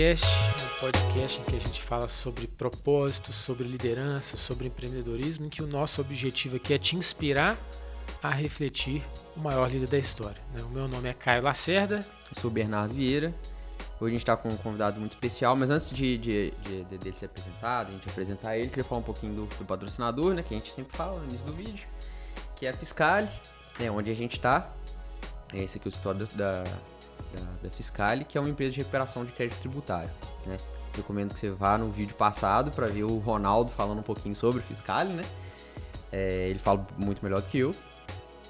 Leadercast, um podcast em que a gente fala sobre propósito, sobre liderança, sobre empreendedorismo, em que o nosso objetivo aqui é te inspirar a refletir o maior líder da história. né? O meu nome é Caio Lacerda. Eu sou o Bernardo Vieira. Hoje a gente está com um convidado muito especial, mas antes de, de, de, de dele ser apresentado, a gente apresentar ele, queria falar um pouquinho do, do patrocinador, né? Que a gente sempre fala no início do vídeo, que é a Fiscale, né, onde a gente está. Esse aqui é o história da, da, da Fiscale, que é uma empresa de recuperação de crédito tributário, né? Recomendo que você vá no vídeo passado para ver o Ronaldo falando um pouquinho sobre Fiscale, né? É, ele fala muito melhor do que eu.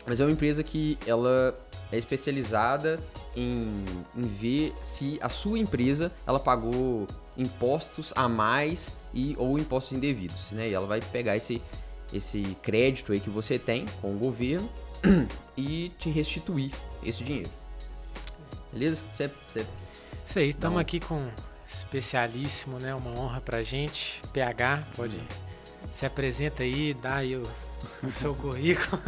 Mas é uma empresa que ela é especializada em, em ver se a sua empresa ela pagou impostos a mais e ou impostos indevidos, né? E ela vai pegar esse esse crédito aí que você tem com o governo e te restituir esse dinheiro. Beleza? Você, você... Isso aí, estamos aqui com um especialíssimo, né? Uma honra pra gente. PH, pode se apresenta aí, dá aí o, o seu currículo.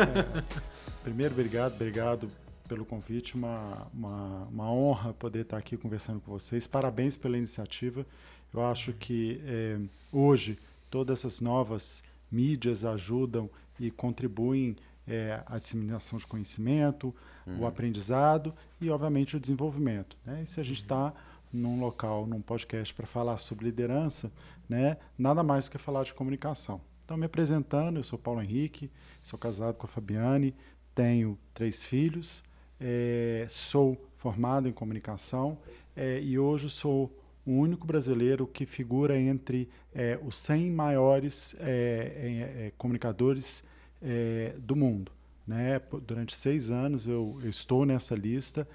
Primeiro, obrigado, obrigado pelo convite. Uma, uma, uma honra poder estar aqui conversando com vocês. Parabéns pela iniciativa. Eu acho que é, hoje todas essas novas mídias ajudam e contribuem é, à disseminação de conhecimento, o aprendizado e, obviamente, o desenvolvimento. Né? E se a gente está num local, num podcast para falar sobre liderança, né, nada mais do que falar de comunicação. Então, me apresentando, eu sou Paulo Henrique, sou casado com a Fabiane, tenho três filhos, é, sou formado em comunicação é, e hoje sou o único brasileiro que figura entre é, os 100 maiores é, é, comunicadores é, do mundo. Né? Durante seis anos eu, eu estou nessa lista,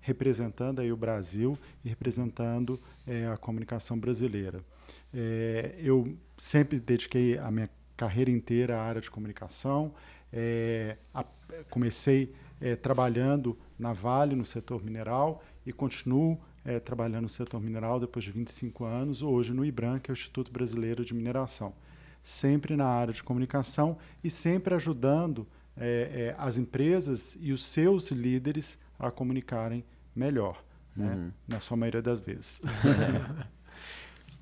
representando aí o Brasil e representando a comunicação brasileira. eu sempre dediquei a minha carreira inteira à área de comunicação. A, comecei trabalhando na Vale, no setor mineral, e continuo é, trabalhando no setor mineral depois de 25 anos, hoje no IBRAM, que é o Instituto Brasileiro de Mineração. Sempre na área de comunicação e sempre ajudando é, é, as empresas e os seus líderes a comunicarem melhor, né? uhum. né? na sua maioria das vezes.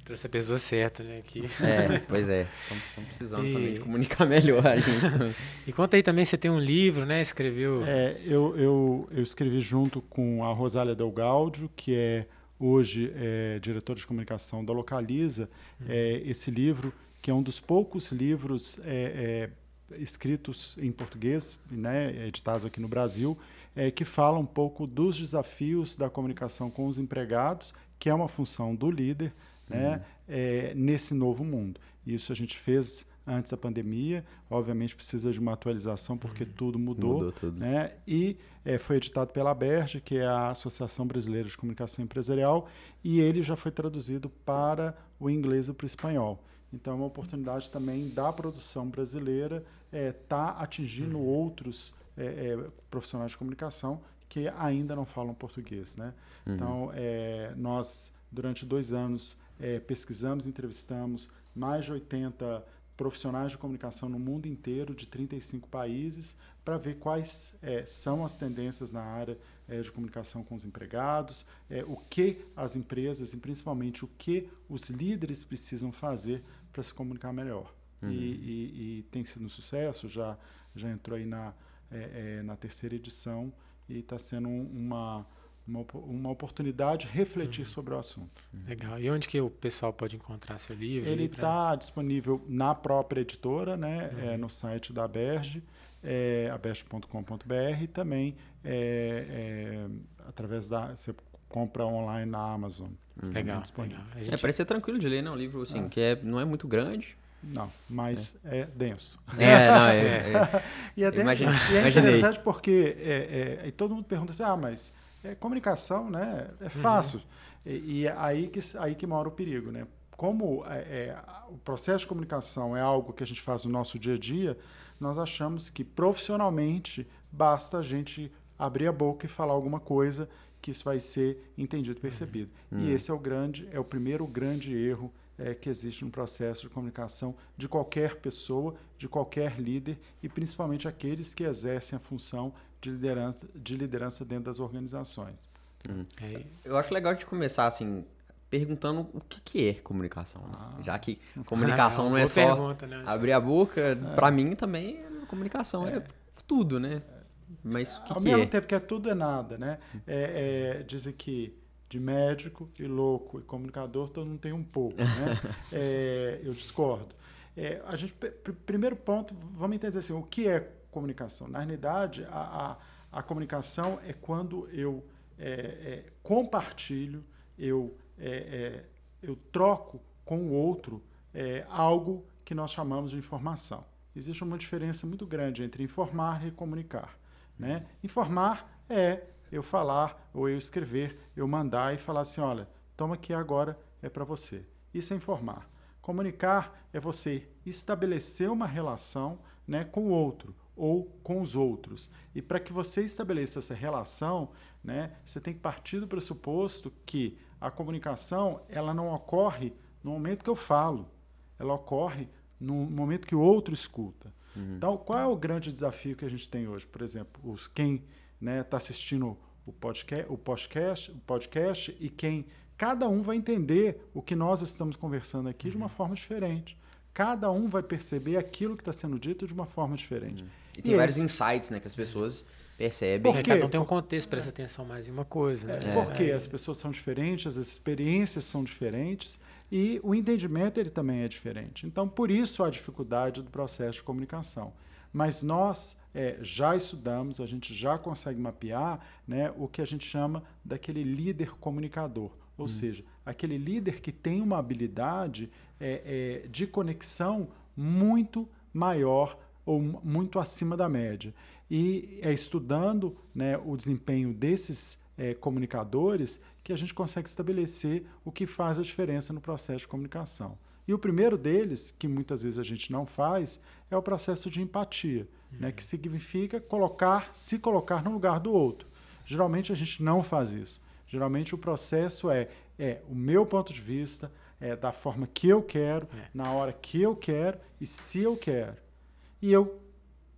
Trouxe a pessoa certa, né? Aqui. É, pois é. Estamos precisando e... também de comunicar melhor a gente. e conta aí também, você tem um livro, né? Escreveu. É, eu, eu, eu escrevi junto com a Rosália Del Gaudio, que é hoje é, diretora de comunicação da Localiza, uhum. é, esse livro, que é um dos poucos livros é, é escritos em português, né, editados aqui no Brasil, é, que fala um pouco dos desafios da comunicação com os empregados, que é uma função do líder, né, uhum. é, nesse novo mundo. Isso a gente fez antes da pandemia, obviamente precisa de uma atualização porque uhum. tudo mudou. mudou tudo. Né? E é, foi editado pela ABERJ, que é a Associação Brasileira de Comunicação Empresarial, e ele já foi traduzido para o inglês e para o espanhol. Então é uma oportunidade também da produção brasileira estar é, tá atingindo uhum. outros é, é, profissionais de comunicação que ainda não falam português. Né? Uhum. Então, é, nós, durante dois anos, é, pesquisamos, entrevistamos mais de 80 profissionais de comunicação no mundo inteiro, de 35 países, para ver quais é, são as tendências na área de comunicação com os empregados, é, o que as empresas e principalmente o que os líderes precisam fazer para se comunicar melhor. Uhum. E, e, e, tem sido um sucesso, já, já entrou aí na, é, é, na terceira edição e está sendo uma uma, uma oportunidade de refletir uhum. sobre o assunto. Legal. E onde que o pessoal pode encontrar seu livro? Ele está disponível na própria editora, né? Uhum. É, no site da Berge, é, aberge.com.br e também é, é, através da... Você compra online na Amazon. Uhum. Legal. Disponível. legal. Gente... É, parece ser tranquilo de ler, né? Um livro assim, ah. que é, não é muito grande. Não, mas é, é denso. É, não, é, é. e, é, Imagine, e é interessante porque é, é, todo mundo pergunta assim, ah, mas é, comunicação, né? É uhum. fácil. Uhum. E, e é aí que, aí que mora o perigo, né? Como é, é, o processo de comunicação é algo que a gente faz no nosso dia a dia, nós achamos que profissionalmente basta a gente abrir a boca e falar alguma coisa que isso vai ser entendido e percebido. Uhum. E esse é o grande, é o primeiro grande erro é, que existe no processo de comunicação de qualquer pessoa, de qualquer líder e principalmente aqueles que exercem a função de liderança, de liderança dentro das organizações. Uhum. É. Eu acho legal de começar assim perguntando o que, que é comunicação. Né? Ah. Já que comunicação ah, não é só pergunta, né? abrir a boca, é. para mim também comunicação é, é tudo, né? Mas que, Ao que mesmo é? tempo que é tudo é nada, né? É, é, dizem que de médico e louco e comunicador todo mundo tem um pouco, né? é, eu discordo. É, a gente, primeiro ponto, vamos entender assim, o que é comunicação? Na realidade, a, a, a comunicação é quando eu é, compartilho, eu, eu troco com o outro algo que nós chamamos de informação. Existe uma diferença muito grande entre informar e comunicar. Né? Informar é eu falar ou eu escrever, eu mandar e falar assim, olha, toma aqui agora é para você. Isso é informar. Comunicar é você estabelecer uma relação né, com o outro ou com os outros. E para que você estabeleça essa relação, né, você tem que partir do pressuposto que a comunicação ela não ocorre no momento que eu falo, ela ocorre no momento que o outro escuta. Uhum. Então, qual é o grande desafio que a gente tem hoje? Por exemplo, os, quem está né, tá assistindo o podcast, o podcast, o podcast e quem cada um vai entender o que nós estamos conversando aqui uhum. de uma uhum. forma diferente. Cada um vai perceber aquilo que está sendo dito de uma forma diferente. Uhum. E, e tem vários insights né, que as pessoas percebem. Porque cada um tem um contexto, presta atenção mais em uma coisa. Né? É, porque é. as pessoas são diferentes, as experiências são diferentes e o entendimento ele também é diferente. Então, por isso a dificuldade do processo de comunicação. Mas nós é, já estudamos, a gente já consegue mapear né, o que a gente chama daquele líder comunicador. Ou hum. seja, aquele líder que tem uma habilidade é, é, de conexão muito maior ou muito acima da média. E é estudando né, o desempenho desses é, comunicadores que a gente consegue estabelecer o que faz a diferença no processo de comunicação. E o primeiro deles, que muitas vezes a gente não faz, é o processo de empatia, uhum. né, que significa colocar, se colocar no lugar do outro. Geralmente a gente não faz isso. Geralmente o processo é, é o meu ponto de vista, é da forma que eu quero, é. na hora que eu quero e se eu quero. E eu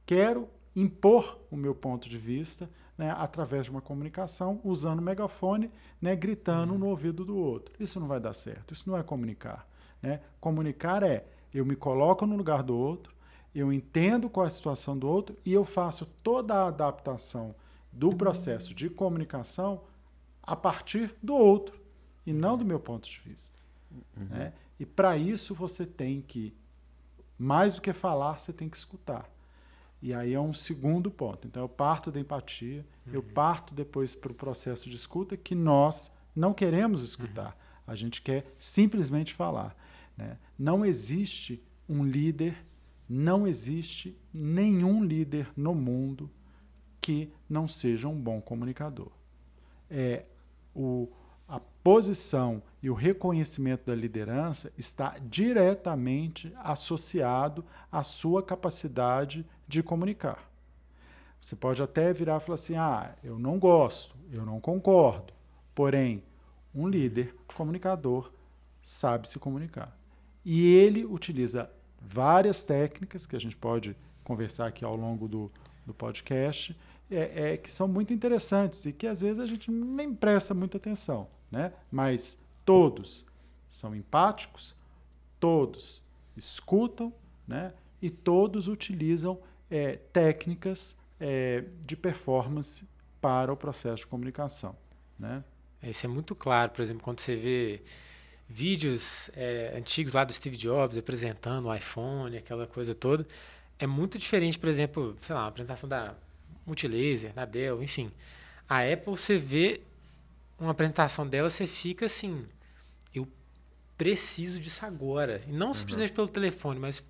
quero impor o meu ponto de vista né, através de uma comunicação, usando o megafone, né, gritando no ouvido do outro. Isso não vai dar certo, isso não é comunicar. Né? Comunicar é eu me coloco no lugar do outro, eu entendo qual é a situação do outro e eu faço toda a adaptação do processo de comunicação a partir do outro e não do meu ponto de vista. Uhum. Né? E para isso você tem que, mais do que falar, você tem que escutar. E aí é um segundo ponto. Então eu parto da empatia, uhum. eu parto depois para o processo de escuta que nós não queremos escutar. Uhum. A gente quer simplesmente falar. Né? Não existe um líder não existe nenhum líder no mundo que não seja um bom comunicador. É, o, a posição e o reconhecimento da liderança está diretamente associado à sua capacidade de comunicar. Você pode até virar e falar assim: ah, eu não gosto, eu não concordo. Porém, um líder comunicador sabe se comunicar. E ele utiliza várias técnicas que a gente pode conversar aqui ao longo do, do podcast, é, é, que são muito interessantes e que às vezes a gente nem presta muita atenção, né? Mas todos são empáticos, todos escutam, né? E todos utilizam é, técnicas é, de performance para o processo de comunicação, né? Isso é muito claro, por exemplo, quando você vê vídeos é, antigos lá do Steve Jobs apresentando o iPhone, aquela coisa toda, é muito diferente, por exemplo, sei lá, a apresentação da Multilaser, da Dell, enfim. A Apple, você vê uma apresentação dela, você fica assim, eu preciso disso agora. E não uhum. simplesmente pelo telefone, mas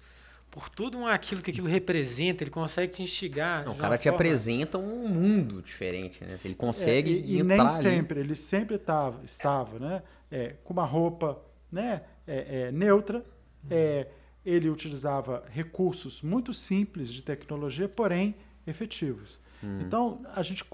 por tudo aquilo que aquilo representa, ele consegue te instigar. Não, o cara te forma... apresenta um mundo diferente, né? Ele consegue é, e, e nem sempre, ele sempre tava, estava, né? é, com uma roupa né, é, é, neutra. É, ele utilizava recursos muito simples de tecnologia, porém efetivos. Hum. Então, a gente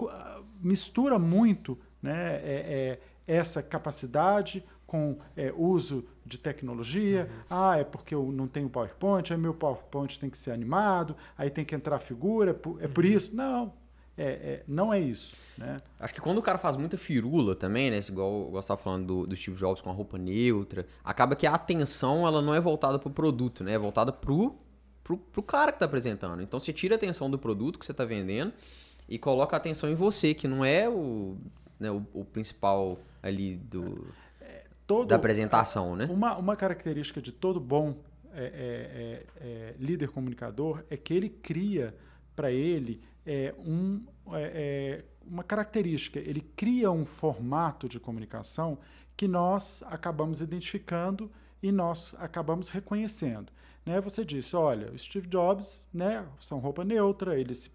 mistura muito né, é, é, essa capacidade com é, uso de tecnologia. Uhum. Ah, é porque eu não tenho PowerPoint, aí meu PowerPoint tem que ser animado, aí tem que entrar figura, é por uhum. isso. Não, é, é, não é isso. Né? Acho que quando o cara faz muita firula também, né? Igual eu estava falando do, do Steve Jobs com a roupa neutra, acaba que a atenção ela não é voltada para o produto, né? É voltada pro, pro, pro cara que está apresentando. Então você tira a atenção do produto que você está vendendo e coloca a atenção em você, que não é o, né, o, o principal ali do, todo, da apresentação, né? Uma, uma característica de todo bom é, é, é, líder comunicador é que ele cria para ele é, um, é, é, uma característica, ele cria um formato de comunicação que nós acabamos identificando e nós acabamos reconhecendo. Né? Você disse, olha, o Steve Jobs, né, são roupa neutra, ele se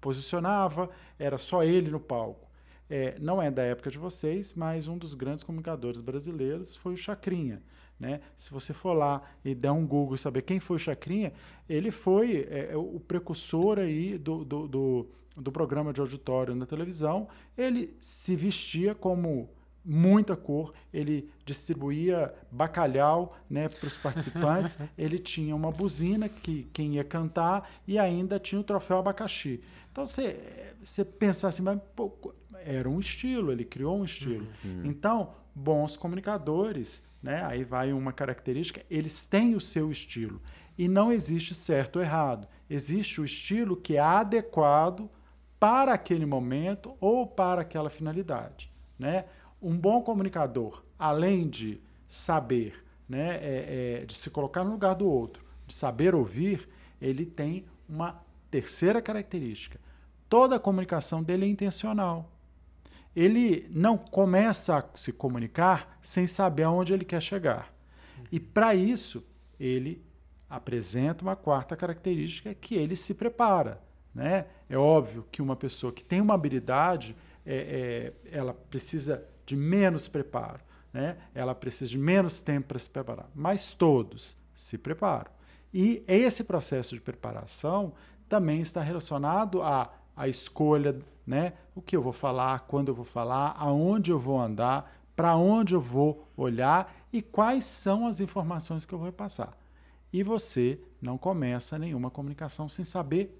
posicionava, era só ele no palco. É, não é da época de vocês, mas um dos grandes comunicadores brasileiros foi o Chacrinha. Né? Se você for lá e der um Google e saber quem foi o Chacrinha, ele foi é, é, o precursor aí do, do, do, do, programa de auditório na televisão. Ele se vestia como muita cor, ele distribuía bacalhau né, para os participantes, ele tinha uma buzina que quem ia cantar e ainda tinha o troféu abacaxi. Então você, você pensa assim, mas pô, era um estilo, ele criou um estilo. Uhum. Então, bons comunicadores né? Aí vai uma característica, eles têm o seu estilo. E não existe certo ou errado. Existe o estilo que é adequado para aquele momento ou para aquela finalidade. Né? Um bom comunicador, além de saber, né, é, é, de se colocar no lugar do outro, de saber ouvir, ele tem uma terceira característica. Toda a comunicação dele é intencional ele não começa a se comunicar sem saber aonde ele quer chegar. E para isso, ele apresenta uma quarta característica que ele se prepara. Né? É óbvio que uma pessoa que tem uma habilidade, é, é, ela precisa de menos preparo, né? ela precisa de menos tempo para se preparar, mas todos se preparam. E esse processo de preparação também está relacionado à, à escolha né? O que eu vou falar, quando eu vou falar, aonde eu vou andar, para onde eu vou olhar e quais são as informações que eu vou repassar. E você não começa nenhuma comunicação sem saber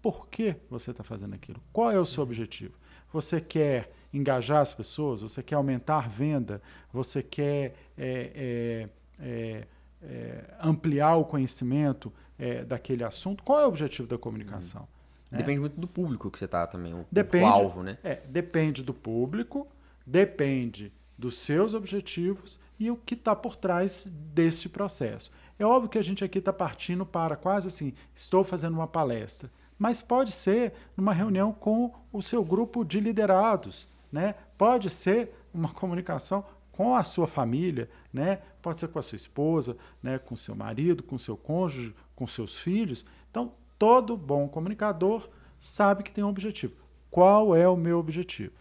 por que você está fazendo aquilo. Qual é o seu objetivo? Você quer engajar as pessoas? Você quer aumentar venda? Você quer é, é, é, é ampliar o conhecimento é, daquele assunto? Qual é o objetivo da comunicação? Né? Depende muito do público que você está também, o, depende, o alvo, né? É, depende do público, depende dos seus objetivos e o que está por trás deste processo. É óbvio que a gente aqui está partindo para quase assim, estou fazendo uma palestra, mas pode ser numa reunião com o seu grupo de liderados, né? Pode ser uma comunicação com a sua família, né? Pode ser com a sua esposa, né? Com seu marido, com seu cônjuge, com seus filhos. Então Todo bom comunicador sabe que tem um objetivo. Qual é o meu objetivo?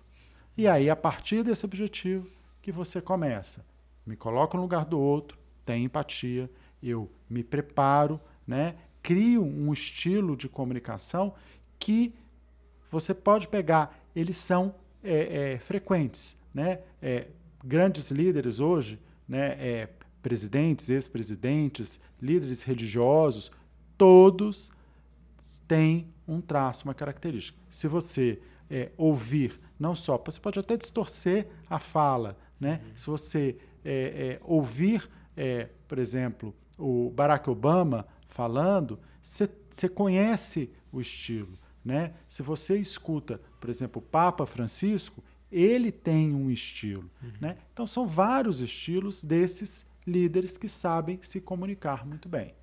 E aí, a partir desse objetivo, que você começa. Me coloco no lugar do outro, tenho empatia, eu me preparo, né? crio um estilo de comunicação que você pode pegar, eles são é, é, frequentes. Né? É, grandes líderes hoje, né? É, presidentes, ex-presidentes, líderes religiosos, todos tem um traço, uma característica. Se você é, ouvir, não só, você pode até distorcer a fala, né? Uhum. Se você é, é, ouvir, é, por exemplo, o Barack Obama falando, você conhece o estilo, né? Se você escuta, por exemplo, o Papa Francisco, ele tem um estilo, uhum. né? Então são vários estilos desses líderes que sabem se comunicar muito bem.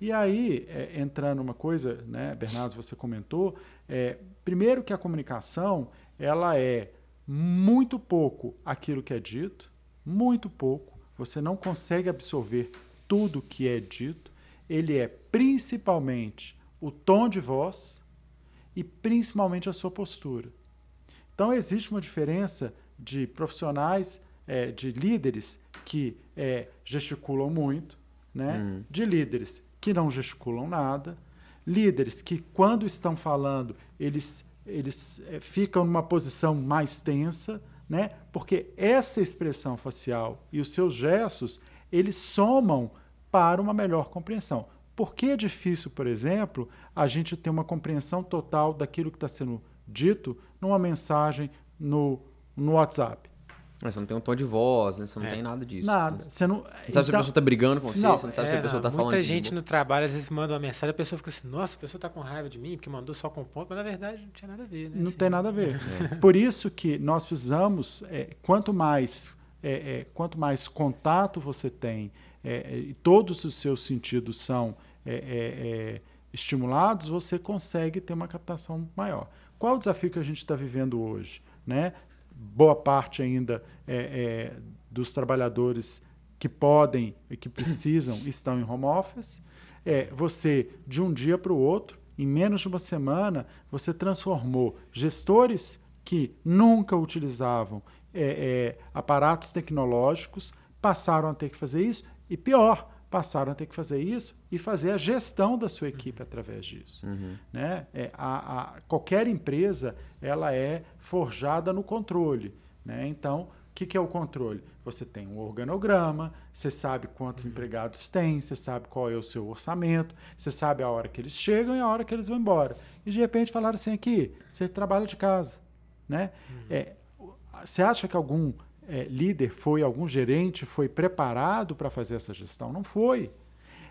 E aí, é, entrando uma coisa, né, Bernardo, você comentou, é, primeiro que a comunicação ela é muito pouco aquilo que é dito, muito pouco, você não consegue absorver tudo que é dito, ele é principalmente o tom de voz e principalmente a sua postura. Então, existe uma diferença de profissionais, é, de líderes que é, gesticulam muito, né, hum. de líderes que não gesticulam nada, líderes que, quando estão falando, eles, eles é, ficam numa posição mais tensa, né? porque essa expressão facial e os seus gestos, eles somam para uma melhor compreensão. Por que é difícil, por exemplo, a gente ter uma compreensão total daquilo que está sendo dito numa mensagem no, no WhatsApp? Mas você não tem um tom de voz, né? Você não é. tem nada disso. Nada. Você não, não sabe então, se a então pessoa tá brigando com você, não, você não sabe é, se a pessoa não, tá falando. Muita gente no trabalho às vezes manda uma mensagem, a pessoa fica assim, nossa, a pessoa tá com raiva de mim, porque mandou só com ponto, mas na verdade não tinha nada a ver, né? Não assim, tem nada a ver. É. Por isso que nós precisamos, é, quanto mais é, é, quanto mais contato você tem e todos os seus sentidos são estimulados, você consegue ter uma captação maior. Qual o desafio que a gente está vivendo hoje? Né? Boa parte ainda é, é, dos trabalhadores que podem e que precisam estão em home office. É, você, de um dia para o outro, em menos de uma semana, você transformou gestores que nunca utilizavam é, é, aparatos tecnológicos, passaram a ter que fazer isso, e pior, passaram a ter que fazer isso e fazer a gestão da sua equipe através disso. Uhum. Né? É, a, a, qualquer empresa ela é forjada no controle. Né? Então, o que, que, é o controle? Você tem um organograma, você sabe quantos uhum. empregados tem, você sabe qual é o seu orçamento, você sabe a hora que eles chegam e a hora que eles vão embora. E de repente falaram assim aqui, você trabalha de casa. Né? Uhum. É, você acha que algum é, líder foi, algum gerente foi preparado para fazer essa gestão. Não foi.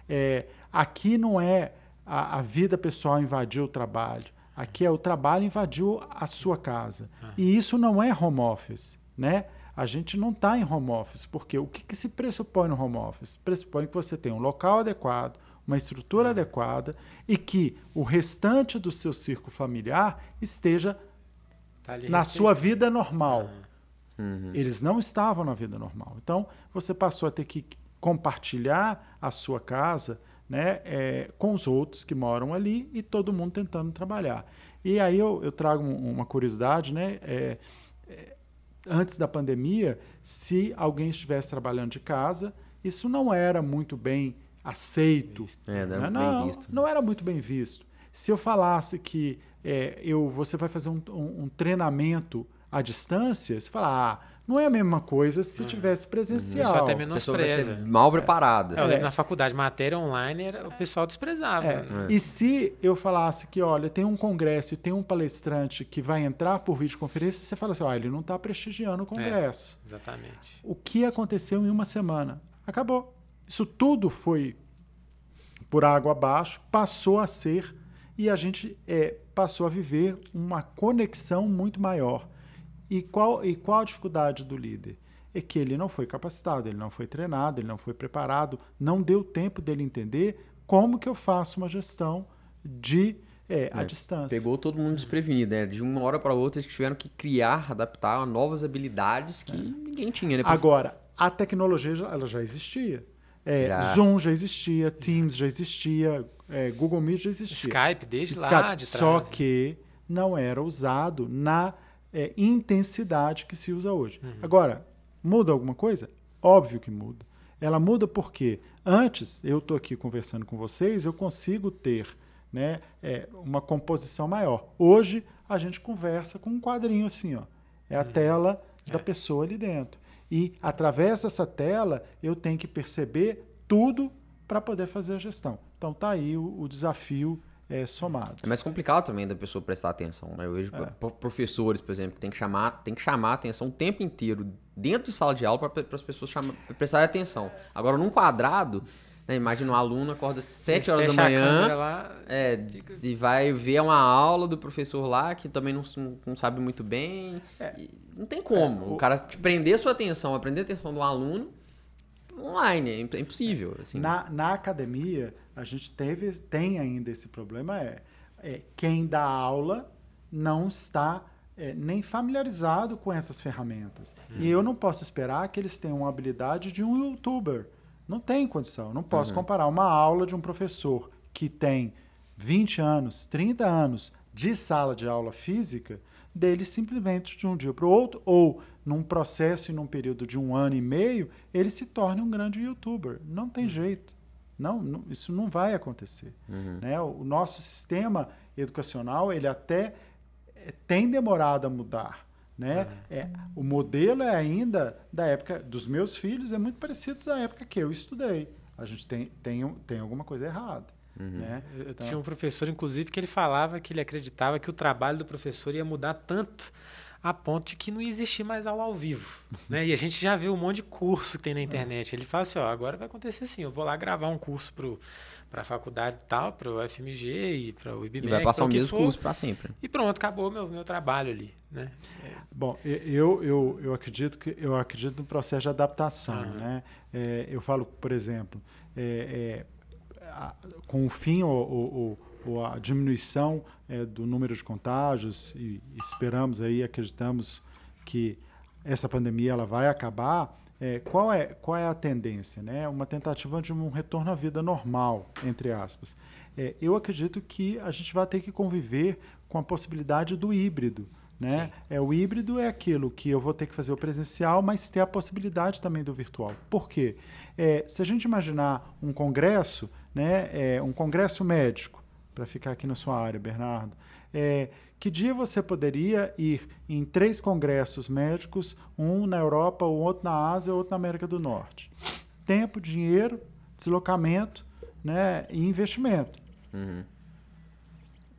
É, aqui não é a, a, vida pessoal invadiu o trabalho. Aqui é o trabalho invadiu a sua casa. Ah. E isso não é home office, né? A gente não está em home office, porque o que, que, se pressupõe no home office? Pressupõe que você tem um local adequado, uma estrutura ah. adequada e que o restante do seu círculo familiar esteja tá na sua vida normal. Ah. Uhum. Eles não estavam na vida normal. Então, você passou a ter que compartilhar a sua casa né, é, com os outros que moram ali e todo mundo tentando trabalhar. E aí eu, eu trago uma curiosidade, né? É, é, antes da pandemia, se alguém estivesse trabalhando de casa, isso não era muito bem aceito. É, não, né? não, não, era muito bem visto. Se eu falasse que é, eu, você vai fazer um, um, um treinamento à distância, você fala, ah, não é a mesma coisa se uhum. tivesse presencial. Isso até menospreza. Mal preparada. É. Eu lembro é. na faculdade, matéria online, era, o pessoal desprezava. É. Né? E se eu falasse que, olha, tem um congresso e tem um palestrante que vai entrar por videoconferência, você fala assim, olha, ele não está prestigiando o congresso. É, exatamente. O que aconteceu em uma semana? Acabou. Isso tudo foi por água abaixo, passou a ser e a gente é, passou a viver uma conexão muito maior. E qual, e qual a dificuldade do líder? É que ele não foi capacitado, ele não foi treinado, ele não foi preparado, não deu tempo dele entender como que eu faço uma gestão de é, é, distância. Pegou todo mundo desprevenido, né? De uma hora para outra eles tiveram que criar, adaptar novas habilidades que é. ninguém tinha, né? Agora, a tecnologia ela já existia. É, já. Zoom já existia, Teams já existia, é, Google Meet já existia. Skype desde Skype, lá de trás. Só que não era usado na é, intensidade que se usa hoje. Uhum. Agora, muda alguma coisa? Óbvio que muda. Ela muda porque antes, eu estou aqui conversando com vocês, eu consigo ter né, é, uma composição maior. Hoje, a gente conversa com um quadrinho assim, ó. É a uhum. tela da é. pessoa ali dentro. E através dessa tela, eu tenho que perceber tudo para poder fazer a gestão. Então, tá aí o, o desafio é, somado. É mais complicado também da pessoa prestar atenção. Né? Eu vejo é. professores, por exemplo, que tem que chamar, tem que chamar a atenção o tempo inteiro dentro de sala de aula para as pessoas chama, prestarem atenção. Agora, num quadrado, né, imagina um aluno acorda às 7 horas da manhã lá, é, e vai ver uma aula do professor lá que também não, não sabe muito bem. É. Não tem como. É, o... o cara prender a sua atenção, aprender a atenção do aluno online, é, é impossível. Assim. Na, na academia, a gente teve, tem ainda esse problema, é, é quem dá aula não está é, nem familiarizado com essas ferramentas. Uhum. E eu não posso esperar que eles tenham a habilidade de um youtuber. Não tem condição. Não posso uhum. comparar uma aula de um professor que tem 20 anos, 30 anos de sala de aula física, dele simplesmente de um dia para o outro, ou num processo e num período de um ano e meio, ele se torne um grande youtuber. Não tem uhum. jeito. Não, não, isso não vai acontecer. Uhum. Né? O, nosso sistema educacional ele até é, tem demorado a mudar. Né? Uhum. É, o modelo é ainda da época dos meus filhos, é muito parecido da época que eu estudei. A gente tem, tem, tem alguma coisa errada. Uhum. Né? Eu então... tinha um professor, inclusive, que ele falava que ele acreditava que o trabalho do professor ia mudar tanto a ponto de que não existia mais aula ao vivo. né? E a gente já vê um monte de curso que tem na internet. Ele fala assim, ó, agora vai acontecer assim, eu vou lá gravar um curso pro para a faculdade e tal, para o FMG e para o IBMEC. E vai passar o mesmo for, curso para sempre. E pronto, acabou meu meu trabalho ali, né? É. Bom, eu, eu, eu acredito que eu acredito no processo de adaptação, uhum. né? É, eu falo, por exemplo, é, é a, com o fim ou, ou, ou a diminuição é, do número de contágios e esperamos aí, acreditamos que essa pandemia ela vai acabar é, qual, é, qual é a tendência? Né? Uma tentativa de um retorno à vida normal, entre aspas. É, eu acredito que a gente vai ter que conviver com a possibilidade do híbrido. Né? É, o híbrido é aquilo que eu vou ter que fazer o presencial, mas ter a possibilidade também do virtual. Por quê? É, se a gente imaginar um congresso, né, é, um congresso médico, para ficar aqui na sua área, Bernardo, é, que dia você poderia ir em três congressos médicos, um na Europa, o outro na Ásia, outro na América do Norte? Tempo, dinheiro, deslocamento né, e investimento. Uhum.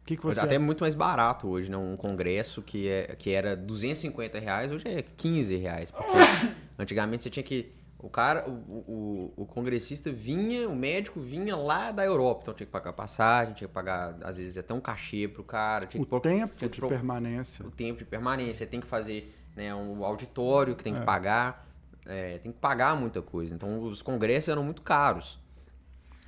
Que que você... Até muito mais barato hoje, né? Um congresso que, é, que era 250 reais, hoje é 15 reais. Porque antigamente você tinha que o cara, o, o, o, congressista vinha, o médico vinha lá da Europa, então tinha que pagar passagem, tinha que pagar, às vezes, até um cachê pro cara. Tinha o que, tempo tinha de pro, permanência. O tempo de permanência. Tem que fazer né, um auditório que tem que é. pagar. É, tem que pagar muita coisa. Então, os congressos eram muito caros.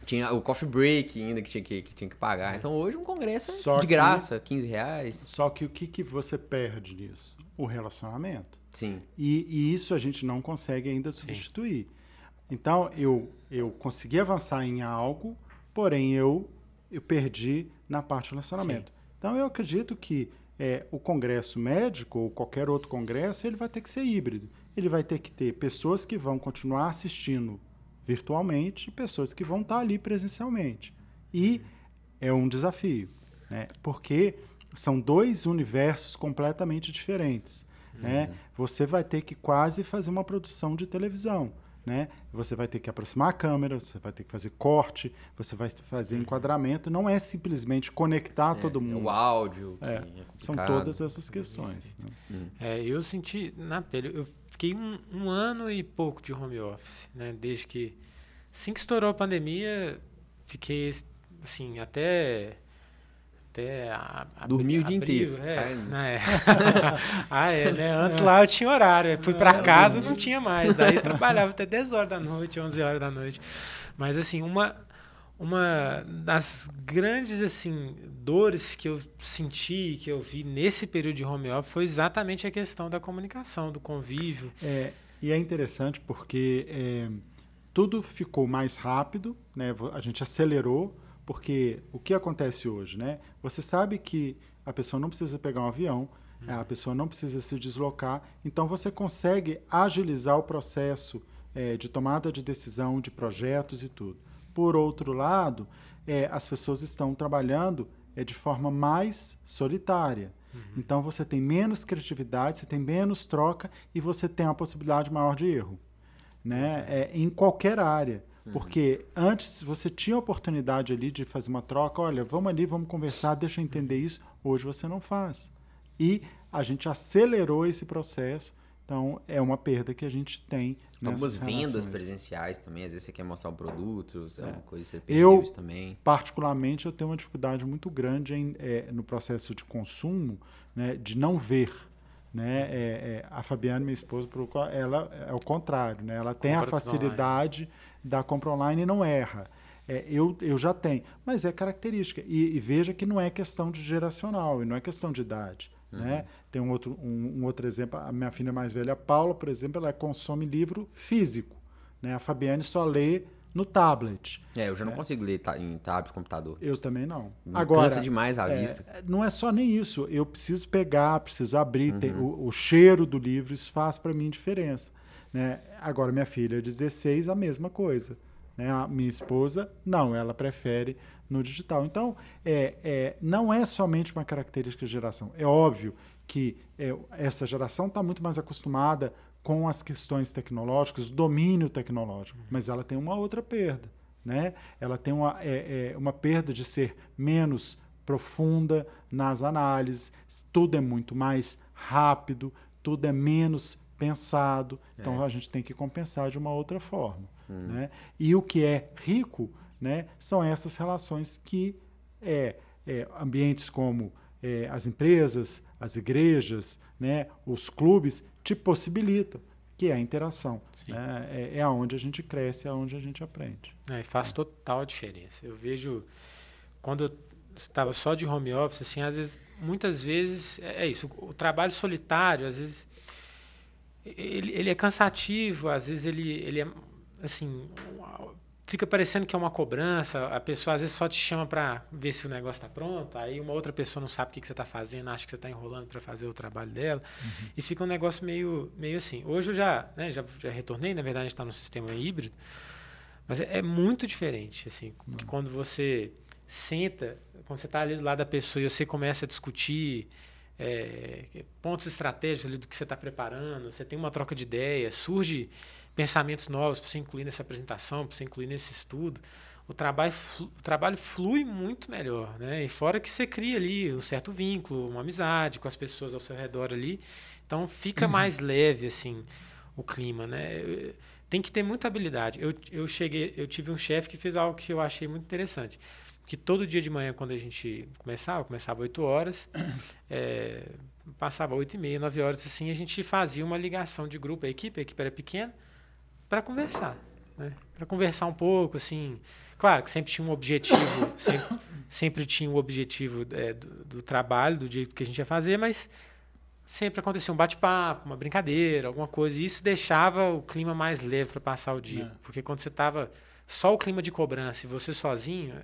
Tinha o coffee break ainda que tinha que, que tinha que pagar. É. Então, hoje um congresso é só de que, graça, 15 reais. Só que o que, que você perde nisso? O relacionamento. Sim. E, e, isso a gente não consegue ainda substituir. Sim. Então, eu, eu consegui avançar em algo, porém eu, eu perdi na parte do relacionamento. Sim. Então, eu acredito que é, o congresso médico ou qualquer outro congresso, ele vai ter que ser híbrido. Ele vai ter que ter pessoas que vão continuar assistindo virtualmente e pessoas que vão estar ali presencialmente. E é um desafio, né? porque são dois universos completamente diferentes. Né? Uhum. Você vai ter que quase fazer uma produção de televisão. Né? Você vai ter que aproximar a câmera, você vai ter que fazer corte, você vai fazer uhum. enquadramento. Não é simplesmente conectar é, todo mundo. É o áudio. É, é são todas essas questões. Né? Uhum. É, eu senti na pele. Eu fiquei um, um, ano e pouco de home office, né? Desde que assim que estourou a pandemia, fiquei assim até até a, a, Dormia o dia inteiro. É, é. ah, é, né? Antes lá eu tinha horário. Eu fui para casa não tinha mais. Aí trabalhava até 10 horas da noite, 11 horas da noite. Mas assim, uma uma das grandes assim dores que eu senti, que eu vi nesse período de home office foi exatamente a questão da comunicação, do convívio. É, e é interessante porque é, tudo ficou mais rápido, né? A gente acelerou porque o que acontece hoje, né? Você sabe que a pessoa não precisa pegar um avião, uhum. a pessoa não precisa se deslocar, então você consegue agilizar o processo é, de tomada de decisão, de projetos e tudo. Por outro lado, é, as pessoas estão trabalhando é, de forma mais solitária. Uhum. Então você tem menos criatividade, você tem menos troca e você tem uma possibilidade maior de erro, né? É, em qualquer área. Uhum. Porque antes você tinha a oportunidade ali de fazer uma troca, olha, vamos ali, vamos conversar, deixa eu entender isso. Hoje você não faz. E a gente acelerou esse processo, então é uma perda que a gente tem. Algumas vendas presenciais também, às vezes você quer mostrar o produto, é uma coisa que você eu, isso também. Particularmente, eu tenho uma dificuldade muito grande em, é, no processo de consumo né, de não ver né? É, é, a Fabiana, minha esposa, ela é o contrário, né? Ela tem Compra a facilidade da compra online e não erra. É, eu, eu já tenho, mas é característica. E, e, veja que não é questão de geracional e não é questão de idade. Uhum. Né? Tem um outro, um, um, outro exemplo, a minha filha mais velha, a Paula, por exemplo, ela consome livro físico. Né? A Fabiane só lê no tablet. É, eu já não é. consigo ler em tablet, computador. Eu também não. Me Agora, cansa demais a é, vista. Não é só nem isso. Eu preciso pegar, preciso abrir. Uhum. Tem, o, o, cheiro do livro, isso faz para mim diferença. Né? Agora, minha filha, 16, a mesma coisa. Né? A minha esposa, não, ela prefere no digital. Então, é, é, não é somente uma característica de geração. É óbvio que é, essa geração está muito mais acostumada com as questões tecnológicas, domínio tecnológico, mas ela tem uma outra perda. né? ela tem uma, é, é, uma perda de ser menos profunda nas análises, tudo é muito mais rápido, tudo é menos pensado, então é. a gente tem que compensar de uma outra forma. Hum. Né? E o que é rico né, são essas relações que é, é ambientes como é, as empresas, as igrejas, né, os clubes te possibilitam, que é a interação. Né? É, é aonde a gente cresce, é aonde a gente aprende. É, faz total diferença. Eu vejo, quando eu estava só de home office, assim, às vezes, muitas vezes, é, é isso, o trabalho solitário, às vezes, ele, ele é cansativo, às vezes ele, ele é, assim, fica parecendo que é uma cobrança, a pessoa às vezes só te chama para ver se o negócio está pronto, aí uma outra pessoa não sabe o que, que você está fazendo, acha que você está enrolando para fazer o trabalho dela, uhum. e fica um negócio meio, meio assim. Hoje eu já, né, já, já retornei, na verdade a gente está no sistema híbrido, mas é, é muito diferente, assim, uhum. que quando você senta, quando você está ali do lado da pessoa e você começa a discutir é, pontos estratégicos ali do que você está preparando, você tem uma troca de ideias, surge pensamentos novos para você incluir nessa apresentação, para você incluir nesse estudo, o trabalho, o trabalho flui muito melhor, né? E fora que você cria ali um certo vínculo, uma amizade com as pessoas ao seu redor ali, então fica uhum. mais leve assim o clima, né? Tem que ter muita habilidade. Eu, eu cheguei, eu tive um chefe que fez algo que eu achei muito interessante, que todo dia de manhã quando a gente começava, começava 8 horas, é, passava 8 e meia, 9 horas assim, a gente fazia uma ligação de grupo, a equipe, a equipe era pequena, para conversar, né? Para conversar um pouco, assim. Claro que sempre tinha um objetivo, sempre, sempre tinha o um objetivo é, do, do, trabalho, do jeito que a gente ia fazer, mas sempre acontecia um bate-papo, uma brincadeira, alguma coisa. E isso deixava o clima mais leve para passar o dia. É. Porque quando você estava só o clima de cobrança e você sozinho,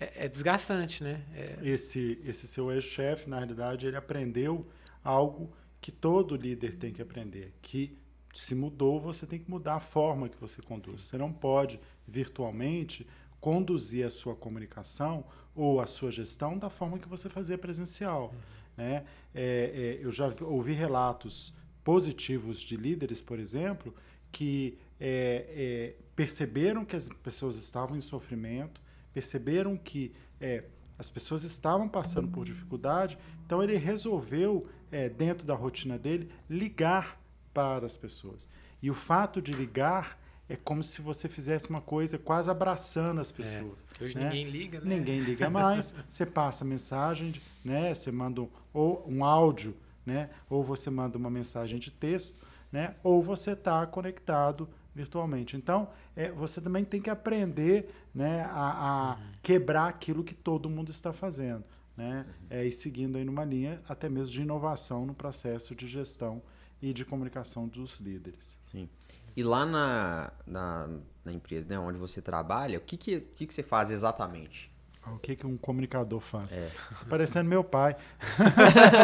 é, é desgastante, né? É... Esse, esse seu ex-chefe, na realidade, ele aprendeu algo que todo líder tem que aprender, que se mudou, você tem que mudar a forma que você conduz. Você não pode virtualmente conduzir a sua comunicação ou a sua gestão da forma que você fazia presencial. Uhum. Né? É, é, eu já ouvi relatos positivos de líderes, por exemplo, que é, é perceberam que as pessoas estavam em sofrimento, perceberam que é, as pessoas estavam passando por dificuldade, então ele resolveu, é, dentro da rotina dele, ligar para as pessoas. E o fato de ligar é como se você fizesse uma coisa quase abraçando as é, pessoas. É, hoje né? ninguém liga, né? Ninguém liga mais. você passa mensagem, né? Você manda um, ou um áudio, né? Ou você manda uma mensagem de texto, né? Ou você está conectado virtualmente. Então, é, você também tem que aprender, né? A, a uhum. quebrar aquilo que todo mundo está fazendo, né? Uhum. É, e seguindo aí numa linha até mesmo de inovação no processo de gestão e de comunicação dos líderes. Sim. E lá na, na, na empresa né, onde você trabalha, o que, que, que, que você faz exatamente? O que, que um comunicador faz? É. Está parecendo meu pai.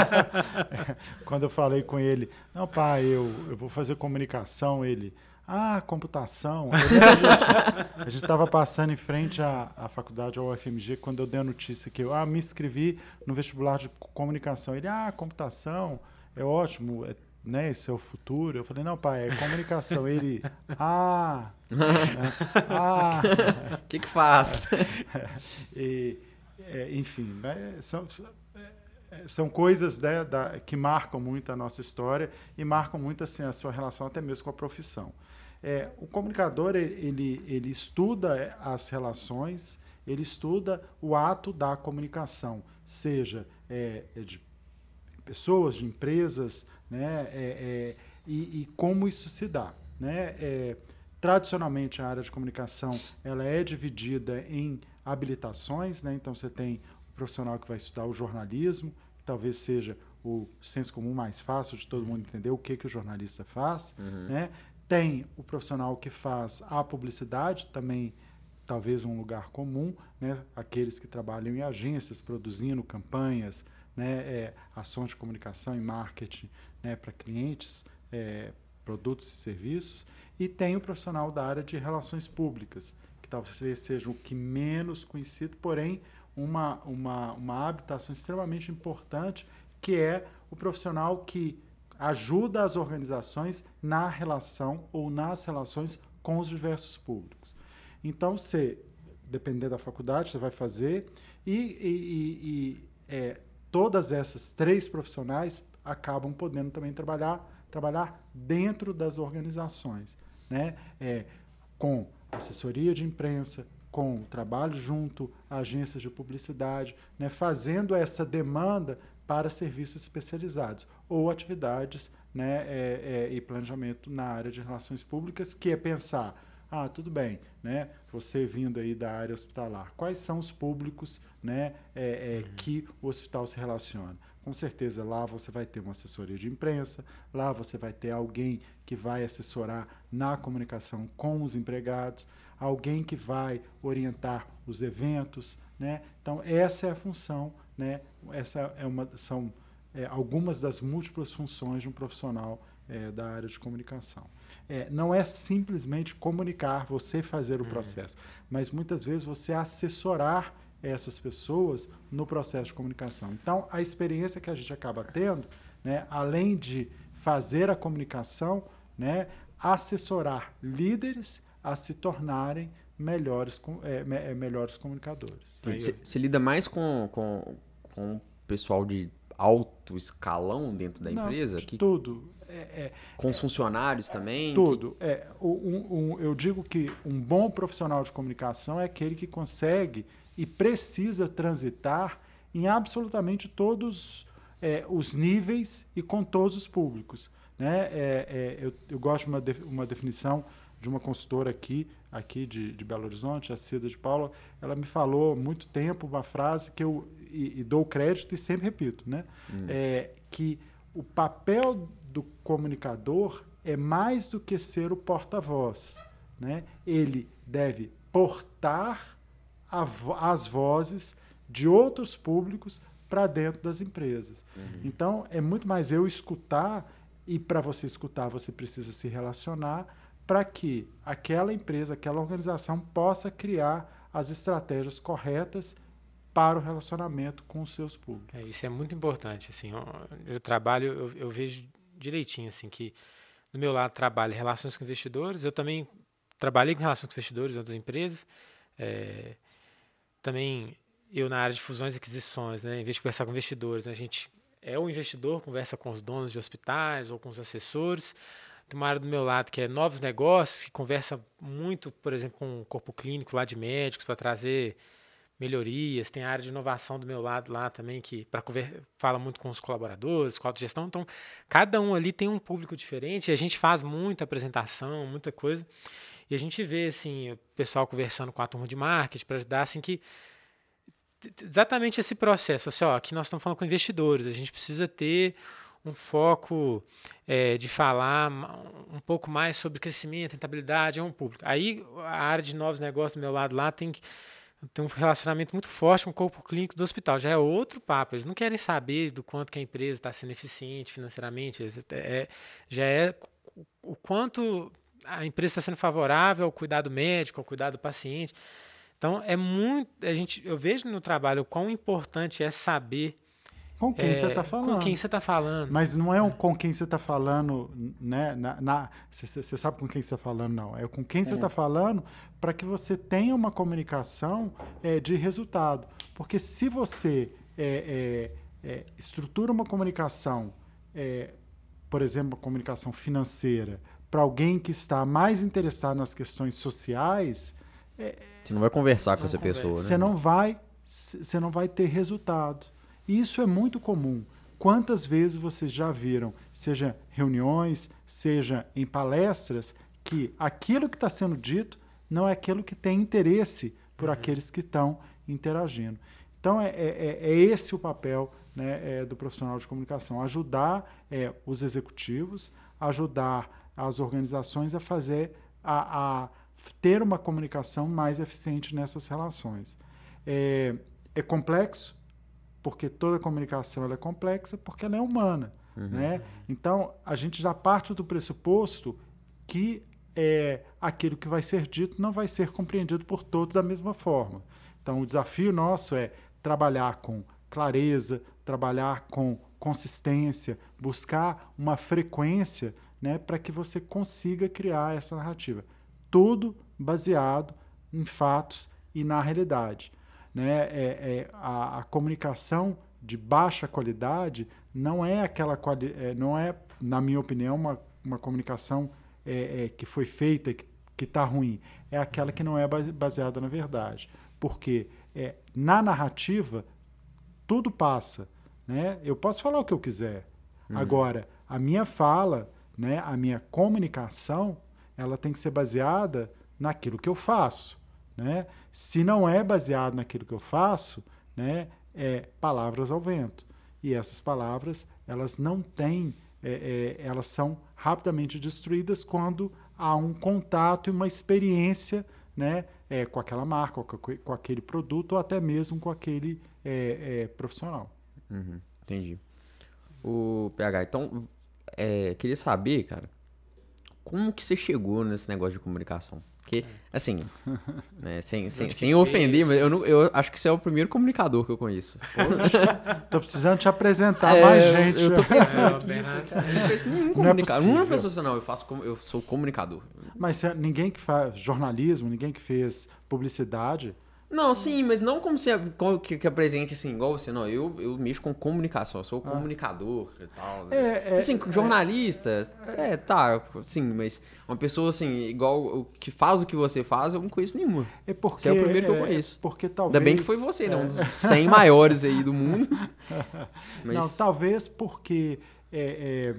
Quando eu falei com ele, não, pai, eu, eu vou fazer comunicação, ele, ah, computação. a gente estava passando em frente à, à faculdade, ao UFMG, quando eu dei a notícia que eu ah, me inscrevi no vestibular de comunicação. Ele, ah, computação, é ótimo, é né, esse é o futuro. Eu falei, não, pai, é comunicação. Ele, ah, ah. O que que faz? e, é, enfim, né, são, é, são coisas né, da, que marcam muito a nossa história e marcam muito assim, a sua relação até mesmo com a profissão. É, o comunicador, ele, ele estuda as relações, ele estuda o ato da comunicação, seja é, de pessoas, de empresas, né? É, é, e, e, como isso se dá. Né? É, tradicionalmente, a área de comunicação ela é dividida em habilitações, né? então você tem o profissional que vai estudar o jornalismo, que talvez seja o senso comum mais fácil de todo mundo entender o que, que o jornalista faz. Uhum. Né? Tem o profissional que faz a publicidade, também talvez um lugar comum, né? aqueles que trabalham em agências, produzindo campanhas, né? É, ações de comunicação e marketing né, para clientes, é, produtos e serviços, e tem o profissional da área de relações públicas, que talvez seja o que menos conhecido, porém uma, uma, uma habitação extremamente importante, que é o profissional que ajuda as organizações na relação ou nas relações com os diversos públicos. Então, você, dependendo da faculdade, você vai fazer e, e, e, e é, todas essas três profissionais acabam podendo também trabalhar, trabalhar dentro das organizações, né? É, com assessoria de imprensa, com trabalho junto a agências de publicidade, né, fazendo essa demanda para serviços especializados ou atividades né, é, é, e planejamento na área de relações públicas, que é pensar, ah, tudo bem, né, você vindo aí da área hospitalar, quais são os públicos né, é, é uhum. que o hospital se relaciona? Com certeza lá você vai ter uma assessoria de imprensa, lá você vai ter alguém que vai assessorar na comunicação com os empregados, alguém que vai orientar os eventos, né? Então essa é a função, né? Essa é uma são é, algumas das múltiplas funções de um profissional é, da área de comunicação. É, não é simplesmente comunicar, você fazer o uhum. processo, mas muitas vezes você assessorar essas pessoas no processo de comunicação. Então, a experiência que a gente acaba tendo, né, além de fazer a comunicação, né, assessorar líderes a se tornarem melhores, é, me, é, melhores comunicadores. Você lida mais com, com, com o pessoal de alto escalão dentro da Não, empresa? De que, tudo. É, é, com os funcionários também? Tudo. Que... É, um, um, eu digo que um bom profissional de comunicação é aquele que consegue e precisa transitar em absolutamente todos é, os níveis e com todos os públicos. Né? É, é, eu, eu, gosto de uma, de, uma definição de uma consultora aqui, aqui de, de Belo Horizonte, a Cida de Paula. Ela me falou há muito tempo uma frase que eu e, e dou crédito e sempre repito, né? Hum. É, que o papel do comunicador é mais do que ser o porta-voz. Né? Ele deve portar as vozes de outros públicos para dentro das empresas. Uhum. Então, é muito mais eu escutar, e para você escutar, você precisa se relacionar para que aquela empresa, aquela organização possa criar as estratégias corretas para o relacionamento com os seus públicos. É, isso é muito importante. Assim, eu, trabalho, eu, eu, vejo direitinho assim que no meu lado trabalho relações com investidores. Eu também trabalhei com relações com investidores em outras empresas. É, também eu na área de fusões e aquisições, né, em vez de conversar com investidores, né, a gente é o investidor, conversa com os donos de hospitais ou com os assessores. Tem uma área do meu lado que é novos negócios, que conversa muito, por exemplo, com o corpo clínico lá de médicos para trazer melhorias. Tem a área de inovação do meu lado lá também, que para fala muito com os colaboradores, com a autogestão. Então, cada um ali tem um público diferente a gente faz muita apresentação, muita coisa. E a gente vê, assim, o pessoal conversando com a turma de marketing para ajudar, assim, que exatamente esse processo. Assim, ó, aqui nós estamos falando com investidores, a gente precisa ter um foco é, de falar um pouco mais sobre crescimento, rentabilidade, é um público. Aí a área de novos negócios do meu lado lá tem que tem um relacionamento muito forte com o corpo clínico do hospital. Já é outro papo. Eles não querem saber do quanto que a empresa está sendo eficiente financeiramente. É, já é o quanto a empresa está sendo favorável ao cuidado médico, ao cuidado do paciente. Então é muito, a gente, eu vejo no trabalho o quão importante é saber com quem você está é, falando. Com quem você está falando. Mas não é um com quem você está falando, né? Você sabe com quem você está falando, não. É com quem você está é. falando para que você tenha uma comunicação é, de resultado. Porque se você é, é, é estrutura uma comunicação, por exemplo, uma comunicação financeira, para alguém que está mais interessado nas questões sociais. você não vai conversar com essa conversa. pessoa, né? Você não vai, você não vai ter resultado. Isso é muito comum. Quantas vezes vocês já viram, seja reuniões, seja em palestras, que aquilo que está sendo dito não é aquilo que tem interesse por uhum. aqueles que estão interagindo. Então, é, é, é, é esse o papel né, é, do profissional de comunicação: ajudar é, os executivos, ajudar as organizações a fazer, a, a ter uma comunicação mais eficiente nessas relações. É, é complexo, porque toda comunicação ela é complexa, porque ela é humana. Uhum. Né? Então, a gente já parte do pressuposto que é, aquilo que vai ser dito não vai ser compreendido por todos da mesma forma. Então, o desafio nosso é trabalhar com clareza, trabalhar com consistência, buscar uma frequência né, para que você consiga criar essa narrativa. Tudo baseado em fatos e na realidade. Né? É, é a, a, comunicação de baixa qualidade não é aquela quali é, não é, na minha opinião, uma, uma comunicação é, é que foi feita que está ruim. É aquela que não é baseada na verdade. Porque é, na narrativa tudo passa. Né? Eu posso falar o que eu quiser. Uhum. Agora, a minha fala, né, a minha comunicação, ela tem que ser baseada naquilo que eu faço. Né? Se não é baseado naquilo que eu faço, né, é palavras ao vento. E essas palavras, elas não têm, é, é, elas são rapidamente destruídas quando há um contato e uma experiência né, é, com aquela marca, com, aquele produto ou até mesmo com aquele é, é, profissional. Uhum, entendi. O PH, então, é, queria saber, cara, como que você chegou nesse negócio de comunicação? Porque, assim, né, sem, sem, sem ofender, mas eu, não, eu acho que você é o primeiro comunicador que eu conheço. tô precisando te apresentar é, mais gente. Eu tô pensando. É, não conheço nenhum comunicador. Não é pessoa, não, eu, faço, eu sou comunicador. Mas ninguém que faz jornalismo, ninguém que fez publicidade não, sim, mas não como se que, que apresente assim, igual você, não. Eu, eu mexo com comunicação, eu sou ah. comunicador e tal. Né? É, é, assim, é, jornalista, é, tá, sim, mas uma pessoa assim, igual que faz o que você faz, eu não conheço nenhuma. É porque. Você é o primeiro que eu é, conheço. Porque talvez. Ainda bem que foi você, né? Um dos 100 maiores aí do mundo. Mas... Não, talvez porque. É,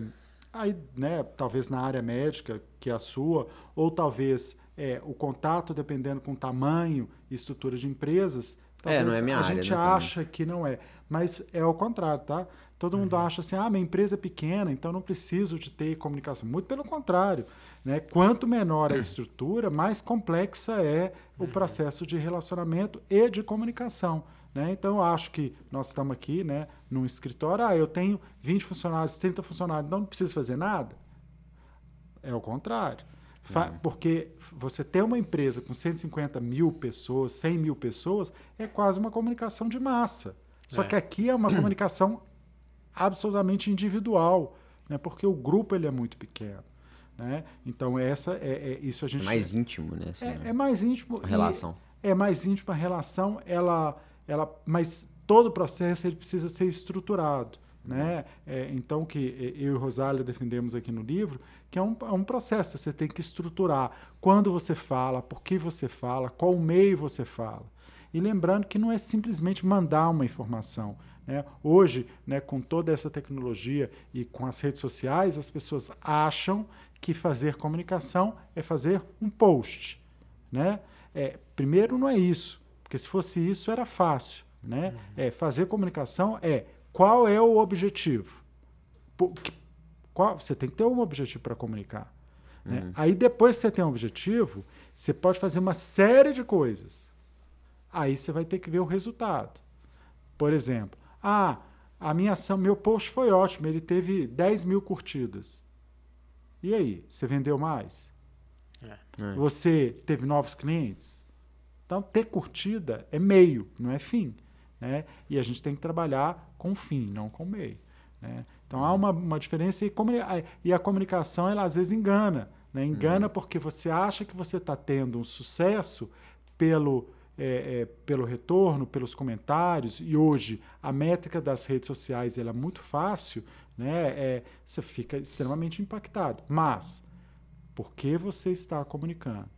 aí, né, talvez na área médica, que é a sua, ou talvez é, o contato, dependendo com o tamanho estrutura de empresas, é, não é minha a área, gente né, acha que não é. Mas é o contrário, tá? Todo mundo uhum. acha assim, ah, minha empresa é pequena, então não preciso de ter comunicação. Muito pelo contrário. Né? Quanto menor a estrutura, mais complexa é o uhum. processo de relacionamento e de comunicação. Né? Então, eu acho que nós estamos aqui né, num escritório, ah, eu tenho 20 funcionários, 30 funcionários, então não preciso fazer nada. É o contrário. Uhum. Porque você ter uma empresa com 150 mil pessoas, 100 mil pessoas, é quase uma comunicação de massa. Só é. que aqui é uma comunicação absolutamente individual, né? porque o grupo ele é muito pequeno. Né? Então, essa é, é isso a gente. É mais íntimo, né? Assim, é, né? é, mais íntimo. A relação. É mais íntimo a relação, ela, ela, mas todo o processo ele precisa ser estruturado. Né? É, então, que eu e Rosália defendemos aqui no livro, que é um, é um processo, você tem que estruturar quando você fala, por que você fala, qual meio você fala. E lembrando que não é simplesmente mandar uma informação. Né? Hoje, né, com toda essa tecnologia e com as redes sociais, as pessoas acham que fazer comunicação é fazer um post. Né? É, primeiro, não é isso, porque se fosse isso era fácil. Né? Uhum. É, fazer comunicação é qual é o objetivo? Qual, você tem que ter um objetivo para comunicar. Né? Uhum. Aí depois que você tem um objetivo, você pode fazer uma série de coisas. Aí você vai ter que ver o resultado. Por exemplo, ah, a minha ação, meu post foi ótimo, ele teve 10 mil curtidas. E aí, você vendeu mais? É. é. Você teve novos clientes? Então, ter curtida é meio, não é fim. Né? E a gente tem que trabalhar com fim, não com meio. Né? Então há uma, uma diferença e, e, a comunicação ela às vezes engana. Né? Engana uhum. porque você acha que você está tendo um sucesso pelo, é, é, pelo retorno, pelos comentários, e hoje a métrica das redes sociais ela é muito fácil, né? É, você fica extremamente impactado. Mas, por que você está comunicando?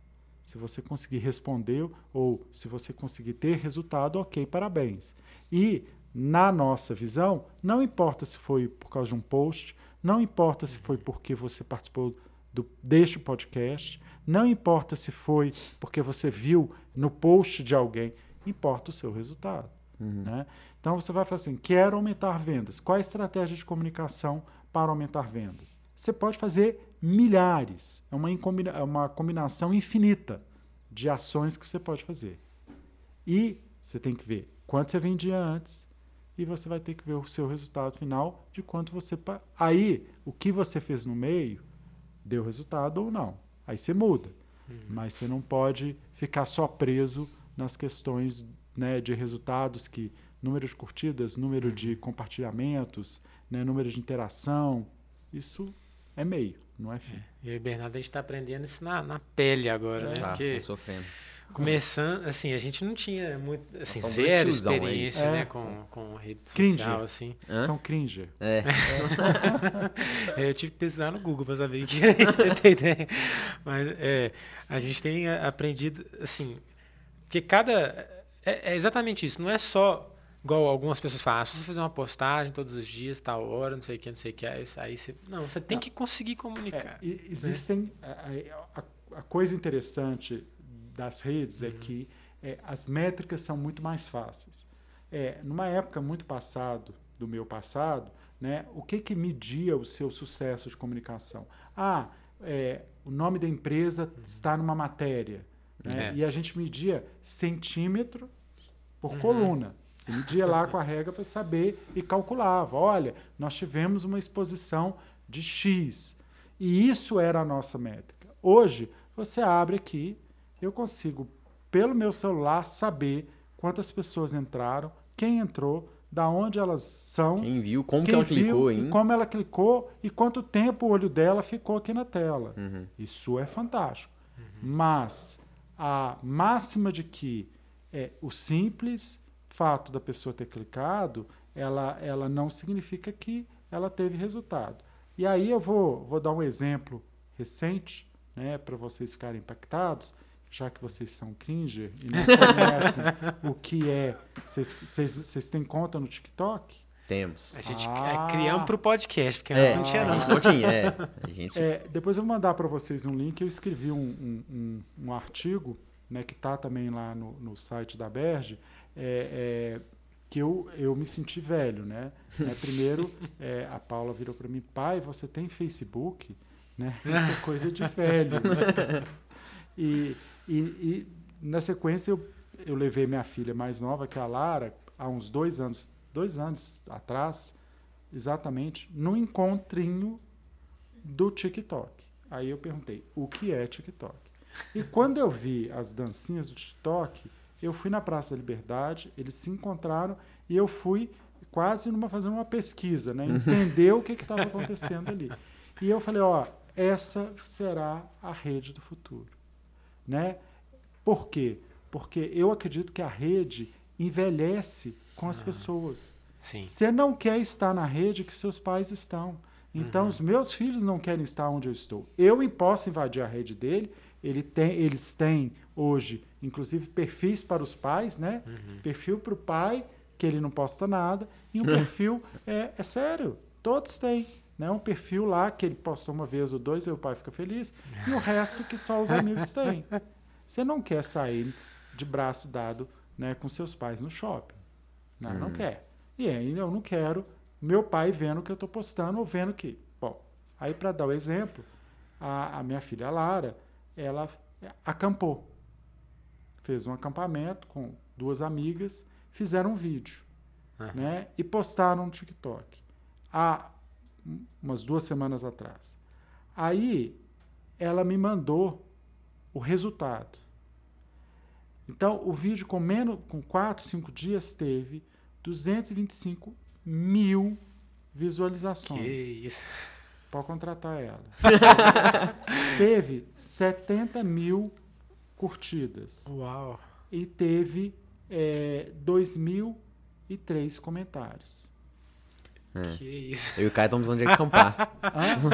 Se você conseguir responder ou se você conseguir ter resultado, ok, parabéns. E, na nossa visão, não importa se foi por causa de um post, não importa se foi porque você participou do, deste podcast, não importa se foi porque você viu no post de alguém, importa o seu resultado. Uhum. Né? Então você vai falar assim: quero aumentar vendas. Qual a estratégia de comunicação para aumentar vendas? Você pode fazer milhares. É uma, é uma combinação infinita de ações que você pode fazer. E você tem que ver quanto você vendia antes e você vai ter que ver o seu resultado final de quanto você. Aí, o que você fez no meio deu resultado ou não. Aí você muda. Uhum. Mas você não pode ficar só preso nas questões né, de resultados que número de curtidas, número uhum. de compartilhamentos, né, número de interação, isso é meio, não é fim. É. E aí, Bernardo, a gente está aprendendo isso na, na pele agora, é. né? Tá, Porque sofrendo. Começando, assim, a gente não tinha muito, assim, somos zero tiozão aí. experiência, É. né, com, com rede Cringe. social, assim. Hã? São cringe. É. É, eu tive que pesquisar no Google para saber o que era isso, você tem ideia. Mas é, a gente tem aprendido, assim, porque cada. É, é exatamente isso, não é só igual algumas pessoas falam, ah, se você fazer uma postagem todos os dias, tal hora, não sei o que, não sei o que, aí, aí você. Não, você tem que conseguir comunicar. É, existem. A, a- a coisa interessante das redes é que é, as métricas são muito mais fáceis. É, numa época muito passado, do meu passado, né, o que, que media o seu sucesso de comunicação? Ah, é, o nome da empresa está numa matéria. Né, É. E a gente media centímetro por coluna. Você media lá com a regra para saber e calculava. Olha, nós tivemos uma exposição de X. E isso era a nossa métrica. Hoje, você abre aqui, eu consigo, pelo meu celular, saber quantas pessoas entraram, quem entrou, da onde elas são, Quem viu, como que quem ela viu, clicou, e hein? como ela clicou e quanto tempo o olho dela ficou aqui na tela. Uhum. Isso é fantástico. Mas a máxima de que é, o simples fato da pessoa ter clicado, ela, ela não significa que ela teve resultado. E aí eu vou, vou dar um exemplo recente, né, para vocês ficarem impactados, já que vocês são cringer e não conhecem o que é. Vocês- têm conta no TikTok? Temos. A gente Ah. é, criamos pro podcast, porque É, não tinha, não. um pouquinho, é. A gente É, depois eu vou mandar para vocês um link. Eu escrevi um, um, um- um artigo, né, que está também lá no, no site da Berge, é, é, que eu, eu me senti velho, né? É, primeiro, é, a Paula virou para mim, pai, você tem Facebook? Né? Isso é coisa de velho. né? E, e, e, na sequência eu, eu levei minha filha mais nova, que é a Lara, há uns dois anos, dois anos atrás, exatamente, no encontrinho do TikTok. Aí eu perguntei, o que é TikTok? E quando eu vi as dancinhas do TikTok, eu fui na Praça da Liberdade, eles se encontraram e eu fui quase numa fazendo uma pesquisa, né? Entender o que estava acontecendo ali. E eu falei, ó, essa será a rede do futuro, né? Por quê? Porque eu acredito que a rede envelhece com as pessoas. Sim. Você não quer estar na rede que seus pais estão. Então, os meus filhos não querem estar onde eu estou. Eu posso invadir a rede dele. Ele tem, eles têm hoje, inclusive, perfis para os pais, né? Perfil para o pai, que ele não posta nada, e um perfil, é, é sério, todos têm. Né? Um perfil lá que ele posta uma vez ou dois e o pai fica feliz, e o resto que só os amigos têm. Você não quer sair de braço dado né, com seus pais no shopping. Não, não quer. E aí eu não quero meu pai vendo o que eu estou postando ou vendo que. Bom, aí para dar o exemplo, a, a minha filha Lara, ela acampou. Fez um acampamento com duas amigas, fizeram um vídeo né, e postaram no TikTok há umas duas semanas atrás. Aí ela me mandou o resultado. Então, o vídeo com menos, com 4, 5 dias teve 225 mil visualizações. Que isso. Pode contratar ela. teve 70 mil curtidas Uau. e teve é, 2.003 comentários. É. Que isso. Eu e o Caio estamos precisando de acampar. Nós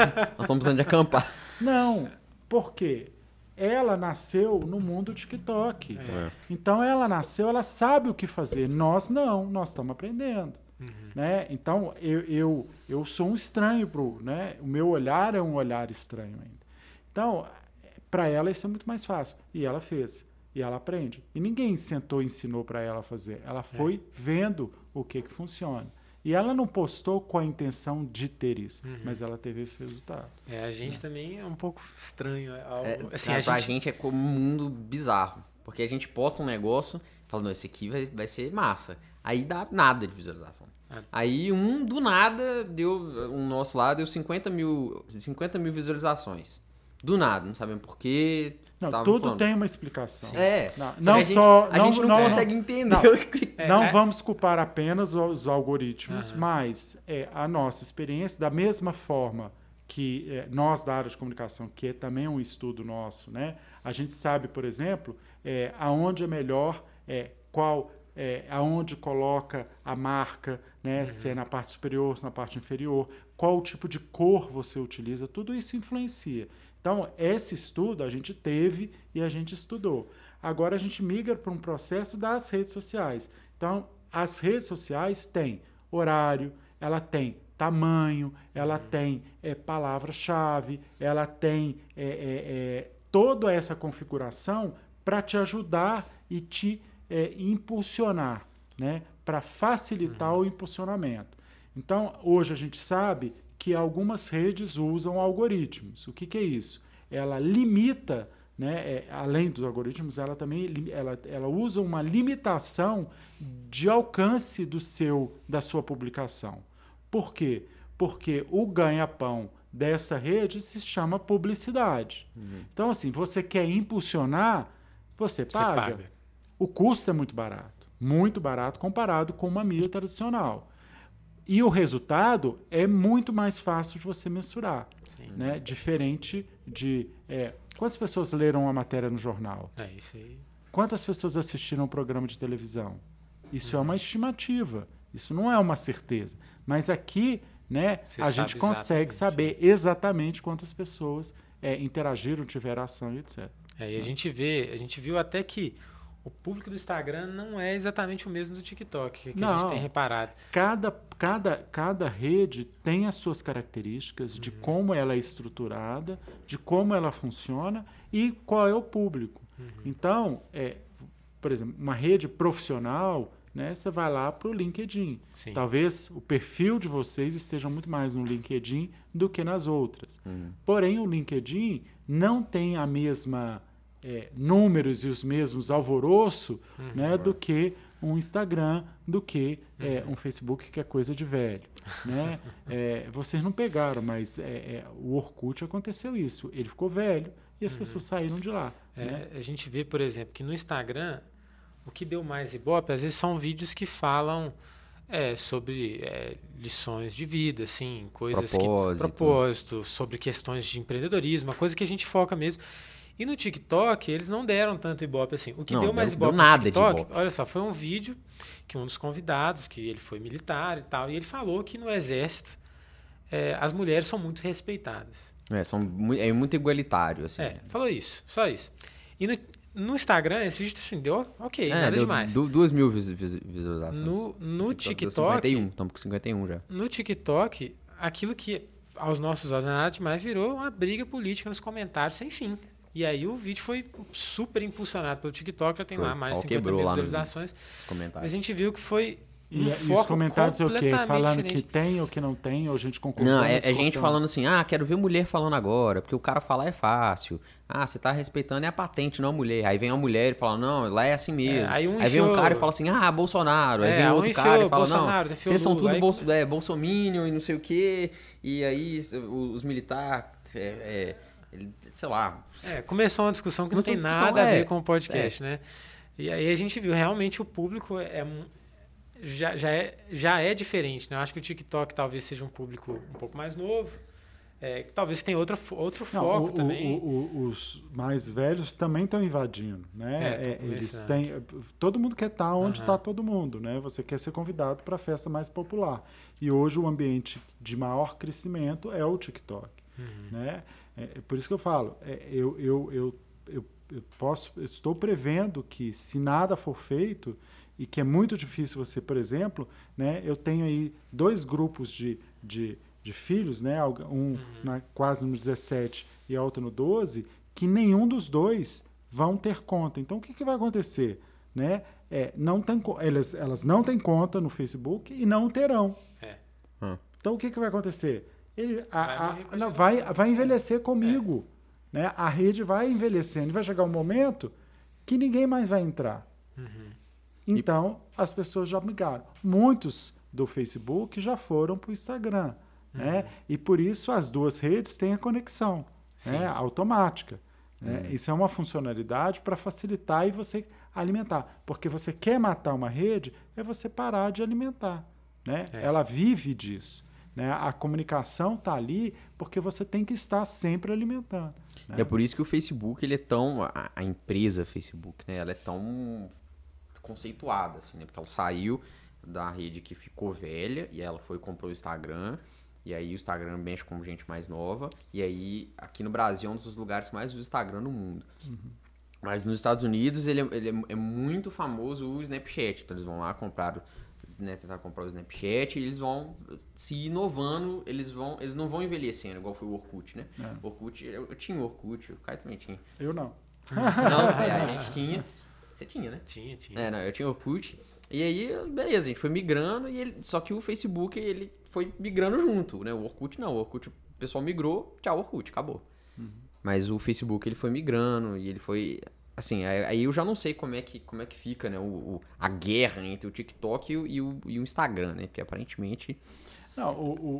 estamos precisando de acampar. Não, por quê? Ela nasceu no mundo TikTok. É. Então ela nasceu, ela sabe o que fazer. Nós não, nós estamos aprendendo. Né? Então eu, eu, eu sou um estranho pro, né? O meu olhar é um olhar estranho ainda. Então, para ela isso é muito mais fácil. E ela fez. E ela aprende. E ninguém sentou e ensinou para ela fazer. Ela foi vendo o que, que funciona. E ela não postou com a intenção de ter isso, mas ela teve esse resultado. É, a gente também é um pouco estranho. é algo- É, assim, pra, a pra gente, gente é como um mundo bizarro. Porque a gente posta um negócio, fala, não, esse aqui vai, vai ser massa. Aí dá nada de visualização. É. Aí um do nada deu. Um nosso lá deu 50 mil, 50 mil visualizações. Do nada, não sabemos porquê. Não, tudo falando. tem uma explicação. É. Não, Só a gente, só. A não, gente não, não, consegue entender não. que. É, não é. vamos culpar apenas os algoritmos, Aham. mas é, a nossa experiência, da mesma forma que é, nós da área de comunicação, que é também um estudo nosso, né? A gente sabe, por exemplo, é, aonde é melhor, é, qual é, aonde coloca a marca, né? Uhum. Se é na parte superior, se na parte inferior, qual tipo de cor você utiliza, tudo isso influencia. Então, esse estudo a gente teve e a gente estudou. Agora a gente migra para um processo das redes sociais. Então, as redes sociais têm horário, ela tem tamanho, ela uhum. tem é, palavra-chave, ela tem é, é, toda essa configuração para te ajudar e te é, impulsionar, né? para facilitar uhum. o impulsionamento. Então, hoje a gente sabe que algumas redes usam algoritmos. O que, que é isso? Ela limita, né, é, além dos algoritmos, ela também ela, ela usa uma limitação de alcance do seu da sua publicação. Por quê? Porque o ganha-pão dessa rede se chama publicidade. Uhum. Então, assim, você quer impulsionar, você paga. Você paga. O custo é muito barato, muito barato comparado com uma mídia tradicional. E o resultado é muito mais fácil de você mensurar. Sim. Né? Diferente de. É, quantas pessoas leram a matéria no jornal? É isso aí. Quantas pessoas assistiram um programa de televisão? Isso uhum. é uma estimativa. Isso não é uma certeza. Mas aqui, né, a gente consegue exatamente. saber exatamente quantas pessoas é, interagiram, tiveram ação e etc. É, e a gente vê, a gente viu até que o público do Instagram não é exatamente o mesmo do TikTok, que não. a gente tem reparado. Cada, cada, cada rede tem as suas características uhum. de como ela é estruturada, de como ela funciona e qual é o público. Uhum. Então, é, por exemplo, uma rede profissional, né, você vai lá para o LinkedIn. Sim. Talvez o perfil de vocês esteja muito mais no LinkedIn do que nas outras. Uhum. Porém, o LinkedIn não tem a mesma é, números e os mesmos alvoroço uhum, né, do que um Instagram, do que é, uhum. um Facebook, que é coisa de velho. Né? é, vocês não pegaram, mas é, é, o Orkut aconteceu isso. Ele ficou velho e as uhum. pessoas saíram de lá. É, né? A gente vê, por exemplo, que no Instagram, o que deu mais ibope, às vezes são vídeos que falam é, sobre é, lições de vida, assim, coisas propósito. que. Propósito, sobre questões de empreendedorismo, uma coisa que a gente foca mesmo. E no TikTok, eles não deram tanto ibope assim. O que não, deu mais ibope no TikTok, olha só, foi um vídeo que um dos convidados, que ele foi militar e tal, e ele falou que no exército é, as mulheres são muito respeitadas. É, são é muito igualitário, assim. É, falou isso, só isso. E no, no Instagram, esse vídeo assim, deu ok, é, nada deu, demais. duas mil visualizações. No, no TikTok. 51, estamos com 51 já. No TikTok, aquilo que aos nossos olhos nada demais virou uma briga política nos comentários sem fim. E aí o vídeo foi super impulsionado pelo TikTok, já tem foi. lá mais de 50 mil visualizações. Mas a gente viu que foi um e, e os comentários é o quê? Falando diferente. que tem ou que não tem, ou gente concordando? Não, é, é gente falando assim, ah, quero ver mulher falando agora, porque o cara falar é fácil. Ah, você tá respeitando é a patente, não a mulher. Aí vem uma mulher e fala, não, lá é assim mesmo. É, aí, um aí vem um cara e fala assim, ah, Bolsonaro. Aí é, vem outro um cara e fala, não, vocês são tudo bolso, é, bolsominion e não sei o quê. E aí os militares... É, é, sei lá. É, começou uma discussão que não tem nada a ver é, com o podcast, é. né? E aí a gente viu, realmente o público é, já, já, é, já é diferente, né? Eu acho que o TikTok talvez seja um público um pouco mais novo. É, talvez tenha outra, outro não, foco o, também. O, o, os mais velhos também estão invadindo, né? É, eles têm, todo mundo quer estar onde está uhum. todo mundo, né? Você quer ser convidado para a festa mais popular. E hoje o ambiente de maior crescimento é o TikTok, uhum. né? É, é, por isso que eu falo, é, eu, eu, eu, eu, eu posso, eu estou prevendo que se nada for feito e que é muito difícil você, por exemplo, né, eu tenho aí dois grupos de, de, de filhos, né, um uhum. na, quase no 17 e a outra no 12, que nenhum dos dois vão ter conta. Então, o que, que vai acontecer? Né? É, não tem, elas, elas não têm conta no Facebook e não terão. É. Então, o que, que vai acontecer? Ele, a, vai, a, não, vai, vai envelhecer comigo. É. Né? A rede vai envelhecendo. E vai chegar um momento que ninguém mais vai entrar. Uhum. Então, e... as pessoas já migraram. Muitos do Facebook já foram para o Instagram. Né? Uhum. Né? E por isso as duas redes têm a conexão né? automática. Né? Uhum. Isso é uma funcionalidade para facilitar e você alimentar. Porque você quer matar uma rede, é você parar de alimentar. Né? É. Ela vive disso. Né? A comunicação está ali porque você tem que estar sempre alimentando. Né? É por isso que o Facebook ele é tão a, a, empresa Facebook, né? Ela é tão conceituada assim, né? Porque ela saiu da rede que ficou velha e ela foi comprou o Instagram. E aí o Instagram mexe com gente mais nova. E aí, aqui no Brasil, é um dos lugares mais usa Instagram no mundo. Uhum. Mas nos Estados Unidos, ele, é, ele é, é, muito famoso o Snapchat. Então, eles vão lá comprar, né, tentar comprar o Snapchat e eles vão se inovando. Eles, vão, eles não vão envelhecendo, igual foi o Orkut, né? É. O Orkut, eu, eu, tinha o Orkut, o Caio também tinha. Eu não. Não, a gente tinha. Você tinha, né? Tinha, tinha. É, não, eu tinha o Orkut. E aí, beleza, a gente foi migrando, e ele, só que o Facebook, ele foi migrando junto, né? O Orkut não, o Orkut, o pessoal migrou, tchau, Orkut, acabou. Uhum. Mas o Facebook, ele foi migrando, e ele foi... Assim, aí eu já não sei como é que, como é que fica, né? O, o a guerra entre o TikTok e o, e o, e o Instagram, né? Porque aparentemente... Não, o, o,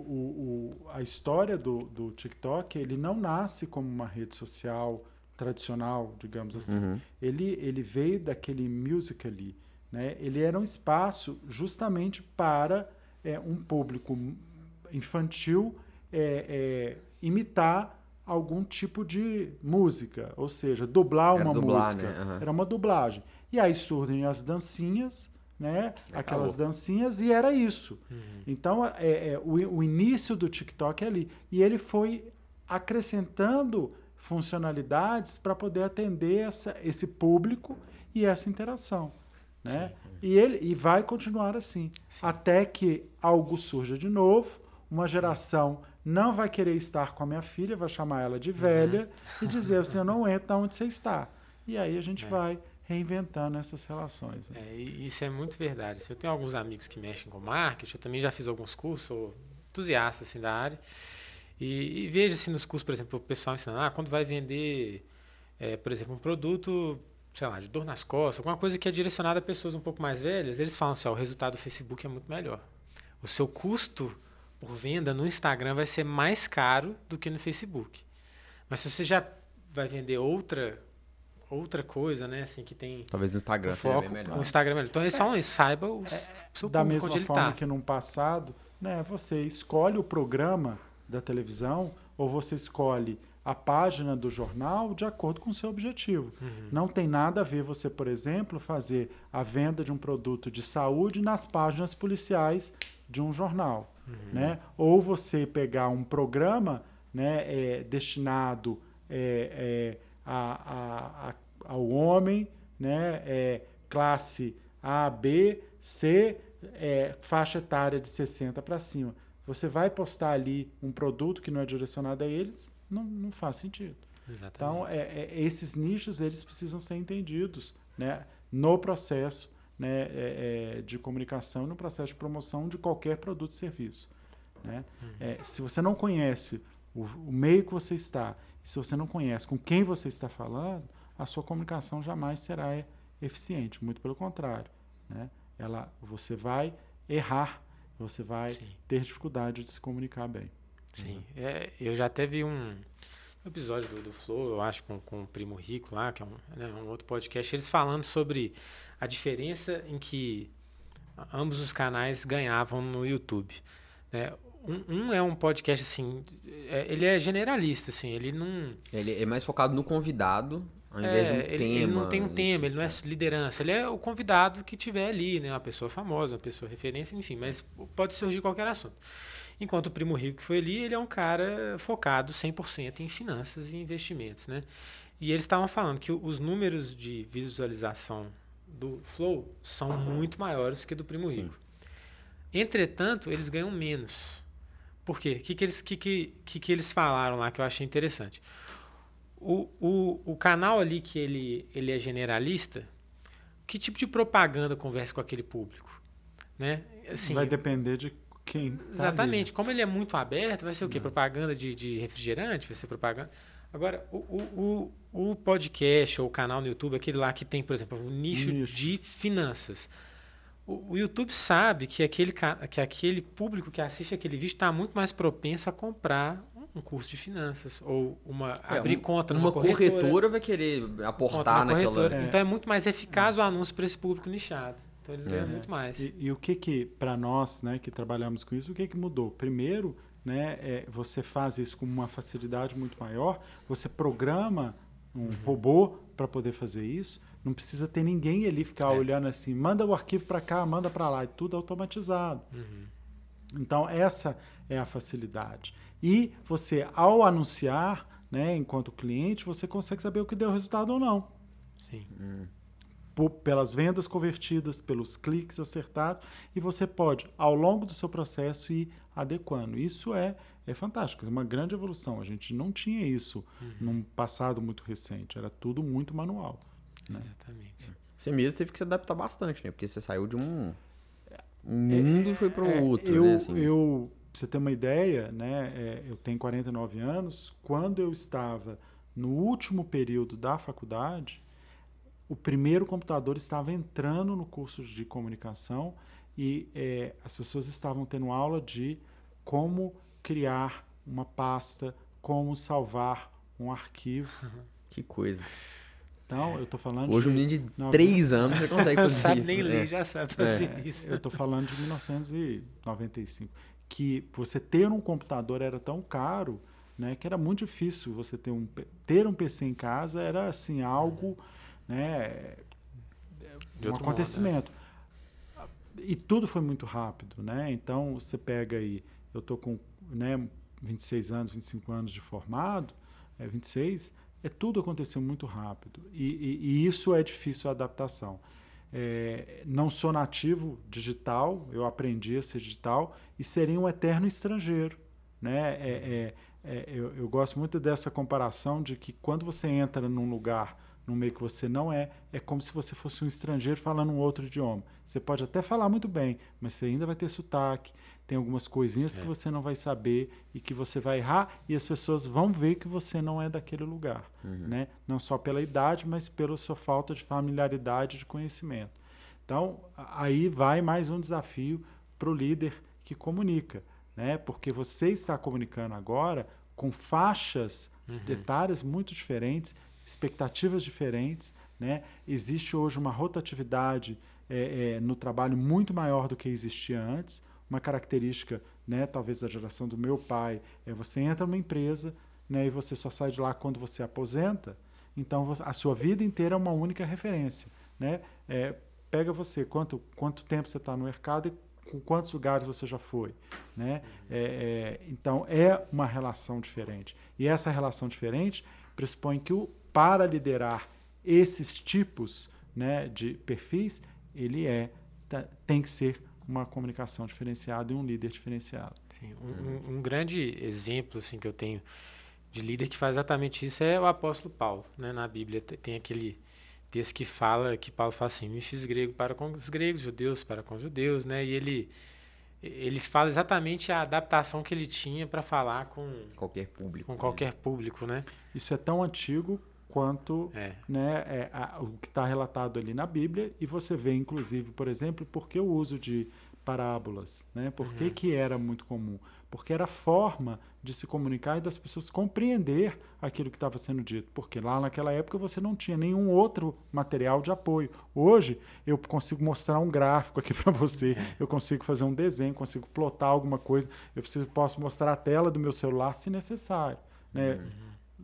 o, a história do, do TikTok, ele não nasce como uma rede social tradicional, digamos assim. Uhum. Ele, ele veio daquele Musical.ly, né? Ele era um espaço justamente para é, um público infantil é, é, imitar algum tipo de música, ou seja, dublar era uma dublar, música. Né? Uhum. Era uma dublagem. E aí surgem as dancinhas, né? Aquelas dancinhas, e era isso. Uhum. Então, é, é, o, o início do TikTok é ali. E ele foi acrescentando funcionalidades para poder atender essa, esse público e essa interação. Né? E, ele, e vai continuar assim, Sim. até que algo surja de novo, uma geração não vai querer estar com a minha filha, vai chamar ela de velha uhum. e dizer, você assim, não entra onde você está. E aí a gente é. vai reinventando essas relações. Né? É, isso é muito verdade. Eu tenho alguns amigos que mexem com marketing, eu também já fiz alguns cursos, sou entusiasta assim, da área. E, e vejo assim, nos cursos, por exemplo, o pessoal ensinando, ah, quando vai vender, é, por exemplo, um produto sei lá, de dor nas costas, alguma coisa que é direcionada a pessoas um pouco mais velhas, eles falam assim, ó, o resultado do Facebook é muito melhor. O seu custo por venda no Instagram vai ser mais caro do que no Facebook. Mas se você já vai vender outra outra coisa, né, assim que tem talvez no Instagram foco, seja melhor. O Instagram é melhor. Então eles é, falam saiba o é, seu da mesma onde forma tá. que no passado, né, você escolhe o programa da televisão ou você escolhe a página do jornal de acordo com o seu objetivo. Uhum. Não tem nada a ver você, por exemplo, fazer a venda de um produto de saúde nas páginas policiais de um jornal. Uhum. Né? Ou você pegar um programa né, é, destinado é, é, a, a, a, ao homem, né, é, classe A, B, C, é, faixa etária de 60 para cima. Você vai postar ali um produto que não é direcionado a eles, não, não faz sentido. Exatamente. Então, é, é, esses nichos eles precisam ser entendidos né, no processo né, é, é de comunicação, no processo de promoção de qualquer produto e serviço. Né? Uhum. É, se você não conhece o, o, meio que você está, se você não conhece com quem você está falando, a sua comunicação jamais será eficiente. Muito pelo contrário. Né? Ela, você vai errar, você vai Sim. ter dificuldade de se comunicar bem. Sim, é, eu já teve um episódio do, do Flow, eu acho, com, com o Primo Rico lá, que é um, né, um outro podcast, eles falando sobre a diferença em que ambos os canais ganhavam no YouTube. Né? Um, um, é um podcast assim, é, ele é generalista, assim, ele não. Ele é mais focado no convidado, ao invés é, de um ele, tema. Ele não tem um tema, ele não é liderança, ele é o convidado que tiver ali, né? Uma pessoa famosa, uma pessoa referência, enfim, mas pode surgir qualquer assunto. Enquanto o Primo Rico que foi ali, ele é um cara focado 100% em finanças e investimentos, né? E eles estavam falando que os números de visualização do Flow são muito maiores que do Primo Rico. Entretanto, eles ganham menos. Por quê? O que, que, eles, que, que, que, eles falaram lá que eu achei interessante? O, o, o canal ali que ele, ele é generalista, que tipo de propaganda conversa com aquele público? Né? Assim, Vai depender de quem tá Exatamente. Como ele é muito aberto, vai ser o quê? Não. Propaganda de, de refrigerante? Vai ser propaganda. Agora, o, o, o, o podcast ou o canal no YouTube, aquele lá que tem, por exemplo, um nicho, nicho. de finanças. O, o, YouTube sabe que aquele, que aquele público que assiste aquele vídeo está muito mais propenso a comprar um curso de finanças ou uma é, abrir um, conta numa uma corretora. corretora vai querer aportar naquela. É. Então é muito mais eficaz o anúncio para esse público nichado. Então eles ganham É. muito mais. E, e o que que, para nós, né, que trabalhamos com isso, o que que mudou? Primeiro, né, é, você faz isso com uma facilidade muito maior, você programa um Uhum. robô para poder fazer isso, não precisa ter ninguém ali ficar É. olhando assim, manda o arquivo para cá, manda para lá, é tudo automatizado. Uhum. Então, essa é a facilidade. E você, ao anunciar, né, enquanto cliente, você consegue saber o que deu resultado ou não. Sim. Por- pelas vendas convertidas, pelos cliques acertados, e você pode, ao longo do seu processo, ir adequando. Isso é, é fantástico, é uma grande evolução. A gente não tinha isso num passado muito recente, era tudo muito manual. Né? Exatamente. Você mesmo teve que se adaptar bastante, né? Porque você saiu de um, um mundo e foi para É, o outro, eu, né? Assim, eu, pra você ter uma ideia, né, é, eu tenho 49 anos. Quando eu estava no último período da faculdade, o primeiro computador estava entrando no curso de comunicação e é, as pessoas estavam tendo aula de como criar uma pasta, como salvar um arquivo. Que coisa. Então, eu estou falando Hoje um de... menino de Não, 3 anos já consegue Não fazer sabe isso. nem né? ler, já sabe fazer isso. Eu estou falando de 1995. Que você ter um computador era tão caro, né, que era muito difícil você ter um ter um PC em casa era assim algo, né, De um outro acontecimento. E tudo foi muito rápido, né? Então você pega aí, eu tô com, né, 26 anos, 25 anos de formado, é 26, é tudo aconteceu muito rápido e, e- e isso é difícil a adaptação. É, não sou nativo digital, eu aprendi a ser digital e seria um eterno estrangeiro, né? É, é, é, eu, eu gosto muito dessa comparação de que quando você entra num lugar, num meio que você não é, é como se você fosse um estrangeiro falando um outro idioma. Você pode até falar muito bem, mas você ainda vai ter sotaque, tem algumas coisinhas É. que você não vai saber e que você vai errar e as pessoas vão ver que você não é daquele lugar, né? Não só pela idade, mas pela sua falta de familiaridade, de conhecimento. Então, aí vai mais um desafio para o líder que comunica, né? Porque você está comunicando agora com faixas etárias muito diferentes, expectativas diferentes, né? Existe hoje uma rotatividade é, é, no trabalho muito maior do que existia antes. Uma característica, né, talvez da geração do meu pai, é você entra numa empresa, né, e você só sai de lá quando você aposenta. Então a sua vida inteira é uma única referência, né? É, pega você quanto quanto tempo você está no mercado e com quantos lugares você já foi, né? É, é, então é uma relação diferente e essa relação diferente pressupõe que o para liderar esses tipos, né, de perfis, ele é tá- tem que ser uma comunicação diferenciada e um líder diferenciado. Sim, um, um- um grande exemplo assim, que eu tenho de líder que faz exatamente isso é o apóstolo Paulo. Né? Na Bíblia te- tem aquele texto que fala, que Paulo fala assim, me fiz grego para com os gregos, judeus para com os judeus, né? E ele, ele fala exatamente a adaptação que ele tinha para falar com, Qualquer público. com né? qualquer público, né? Isso é tão antigo quanto É. né, é, a- o que está relatado ali na Bíblia, e você vê, inclusive, por exemplo, por que o uso de parábolas, né? Por que, que era muito comum? Porque era forma de se comunicar e das pessoas compreender aquilo que estava sendo dito. Porque lá naquela época você não tinha nenhum outro material de apoio. Hoje eu consigo mostrar um gráfico aqui para você, eu consigo fazer um desenho, consigo plotar alguma coisa, eu preciso, posso mostrar a tela do meu celular se necessário. Né?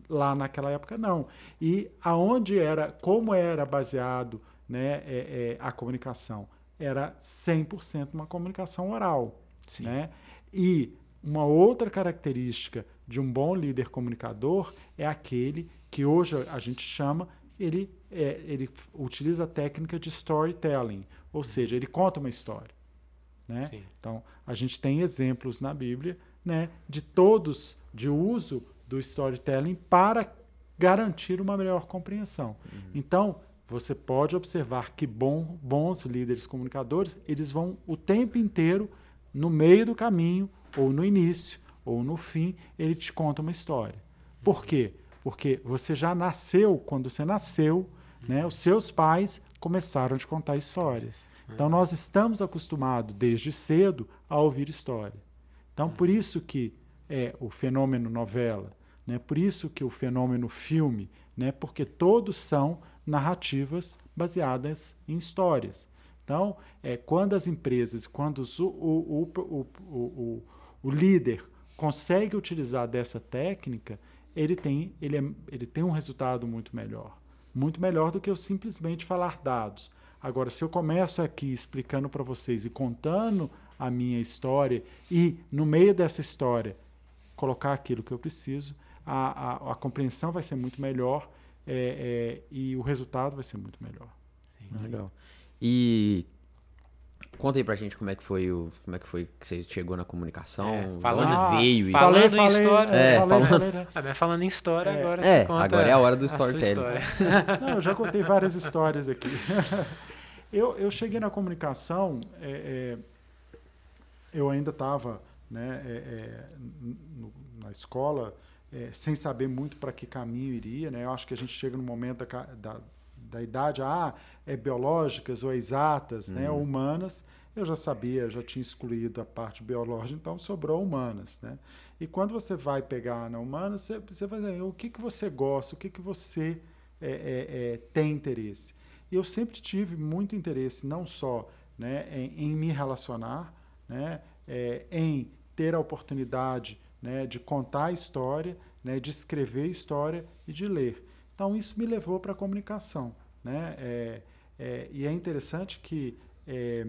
Lá naquela época não. E aonde era, como era baseado né, é, é, a comunicação? Era 100% uma comunicação oral. Sim. Né? E uma outra característica de um bom líder comunicador é aquele que hoje a gente chama, ele, é, ele utiliza a técnica de storytelling, ou seja, ele conta uma história. Né? Então, a gente tem exemplos na Bíblia né, de todos, de uso do storytelling para garantir uma melhor compreensão. Então, você pode observar que bom, bons líderes comunicadores, eles vão o tempo inteiro, no meio do caminho, ou no início, ou no fim, ele te conta uma história. Por quê? Porque você já nasceu, quando você nasceu, né, os seus pais começaram a te contar histórias. Então, nós estamos acostumados, desde cedo, a ouvir história. Então, por isso que é o fenômeno novela, né? por isso que o fenômeno filme, né? porque todos são narrativas baseadas em histórias. Então, é, quando as empresas, quando o, o, o, o, líder consegue utilizar dessa técnica, ele tem, ele, é, ele tem um resultado muito melhor. Muito melhor do que eu simplesmente falar dados. Agora, se eu começo aqui explicando para vocês e contando a minha história e, no meio dessa história, colocar aquilo que eu preciso, a, a, a compreensão vai ser muito melhor é, é, e o resultado vai ser muito melhor. Legal. E Conta aí pra gente como é que foi o, como é que foi que você chegou na comunicação, é, falando, onde veio. Falando falei, em história. É, falei, falando... Falei, né? ah, falando em história é. agora é, agora é a hora do storytelling. Não, eu já contei várias histórias aqui. eu, eu cheguei na comunicação, é, é eu ainda estava né, é, é, na escola sem saber muito para que caminho iria. Né? Eu acho que a gente chega no momento da, da da idade, ah, é biológicas ou exatas, né, uhum. né, ou humanas, eu já sabia, já tinha excluído a parte biológica, então sobrou humanas, né? E quando você vai pegar na humanas, você, você vai dizer o que, que você gosta, o que, que você é, é, é, tem interesse. E eu sempre tive muito interesse, não só né, em, em me relacionar, né, é, em ter a oportunidade né, de contar a história, né, de escrever história e de ler. Então, isso me levou para a comunicação. Né? É, é, e é interessante que é,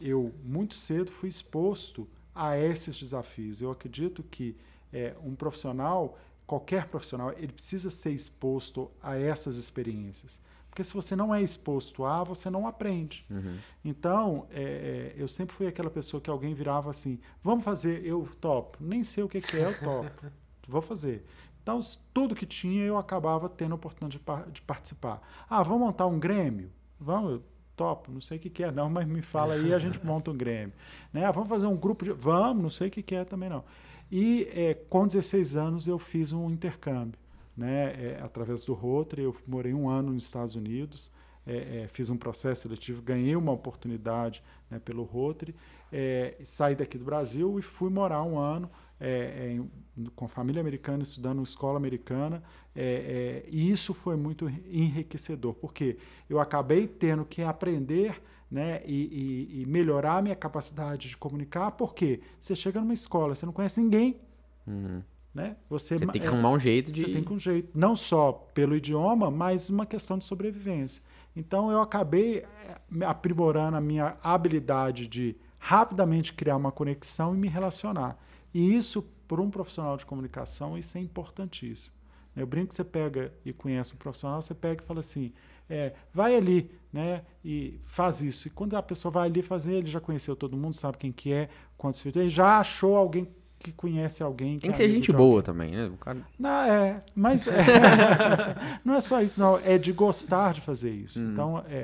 eu, muito cedo, fui exposto a esses desafios. Eu acredito que é, um profissional, qualquer profissional, ele precisa ser exposto a essas experiências. Porque se você não é exposto a, você não aprende. Uhum. Então, é, é, eu sempre fui aquela pessoa que alguém virava assim: vamos fazer, eu topo. Nem sei o que, que é, eu topo. Vou fazer. Então, tudo que tinha eu acabava tendo a oportunidade de, participar. Ah, vamos montar um Grêmio? Vamos, eu topo, não sei o que, que é, não, mas me fala aí, a gente monta um Grêmio. Né? Ah, vamos fazer um grupo de. Vamos, não sei o que, que é também não. E é, com 16 anos eu fiz um intercâmbio. Né? É, através do Rotary, eu morei um ano nos Estados Unidos, é, é fiz um processo seletivo, ganhei uma oportunidade né, pelo Rotary, é, saí daqui do Brasil e fui morar um ano é, é, com família americana, estudando escola americana, e isso foi muito enriquecedor, porque eu acabei tendo que aprender né, e, e, e melhorar a minha capacidade de comunicar, porque você chega numa escola, você não conhece ninguém, uhum. Né? Você, você, tem que arrumar um jeito de... Você tem que um jeito, não só pelo idioma, mas uma questão de sobrevivência. Então eu acabei é, aprimorando a minha habilidade de rapidamente criar uma conexão e me relacionar. E isso, para um profissional de comunicação, isso é importantíssimo. Eu brinco que você pega e conhece um profissional, você pega e fala assim, é, vai ali, né, e faz isso. E quando a pessoa vai ali fazer, ele já conheceu todo mundo, sabe quem que é, quantos filhos tem, já achou alguém que conhece alguém. Que Tem que é ser gente boa também, né? O cara... Não, é, mas é, não é só isso, não. É de gostar de fazer isso. Hum. Então, é,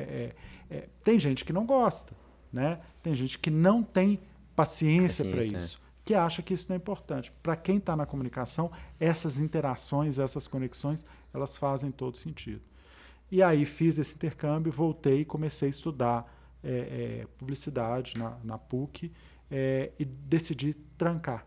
é, é, tem gente que não gosta, né? Tem gente que não tem paciência, para isso que acha que isso não é importante. Para quem está na comunicação, essas interações, essas conexões, elas fazem todo sentido. E aí fiz esse intercâmbio, voltei e comecei a estudar é, é, publicidade na, na PUC é, e decidi trancar.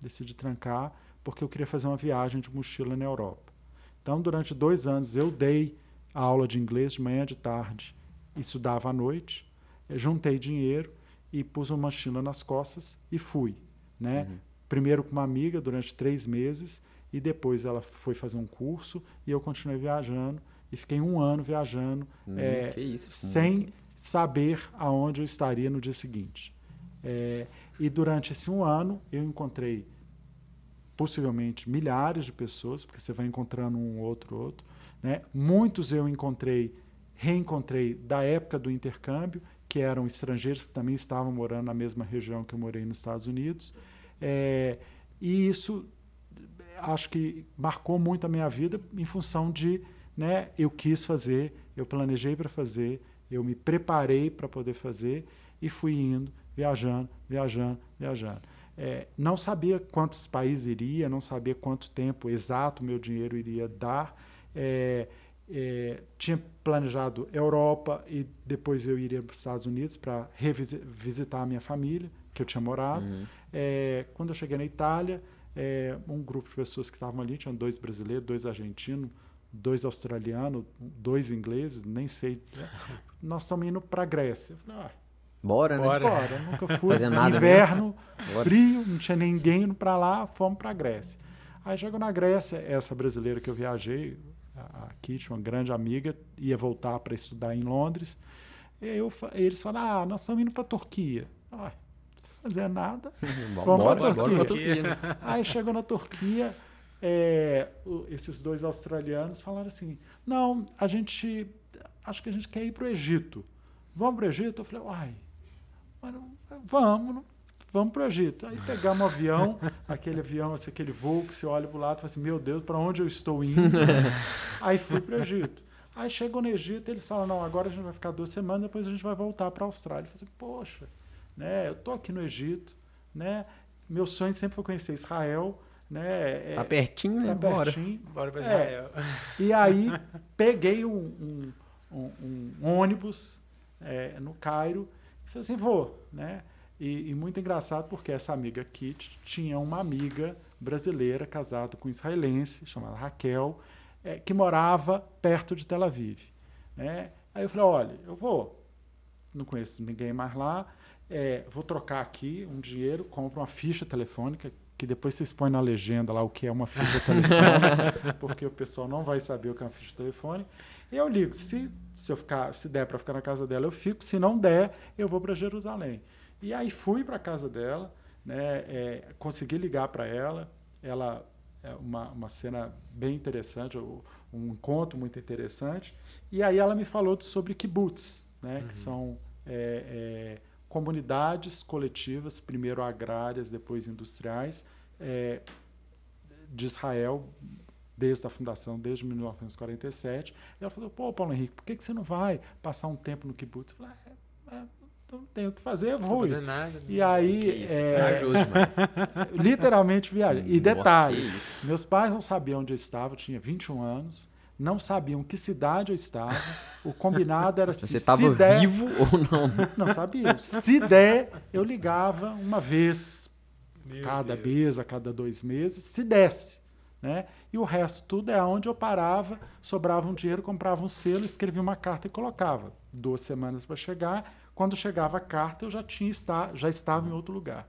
Decidi trancar porque eu queria fazer uma viagem de mochila na Europa. Então, durante dois anos, eu dei aula de inglês de manhã, de tarde, estudava à noite, juntei dinheiro e pus uma mochila nas costas e fui né? Uhum. Primeiro com uma amiga durante três meses e depois ela foi fazer um curso e eu continuei viajando e fiquei um ano viajando hum, é, sem saber aonde eu estaria no dia seguinte. É, e durante esse um ano eu encontrei possivelmente milhares de pessoas, porque você vai encontrando um outro outro. Né? Muitos eu encontrei, reencontrei da época do intercâmbio que eram estrangeiros que também estavam morando na mesma região que eu morei nos Estados Unidos. É, e isso acho que marcou muito a minha vida em função de né, eu quis fazer, eu planejei para fazer, eu me preparei para poder fazer e fui indo, viajando, viajando, viajando. É, não sabia quantos países iria, não sabia quanto tempo exato meu dinheiro iria dar. É, é, tinha planejado Europa e depois eu iria para os Estados Unidos para revisitar a minha família, que eu tinha morado. Uhum. É, quando eu cheguei na Itália, é, um grupo de pessoas que estavam ali, tinham dois brasileiros, dois argentinos, dois australianos, dois ingleses, nem sei. Nós estamos indo para a Grécia. Eu falei, ah, Bora, né? Bora. bora, nunca fui. Fazer nada Inverno, Bora. frio, não tinha ninguém indo para lá, fomos para a Grécia. Aí chegou na Grécia, essa brasileira que eu viajei, a a Kitty, uma grande amiga, ia voltar para estudar em Londres. E eu eles falaram: ah, nós estamos indo para a Turquia. Ah, fazer nada. Vamos Bora, pra bora pra Turquia. Turquia, né? Aí chegou na Turquia, é, esses dois australianos falaram assim: não, a gente acho que a gente quer ir para o Egito. Vamos para o Egito? Eu falei, uai, mas não- vamos, não- vamos para o Egito. Aí pegamos um avião, aquele avião, assim, aquele voo que você olha para o lado e fala assim: meu Deus, para onde eu estou indo? Aí fui para o Egito. Aí chegou no Egito, eles falam: não, agora a gente vai ficar duas semanas, depois a gente vai voltar para a Austrália. Eu falei assim: poxa, né, eu tô aqui no Egito, né? Meu sonho sempre foi conhecer Israel, né? é- Tá pertinho, né? tá Bora. pertinho. Bora pra É. Israel. E aí peguei um, um- um- um ônibus é, no Cairo e falei assim, vou, né? E, e muito engraçado porque essa amiga Kit tinha uma amiga brasileira casada com um israelense chamada Raquel, é, que morava perto de Tel Aviv. Né? Aí eu falei, olha, eu vou, não conheço ninguém mais lá, é, vou trocar aqui um dinheiro, compro uma ficha telefônica, que depois vocês põem na legenda lá o que é uma ficha telefônica, porque o pessoal não vai saber o que é uma ficha telefônica. Eu ligo, se, se, eu ficar, se der para ficar na casa dela, eu fico, se não der, eu vou para Jerusalém. E aí fui para a casa dela, né, é, consegui ligar para ela, ela é uma, uma cena bem interessante, um encontro muito interessante. E aí ela me falou sobre kibbutz, né, que são é, é, comunidades coletivas, primeiro agrárias, depois industriais, é, de Israel, desde a fundação, desde 1947. E ela falou, pô, Paulo Henrique, por que, que você não vai passar um tempo no kibbutz? Eu falei, é, é, não tenho o que fazer, eu Não vou. tô fazendo nada. E Que aí, é, mano. literalmente viagem. E detalhe, meus pais não sabiam onde eu estava, eu tinha 21 anos, não sabiam que cidade eu estava. O combinado era Você se tava der, vivo ou não? não sabiam. Se der, eu ligava uma vez Meu cada Deus. mês, a cada dois meses, se desse. Né? E o resto tudo é onde eu parava, sobrava um dinheiro, comprava um selo, escrevia uma carta e colocava. Duas semanas para chegar. Quando chegava a carta, eu já tinha está, já estava em outro lugar.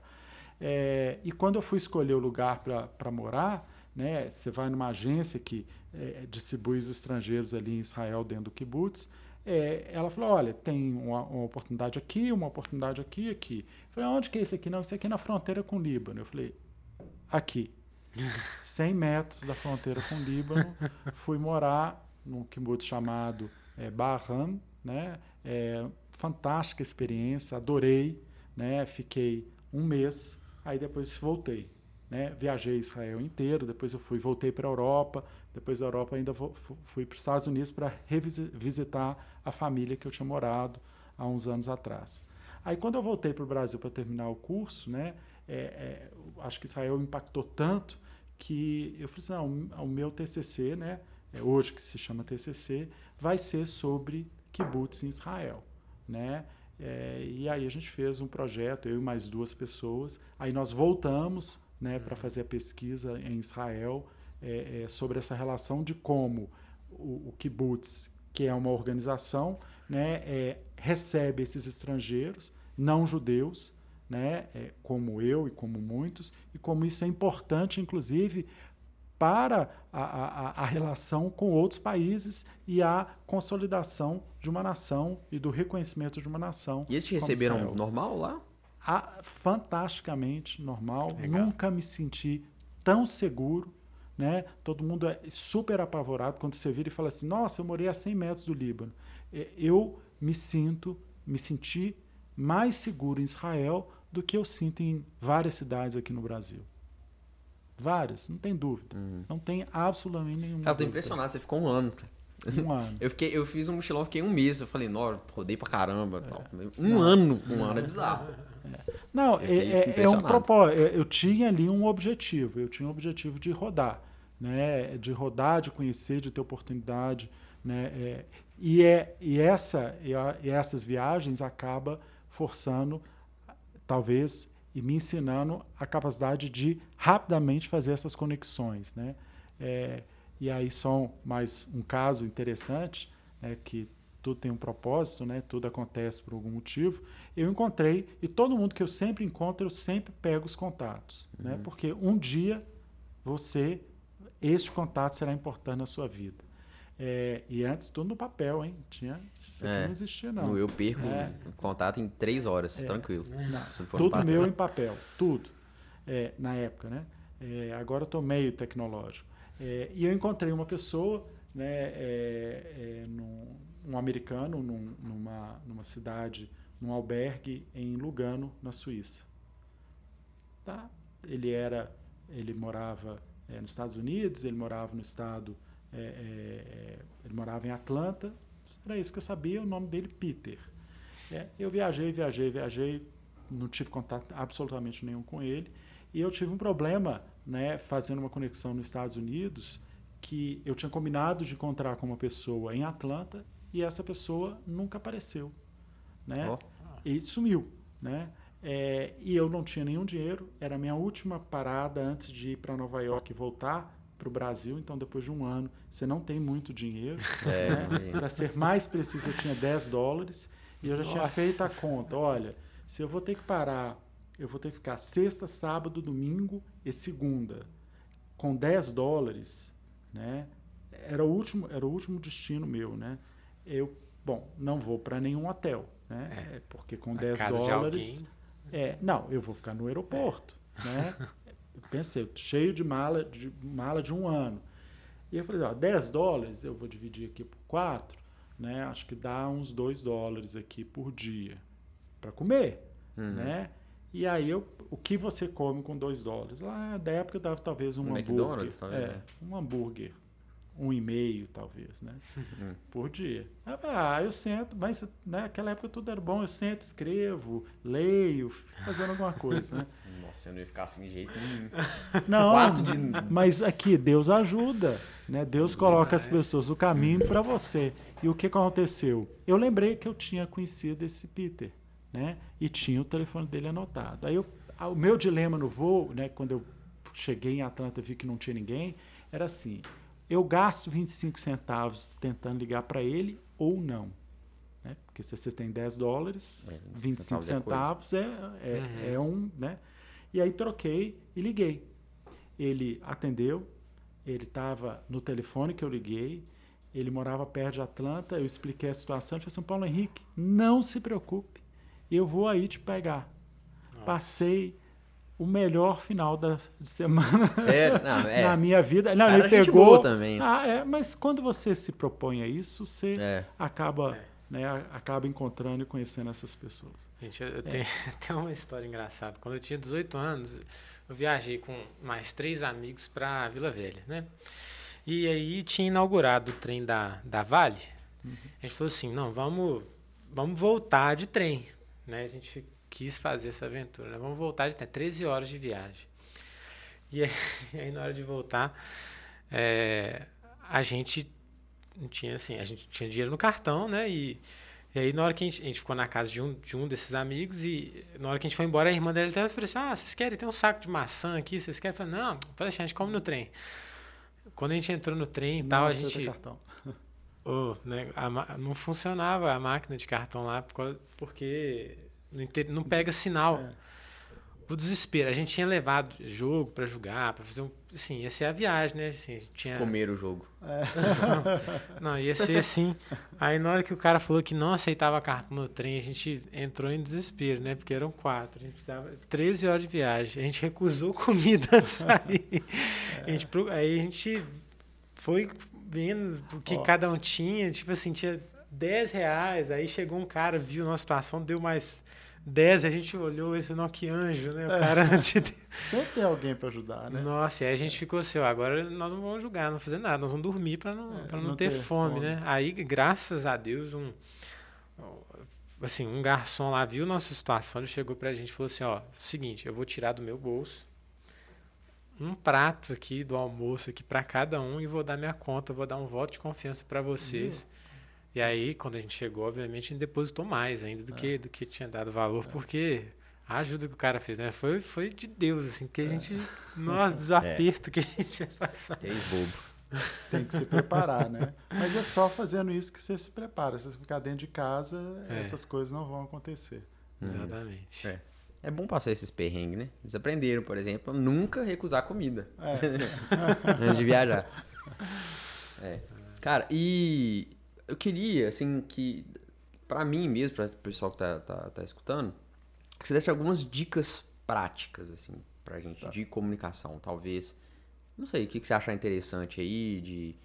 É, e quando eu fui escolher o lugar para morar, né, você vai numa agência que é, distribui os estrangeiros ali em Israel dentro do kibbutz, é, ela falou, olha, tem uma, uma oportunidade aqui, uma oportunidade aqui aqui. Eu falei, onde que é esse aqui? Não, isso aqui é na fronteira com o Líbano. Eu falei, aqui. 100 metros da fronteira com o Líbano, fui morar num kibbutz chamado é, né? É, fantástica experiência, adorei, né? Fiquei um mês, aí depois voltei, né? Viajei Israel inteiro, depois eu fui, voltei para a Europa, depois da Europa ainda fui para os Estados Unidos para revisitar a família que eu tinha morado há uns anos atrás. Aí quando eu voltei para o Brasil para terminar o curso, né? É, é, acho que Israel impactou tanto que eu falei assim, não, o meu TCC, né, é hoje que se chama TCC, vai ser sobre kibbutz em Israel, né? É, e aí a gente fez um projeto, eu e mais duas pessoas. Aí nós voltamos, né, para fazer a pesquisa em Israel é, é, sobre essa relação de como o, o kibbutz, que é uma organização, né, é, recebe esses estrangeiros não judeus, né, é, como eu e como muitos, e como isso é importante, inclusive, para a, a, a relação com outros países e a consolidação de uma nação e do reconhecimento de uma nação. E eles te receberam Israel. normal lá? Ah, fantasticamente normal. Legal. Nunca me senti tão seguro. Né? Todo mundo é super apavorado quando você vira e fala assim: Nossa, eu morei a 100 metros do Líbano. É, Eu me sinto, me senti mais seguro em Israel do que eu sinto em várias cidades aqui no Brasil. Várias, não tem dúvida. Não tem absolutamente nenhuma. Cara, eu tô dúvida. impressionado, você ficou um ano. cara. Um ano. Eu, fiquei, eu fiz um mochilão, fiquei um mês. Eu falei, nó, rodei pra caramba. Tal. Um É. Não. ano, um ano é bizarro. Não, Eu é, é- é um propósito. Eu, eu tinha ali um objetivo. Eu tinha um objetivo de rodar, né? De rodar, de conhecer, de ter oportunidade, né? É, e é e essa e, a- e essas viagens acaba forçando, talvez, e me ensinando a capacidade de rapidamente fazer essas conexões, né? É, E aí só mais um caso interessante, né, que tudo tem um propósito, né? Tudo acontece por algum motivo. Eu encontrei e todo mundo que eu sempre encontro, eu sempre pego os contatos, né? uhum. né? Porque um dia você este contato será importante na sua vida. É, e antes tudo no papel, hein? Tinha, isso aqui é, não existia, não. Eu perco é. o contato em três horas, é. tranquilo. Não, tudo meu em papel, tudo. É, na época, né? É, agora eu estou meio tecnológico. e eu encontrei uma pessoa, né, num, um americano, num, numa, numa cidade, num albergue em Lugano, na Suíça. Tá? Ele era, ele morava nos Estados Unidos, ele morava no estado é, é, é, ele morava em Atlanta, era isso que eu sabia, o nome dele Peter. É, eu viajei, viajei, viajei, não tive contato absolutamente nenhum com ele, e eu tive um problema né, fazendo uma conexão nos Estados Unidos, que eu tinha combinado de encontrar com uma pessoa em Atlanta e essa pessoa nunca apareceu, né? Oh. E sumiu, né? É, e eu não tinha nenhum dinheiro, era a minha última parada antes de ir para Nova York e voltar para o Brasil, então depois de um ano você não tem muito dinheiro. É, né? Para ser mais preciso, eu tinha 10 dólares e eu já Nossa. tinha feito a conta. Olha, se eu vou ter que parar, eu vou ter que ficar sexta, sábado, domingo e segunda com 10 dólares, né? Era o último, era o último destino meu, né? Eu, bom, não vou para nenhum hotel, né? É. Porque com a 10 dólares, é, não, eu vou ficar no aeroporto, é. né? Pensei, cheio de mala de mala de um ano. E eu falei, ó, 10 dólares eu vou dividir aqui por 4, né? Acho que dá uns 2 dólares aqui por dia para comer, uhum. né? E aí eu, o que você come com 2 dólares? Lá da época dava talvez um, um hambúrguer. McDonald's, talvez, é, né? um hambúrguer um e meio, talvez, né? Hum. Por dia. Ah, eu sento, mas naquela né, época tudo era bom, eu sento, escrevo, leio, fazendo alguma coisa, né? Nossa, eu não ia ficar assim de jeito nenhum. Não, de... mas aqui Deus ajuda, né? Deus coloca as pessoas no caminho para você. E o que aconteceu? Eu lembrei que eu tinha conhecido esse Peter, né? E tinha o telefone dele anotado. Aí eu, o meu dilema no voo, né? Quando eu cheguei em Atlanta, vi que não tinha ninguém, era assim: eu gasto 25 centavos tentando ligar para ele ou não. Né? Porque se você tem 10 dólares, é, 25 centavos é, é, uhum. é, um. Né? E aí troquei e liguei. Ele atendeu, ele estava no telefone que eu liguei, ele morava perto de Atlanta, eu expliquei a situação, ele falou assim, Paulo Henrique, não se preocupe, eu vou aí te pegar. Nossa. Passei o melhor final da semana Sério? Não, é. na minha vida. Não, Cara, ele pegou. também. Ah, é, mas quando você se propõe a isso, você é. acaba, é. Né, acaba encontrando e conhecendo essas pessoas. Gente, eu, tenho, tenho uma história engraçada. Quando eu tinha 18 anos, eu viajei com mais três amigos para Vila Velha, né? E aí tinha inaugurado o trem da, da Vale. Uhum. A gente falou assim, não, vamos, vamos voltar de trem, né? A gente quis fazer essa aventura. Né? Vamos voltar de 13 horas de viagem. E aí, e aí na hora de voltar, é, a gente tinha assim, a gente tinha dinheiro no cartão, né? E, e aí na hora que a gente, a gente, ficou na casa de um, de um desses amigos e na hora que a gente foi embora, a irmã dele até falou assim: Ah, vocês querem? Tem um saco de maçã aqui, vocês querem? Eu falei, não, pode deixar, a gente come no trem. Quando a gente entrou no trem e tal, a gente. Cartão. Oh, né, a, não funcionava a máquina de cartão lá porque não pega sinal. É. O desespero. A gente tinha levado jogo para jogar, para fazer um. Assim, ia ser a viagem, né? Assim, tinha... Comer o jogo. É. Não, não, ia ser assim. Aí na hora que o cara falou que não aceitava cartão no trem, a gente entrou em desespero, né? Porque eram quatro. A gente precisava 13 horas de viagem. A gente recusou comida antes de sair. É. A gente, aí a gente foi vendo o que oh. cada um tinha. Tipo assim, tinha 10 reais. Aí chegou um cara, viu a nossa situação, deu mais 10, a gente olhou esse que anjo, né? O é. cara. Sempre tem alguém para ajudar, né? Nossa, e aí a gente ficou assim, ó, agora nós não vamos julgar, não fazer nada, nós vamos dormir para não, é, não, não, ter, ter fome, fome, né? Aí, graças a Deus, um. Assim, um garçom lá viu nossa situação, ele chegou pra gente e falou assim: ó, seguinte, eu vou tirar do meu bolso um prato aqui do almoço aqui para cada um e vou dar minha conta, vou dar um voto de confiança para vocês. Uhum. E aí, quando a gente chegou, obviamente, a gente depositou mais ainda do, é. que, do que tinha dado valor, é. porque a ajuda que o cara fez, né? Foi, foi de Deus, assim, que a é. gente. Nossa, desaperto é. que a gente ia passar. Tem bobo. tem que se preparar, né? Mas é só fazendo isso que você se prepara. Se você ficar dentro de casa, É. essas coisas não vão acontecer. Exatamente. É. É bom passar esses perrengues, né? Eles aprenderam, por exemplo, a nunca recusar comida É. antes de viajar. É. Cara, e eu queria, assim, que pra mim mesmo, para o pessoal que tá, tá, tá escutando, que você desse algumas dicas práticas, assim, pra gente, de comunicação, talvez. Não sei, o que, que você achar interessante aí, de.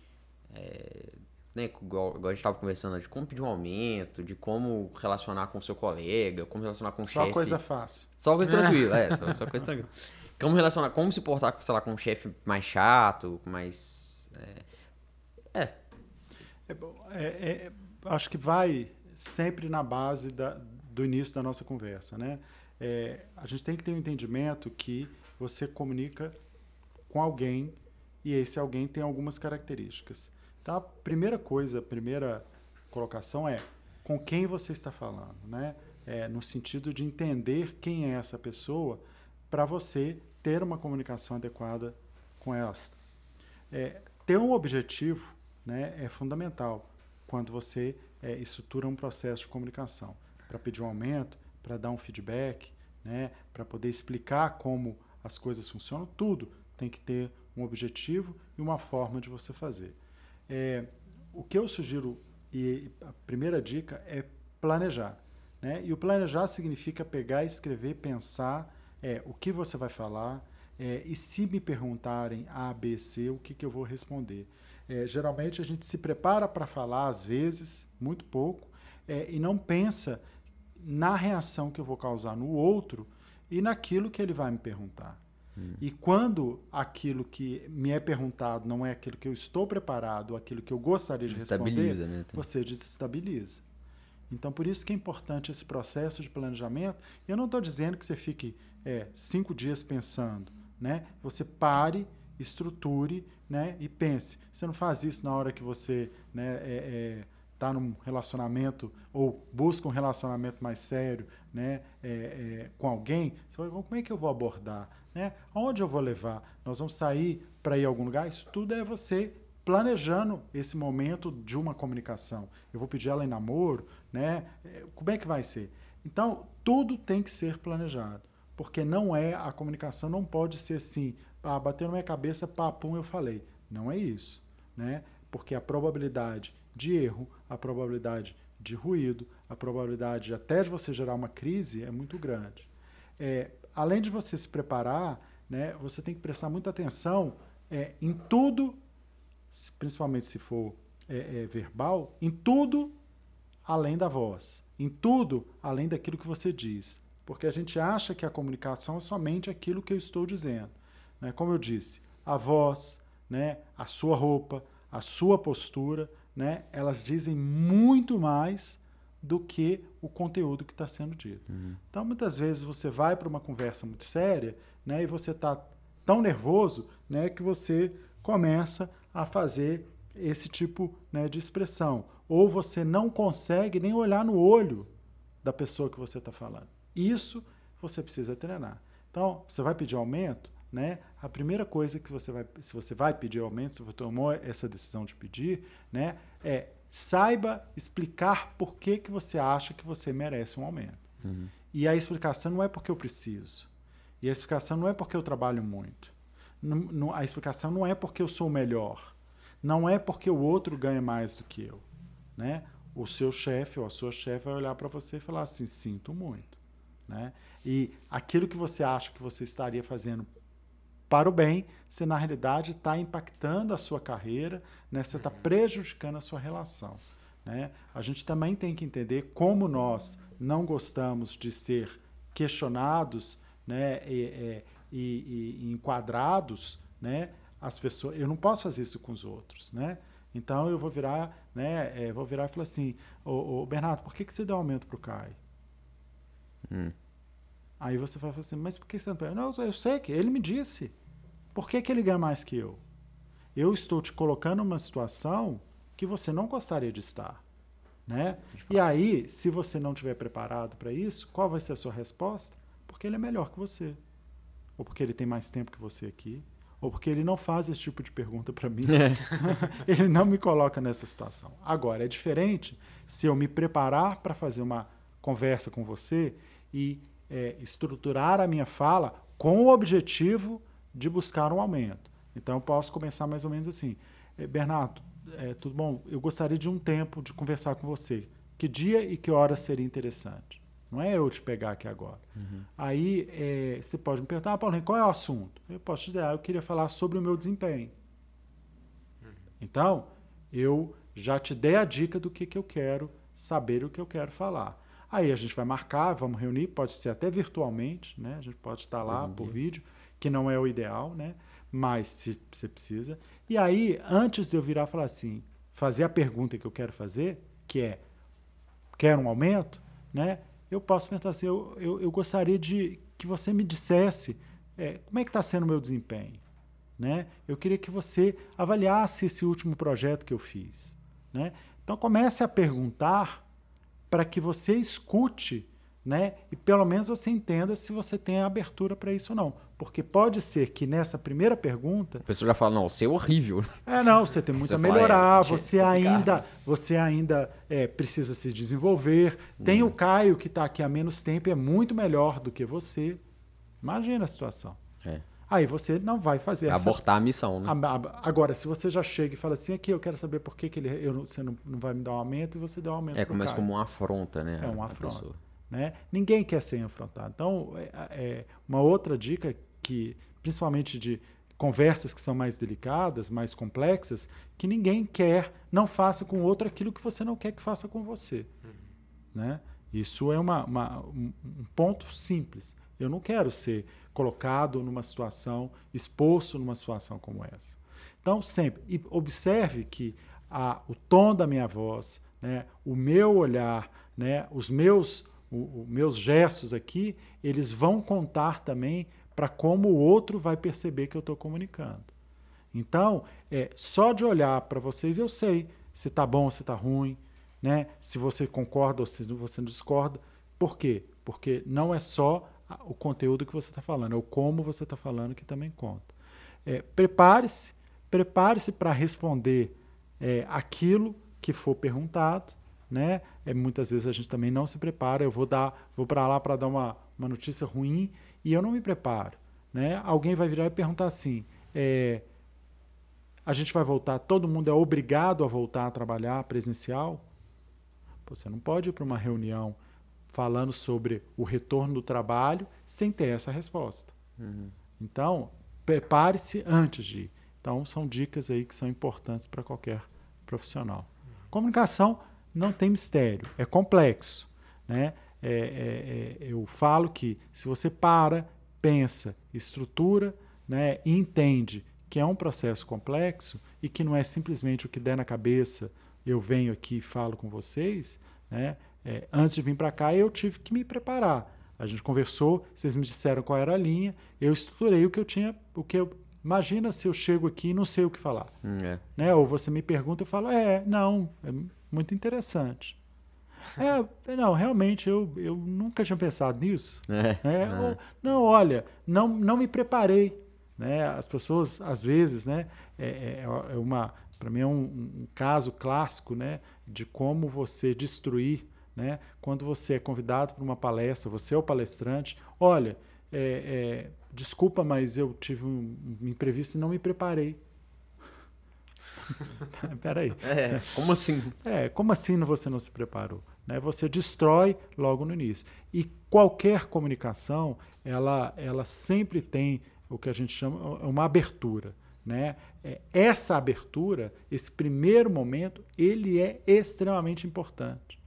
é, né, igual, igual a gente tava conversando, de como pedir um aumento, de como relacionar com o seu colega, como relacionar com o Só chefe. coisa fácil. Só coisa tranquila, é, só, só coisa tranquila. Como relacionar, como se portar, sei lá, com um chefe mais chato, mais. É, é, É é- é- acho que vai sempre na base da- do início da nossa conversa, né? É, a gente tem que ter um entendimento que você comunica com alguém e esse alguém tem algumas características. Então, a primeira coisa, primeira colocação é com quem você está falando, né? É, no sentido de entender quem é essa pessoa para você ter uma comunicação adequada com esta. É, ter um objetivo né, é fundamental quando você é, estrutura um processo de comunicação. Para pedir um aumento, para dar um feedback, né, para poder explicar como as coisas funcionam, tudo tem que ter um objetivo e uma forma de você fazer. É, o que eu sugiro, e a primeira dica, é planejar. Né? E o planejar significa pegar, escrever, pensar é, o que você vai falar, é, e se me perguntarem A, B, C, o que, que eu vou responder. É, geralmente a gente se prepara para falar, às vezes, muito pouco, é, e não pensa na reação que eu vou causar no outro e naquilo que ele vai me perguntar. E quando aquilo que me é perguntado não é aquilo que eu estou preparado, aquilo que eu gostaria de responder, né? você desestabiliza. Então, por isso que é importante esse processo de planejamento. Eu não estou dizendo que você fique é, cinco dias pensando, né? Você pare, estruture, né? E pense. Você não faz isso na hora que você, né? É, é, tá num relacionamento ou busca um relacionamento mais sério, né? É, é, com alguém. Você vai, como é que eu vou abordar, né? Aonde eu vou levar? Nós vamos sair para ir a algum lugar? Isso tudo é você planejando esse momento de uma comunicação. Eu vou pedir ela em namoro, né? Como é que vai ser? Então, tudo tem que ser planejado, porque não é a comunicação não pode ser assim, ah, bateu na minha cabeça, papum, eu falei. Não é isso, né? Porque a probabilidade de erro, a probabilidade de ruído, a probabilidade até de você gerar uma crise é muito grande. É, além de você se preparar, né, você tem que prestar muita atenção é, em tudo principalmente se for é, é, verbal, em tudo além da voz, em tudo além daquilo que você diz. Porque a gente acha que a comunicação é somente aquilo que eu estou dizendo. Né? Como eu disse, a voz, né, a sua roupa, a sua postura, né, elas dizem muito mais do que o conteúdo que está sendo dito. Então, muitas vezes você vai para uma conversa muito séria né, e você está tão nervoso né, que você começa a fazer esse tipo né, de expressão. Ou você não consegue nem olhar no olho da pessoa que você está falando. Isso você precisa treinar. Então, você vai pedir aumento, né? A primeira coisa que você vai, se você vai pedir aumento, se você tomou essa decisão de pedir, né, é saiba explicar por que, que você acha que você merece um aumento. E a explicação não é porque eu preciso. E a explicação não é porque eu trabalho muito. Não- não- a explicação não é porque eu sou melhor. Não é porque o outro ganha mais do que eu. Né? O seu chefe ou a sua chefe vai olhar para você e falar assim: sinto muito. Né? E aquilo que você acha que você estaria fazendo para o bem, você na realidade está impactando a sua carreira, né? você está prejudicando a sua relação. Né? A gente também tem que entender como nós não gostamos de ser questionados né? e, e- e- e enquadrados, né? as pessoas. Eu não posso fazer isso com os outros, né? Então eu vou virar, né? é, vou virar e falar assim, ô, ô, Bernardo, por que, que você deu aumento para o Caio? Hum. Aí você vai falar assim, mas por que você não pega? Não, eu sei que ele me disse. Por que, que ele ganha mais que eu? Eu estou te colocando numa situação que você não gostaria de estar. Né? E aí, se você não estiver preparado para isso, qual vai ser a sua resposta? Porque ele é melhor que você. Ou porque ele tem mais tempo que você aqui. ou porque ele não faz esse tipo de pergunta para mim. É. ele não me coloca nessa situação. Agora, é diferente se eu me preparar para fazer uma conversa com você e é, estruturar a minha fala com o objetivo de buscar um aumento. Então, eu posso começar mais ou menos assim: é, Bernardo, é, tudo bom? Eu gostaria de um tempo de conversar com você. Que dia e que hora seria interessante? Não é eu te pegar aqui agora. Uhum. Aí é, você pode me perguntar, ah, Paulo, qual é o assunto? Eu posso te dizer, ah, eu queria falar sobre o meu desempenho. Uhum. Então, eu já te dei a dica do que, que eu quero saber o que eu quero falar. Aí a gente vai marcar, vamos reunir, pode ser até virtualmente, né? A gente pode estar lá uhum. por vídeo, que não é o ideal, né? Mas se você precisa. E aí, antes de eu virar e falar assim, fazer a pergunta que eu quero fazer, que é, quer um aumento, né? eu posso perguntar assim, eu, eu, eu gostaria de que você me dissesse é, como é que está sendo o meu desempenho. Né? Eu queria que você avaliasse esse último projeto que eu fiz. Né? Então comece a perguntar para que você escute né? e pelo menos você entenda se você tem abertura para isso ou não. Porque pode ser que nessa primeira pergunta. A pessoa já fala, não, você é horrível. É, não, você tem muito você a melhorar, fala, é, você, ainda, você ainda é, precisa se desenvolver. Tem hum. o Caio que está aqui há menos tempo e é muito melhor do que você. Imagina a situação. É. Aí você não vai fazer essa... Abortar a missão, né? Agora, se você já chega e fala assim, aqui eu quero saber por que, que ele, eu, você não, não vai me dar um aumento e você dá um aumento É, começa como uma afronta, né? É uma afronta. Né? Ninguém quer ser afrontado. Então, é, é, uma outra dica que, principalmente de conversas que são mais delicadas, mais complexas, que ninguém quer, não faça com outro aquilo que você não quer que faça com você. Uhum. Né? Isso é uma, uma, um ponto simples. Eu não quero ser colocado numa situação, exposto numa situação como essa. Então, sempre, e observe que a, o tom da minha voz, né, o meu olhar, né, os meus os meus gestos aqui, eles vão contar também para como o outro vai perceber que eu estou comunicando. Então, é, só de olhar para vocês eu sei se está bom ou se está ruim, né? se você concorda ou se você discorda. Por quê? Porque não é só o conteúdo que você está falando, é o como você está falando que também conta. É, prepare-se, prepare-se para responder é, aquilo que for perguntado, né? É, muitas vezes a gente também não se prepara. Eu vou dar, vou para lá para dar uma, uma notícia ruim e eu não me preparo, né? Alguém vai virar e perguntar assim: é, a gente vai voltar? Todo mundo é obrigado a voltar a trabalhar presencial? Você não pode ir para uma reunião falando sobre o retorno do trabalho sem ter essa resposta. Uhum. Então, prepare-se antes de ir. Então, são dicas aí que são importantes para qualquer profissional. Comunicação não tem mistério, é complexo. Né? É, é, é, eu falo que se você para, pensa, estrutura né, e entende que é um processo complexo e que não é simplesmente o que der na cabeça, eu venho aqui e falo com vocês, né? É, antes de vir para cá eu tive que me preparar. A gente conversou, vocês me disseram qual era a linha, eu estruturei o que eu tinha, o que eu Imagina se eu chego aqui e não sei o que falar. Hum, é. Né? Ou você me pergunta e eu falo, é, não, é muito interessante. É, não, realmente, eu, eu nunca tinha pensado nisso. É, é, é. não, olha, não, não me preparei. Né? As pessoas, às vezes, né, é, é, é uma, para mim é um, um, caso clássico né, de como você destruir. Né? Quando você é convidado para uma palestra, você é o palestrante, olha, é, é, desculpa, mas eu tive um, imprevisto e não me preparei. Peraí. É, como assim? É, como assim você não se preparou? Né? Você destrói logo no início. E qualquer comunicação, ela, ela sempre tem o que a gente chama uma abertura. Né? É, essa abertura, esse primeiro momento, ele é extremamente importante.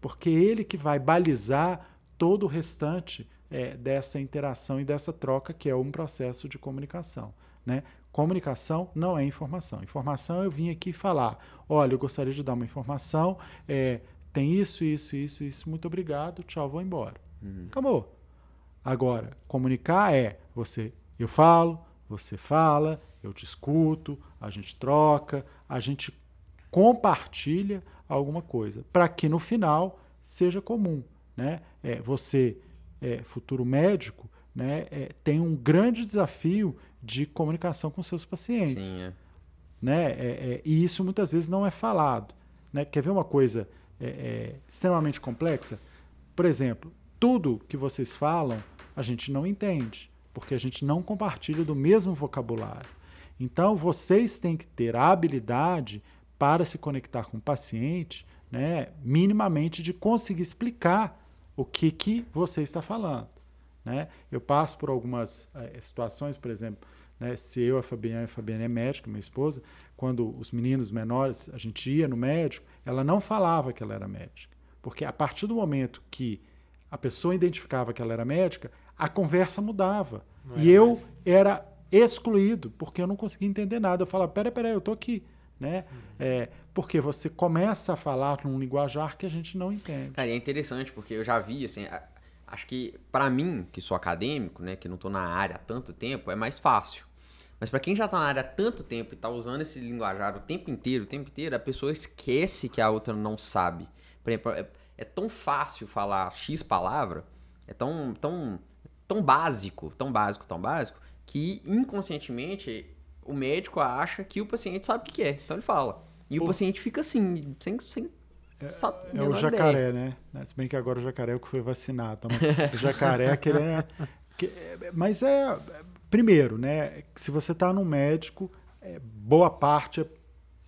Porque ele que vai balizar todo o restante é, dessa interação e dessa troca, que é um processo de comunicação. Né? Comunicação não é informação. Informação eu vim aqui falar: olha, eu gostaria de dar uma informação, é, tem isso, isso, isso, isso, muito obrigado, tchau, vou embora. Uhum. Acabou. Agora, comunicar é você, eu falo, você fala, eu te escuto, a gente troca, a gente compartilha alguma coisa, para que no final seja comum. Né? É, você, é, futuro médico, né, é, tem um grande desafio de comunicação com seus pacientes. Sim, é. Né? É, é, e isso muitas vezes não é falado. Né? Quer ver uma coisa extremamente complexa? Por exemplo, tudo que vocês falam a gente não entende, porque a gente não compartilha do mesmo vocabulário. Então, vocês têm que ter a habilidade para se conectar com o paciente, né, minimamente de conseguir explicar o que, que você está falando. Né? Eu passo por algumas é, situações, por exemplo, né, se eu, a Fabiana, a Fabiana é médica, minha esposa, quando os meninos menores, a gente ia no médico, ela não falava que ela era médica. Porque a partir do momento que a pessoa identificava que ela era médica, a conversa mudava. e eu mais. era excluído, porque eu não conseguia entender nada. Eu falava, peraí, peraí, eu estou aqui. Né? É, porque você começa a falar num linguajar que a gente não entende. Cara, é interessante, porque eu já vi, assim, acho que para mim, que sou acadêmico, né, que não estou na área há tanto tempo, é mais fácil. Mas para quem já está na área há tanto tempo e está usando esse linguajar o tempo inteiro, o tempo inteiro, a pessoa esquece que a outra não sabe. Por exemplo, é, é tão fácil falar X palavra, é tão, tão, tão básico, tão básico, tão básico, que inconscientemente o médico acha que o paciente sabe o que é. Então ele fala. E Pô. o paciente fica assim, sem, sem é, sabe, é o jacaré, ideia. né? Se bem que agora o jacaré é o que foi vacinado. Então, o jacaré é aquele. Que, mas é. Primeiro, né? Se você está num médico, é, boa parte é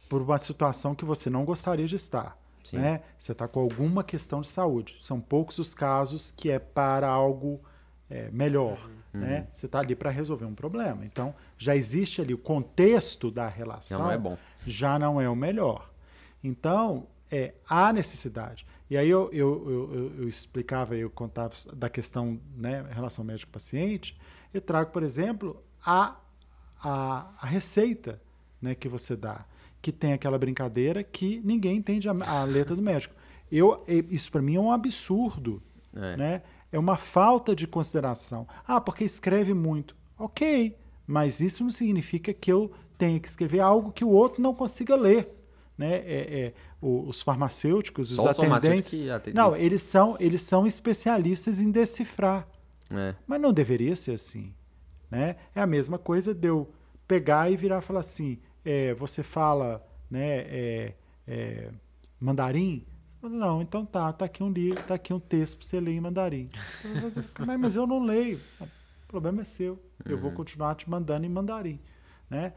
por uma situação que você não gostaria de estar. Né? Você está com alguma questão de saúde. São poucos os casos que é para algo é, melhor. Uhum. Né? Você está ali para resolver um problema. Então, já existe ali o contexto da relação. Já não é bom. Já não é o melhor. Então, é, há necessidade. E aí eu, eu, eu, eu explicava, eu contava da questão né, relação médico-paciente, e trago, por exemplo, a, a, a receita né, que você dá que tem aquela brincadeira que ninguém entende a, a letra do médico. Eu, isso para mim é um absurdo, é. né? É uma falta de consideração. Ah, porque escreve muito. Ok, mas isso não significa que eu tenha que escrever algo que o outro não consiga ler. Né? É, é os farmacêuticos, os Só atendentes. Os não, eles são, eles são especialistas em decifrar. É. Mas não deveria ser assim. Né? É a mesma coisa de eu pegar e virar e falar assim: é, você fala né, é, é, mandarim? Não, então tá, tá aqui um livro, tá aqui um texto para você ler em mandarim. mas, mas eu não leio. O problema é seu. Eu vou uhum. continuar te mandando em mandarim. Né?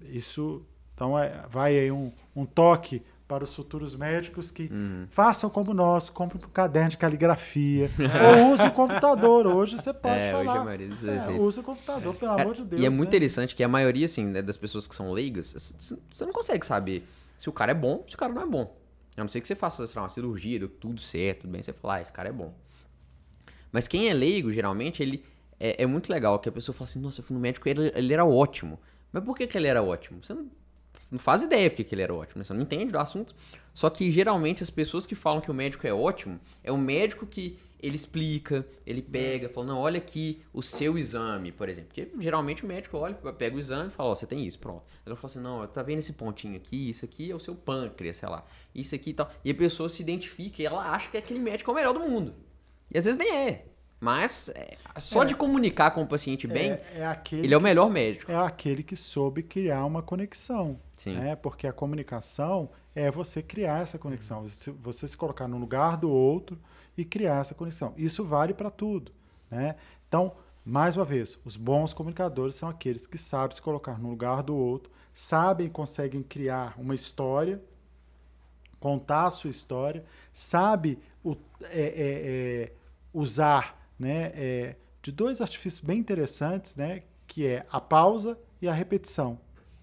Isso, então, é, vai aí um, um toque para os futuros médicos que uhum. façam como nós, comprem um caderno de caligrafia, ou use o computador. Hoje você pode é, falar. Hoje dos é, use o computador, pelo é, amor de Deus. E é muito né? interessante que a maioria assim, né, das pessoas que são leigas, você não consegue saber se o cara é bom, se o cara não é bom. A não ser que você faça lá, uma cirurgia, deu tudo certo, tudo bem, você fala, ah, esse cara é bom. Mas quem é leigo, geralmente, ele é, é muito legal que a pessoa fala assim, nossa, eu fui no médico ele, ele era ótimo. Mas por que, que ele era ótimo? Você não não faz ideia porque que ele era ótimo, né? você não entende do assunto. Só que geralmente as pessoas que falam que o médico é ótimo, é o médico que ele explica, ele pega, fala, não, olha aqui o seu exame, por exemplo. Porque geralmente o médico olha, pega o exame e fala, ó, oh, você tem isso, pronto. Ele fala assim, não, tá vendo esse pontinho aqui, isso aqui é o seu pâncreas, sei lá, isso aqui e tal. E a pessoa se identifica e ela acha que aquele médico é o melhor do mundo. E às vezes nem é. Mas é, só é, de comunicar com o paciente bem, é, é ele é o melhor médico. É aquele que soube criar uma conexão. Sim. Né? Porque a comunicação é você criar essa conexão, você se colocar no lugar do outro e criar essa conexão. Isso vale para tudo. Né? Então, mais uma vez, os bons comunicadores são aqueles que sabem se colocar no lugar do outro, sabem e conseguem criar uma história, contar a sua história, sabe o, é, é, é usar né, é, de dois artifícios bem interessantes, né, que é a pausa e a repetição.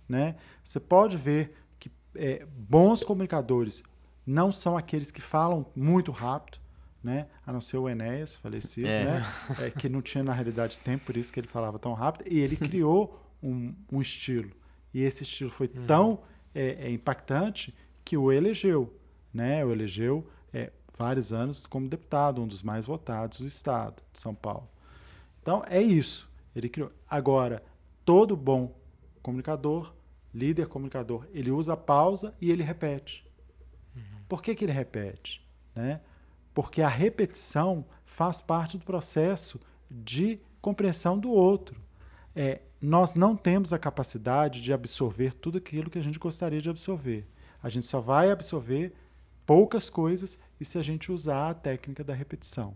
Né? Você pode ver que é, bons comunicadores não são aqueles que falam muito rápido, né? a não ser o Enéas, falecido, é. Né? É, que não tinha na realidade tempo, por isso que ele falava tão rápido, e ele criou um, um estilo. E esse estilo foi hum. tão é, é, impactante que o elegeu. Né? O elegeu é, vários anos como deputado, um dos mais votados do estado de São Paulo. Então é isso. Ele criou. Agora, todo bom comunicador, líder comunicador, ele usa a pausa e ele repete. Uhum. Por que, que ele repete? Né? Porque a repetição faz parte do processo de compreensão do outro. É, nós não temos a capacidade de absorver tudo aquilo que a gente gostaria de absorver. A gente só vai absorver poucas coisas e se a gente usar a técnica da repetição.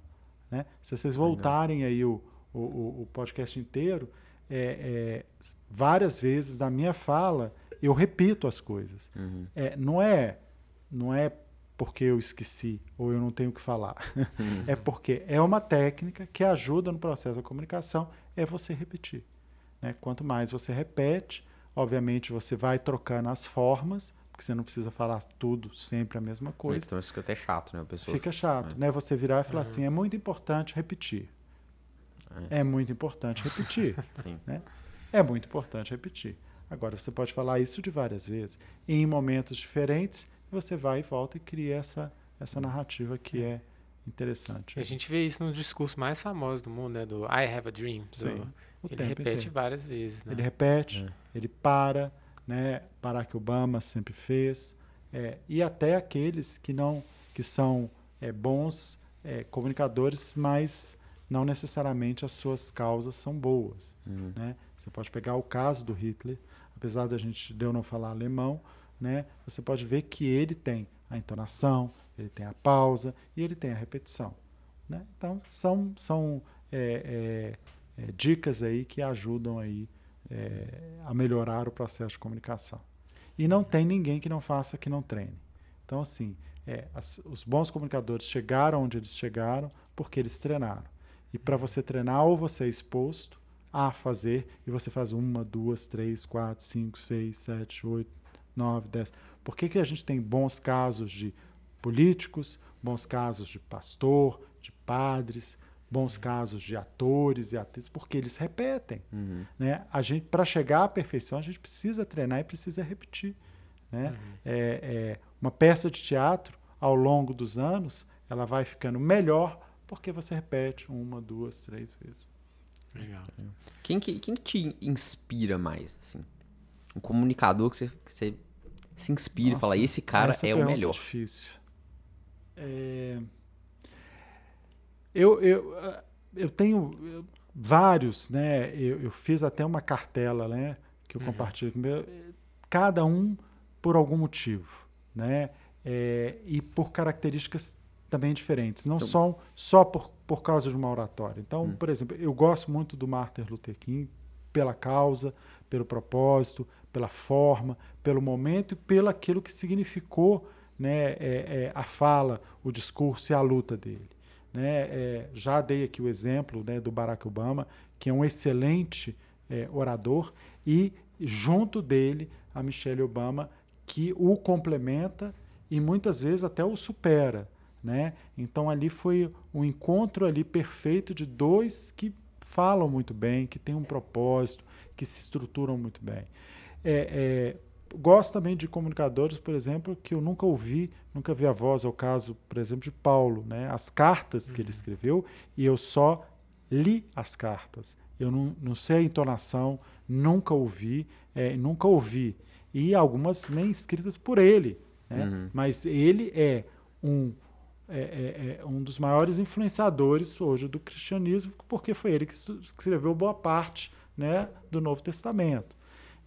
Né? Se vocês voltarem aí o, o, o podcast inteiro, é, é, várias vezes na minha fala eu repito as coisas. Uhum. É, não é não é porque eu esqueci ou eu não tenho o que falar. Uhum. é porque é uma técnica que ajuda no processo da comunicação, é você repetir. Né? Quanto mais você repete, obviamente você vai trocando as formas, porque você não precisa falar tudo sempre a mesma coisa. Então isso fica até chato, né? A pessoa Fica chato, É. né? Você virar e falar Uhum. assim, é muito importante repetir. É muito importante repetir. Sim. É muito importante repetir. Agora, você pode falar isso de várias vezes. Em momentos diferentes, você vai e volta e cria essa, essa narrativa que é interessante. E a gente vê isso no discurso mais famoso do mundo, né? Do I Have a Dream. do- Sim, o ele tempo repete inteiro. várias vezes, né? Ele repete, É. ele para, né? Barack Obama sempre fez. é, e até aqueles que não que são é, bons é, comunicadores, mas não necessariamente as suas causas são boas. Uhum. né? Você pode pegar o caso do Hitler, apesar da gente de eu não falar alemão, né? Você pode ver que ele tem a entonação, ele tem a pausa e ele tem a repetição, né? Então são são é, é, é, dicas aí que ajudam aí é, a melhorar o processo de comunicação. E não tem ninguém que não faça que não treine. Então assim, é, as- os bons comunicadores chegaram onde eles chegaram porque eles treinaram. E para você treinar, ou você é exposto a fazer, e você faz uma, duas, três, quatro, cinco, seis, sete, oito, nove, dez. Por que, que a gente tem bons casos de políticos, bons casos de pastor, de padres, bons casos de atores e atrizes? Porque eles repetem. Uhum. Né? A gente, para chegar à perfeição, a gente precisa treinar e precisa repetir. Né? É, é, uma peça de teatro, ao longo dos anos, ela vai ficando melhor porque você repete uma, duas, três vezes. Legal. Quem, que, quem que te inspira mais, assim? Um comunicador que você, que você se inspira e Nossa, fala, esse cara é o pergunta melhor. difícil. É, Eu, eu, ah, eu tenho eu- vários, né? Eu, eu fiz até uma cartela, né? Que eu Uhum. compartilho com meu. Cada um por algum motivo, né? É, e por características também diferentes, não Então- só, só por, por causa de uma oratória. Então, Hum. por exemplo, eu gosto muito do Martin Luther King pela causa, pelo propósito, pela forma, pelo momento e pelo aquilo que significou né, é, é, a fala, o discurso e a luta dele. Né? É, já dei aqui o exemplo né, do Barack Obama, que é um excelente é, orador, e junto dele a Michelle Obama, que o complementa e muitas vezes até o supera. Né? Então ali foi um encontro ali perfeito de dois que falam muito bem, que têm um propósito, que se estruturam muito bem. É, é, gosto também de comunicadores, por exemplo, que eu nunca ouvi, nunca vi a voz, é o caso, por exemplo, de Paulo, né? as cartas que ele escreveu, e eu só li as cartas. Eu não, não sei a entonação, nunca ouvi, é, nunca ouvi. E algumas nem escritas por ele. Né? Uhum. Mas ele é um, é, é- é um dos maiores influenciadores hoje do cristianismo, porque foi ele que escreveu boa parte né, do Novo Testamento.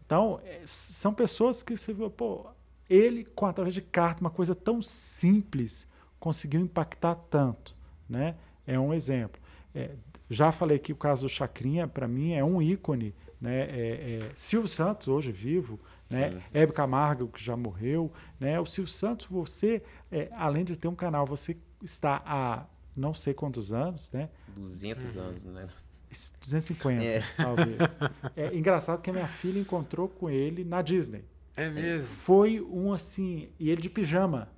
Então, é, são pessoas que você vê, pô, ele, com através de carta, uma coisa tão simples, conseguiu impactar tanto. Né? É um exemplo. É, já falei que o caso do Chacrinha, para mim, é um ícone. Né? É, é, Silvio Santos, hoje vivo, né? Hebe Camargo, que já morreu. Né? O Silvio Santos, você, é, além de ter um canal, você está há não sei quantos anos, né? 200 anos, né? 250, É. talvez. É engraçado que a minha filha encontrou com ele na Disney. É mesmo? Foi um assim, e ele de pijama.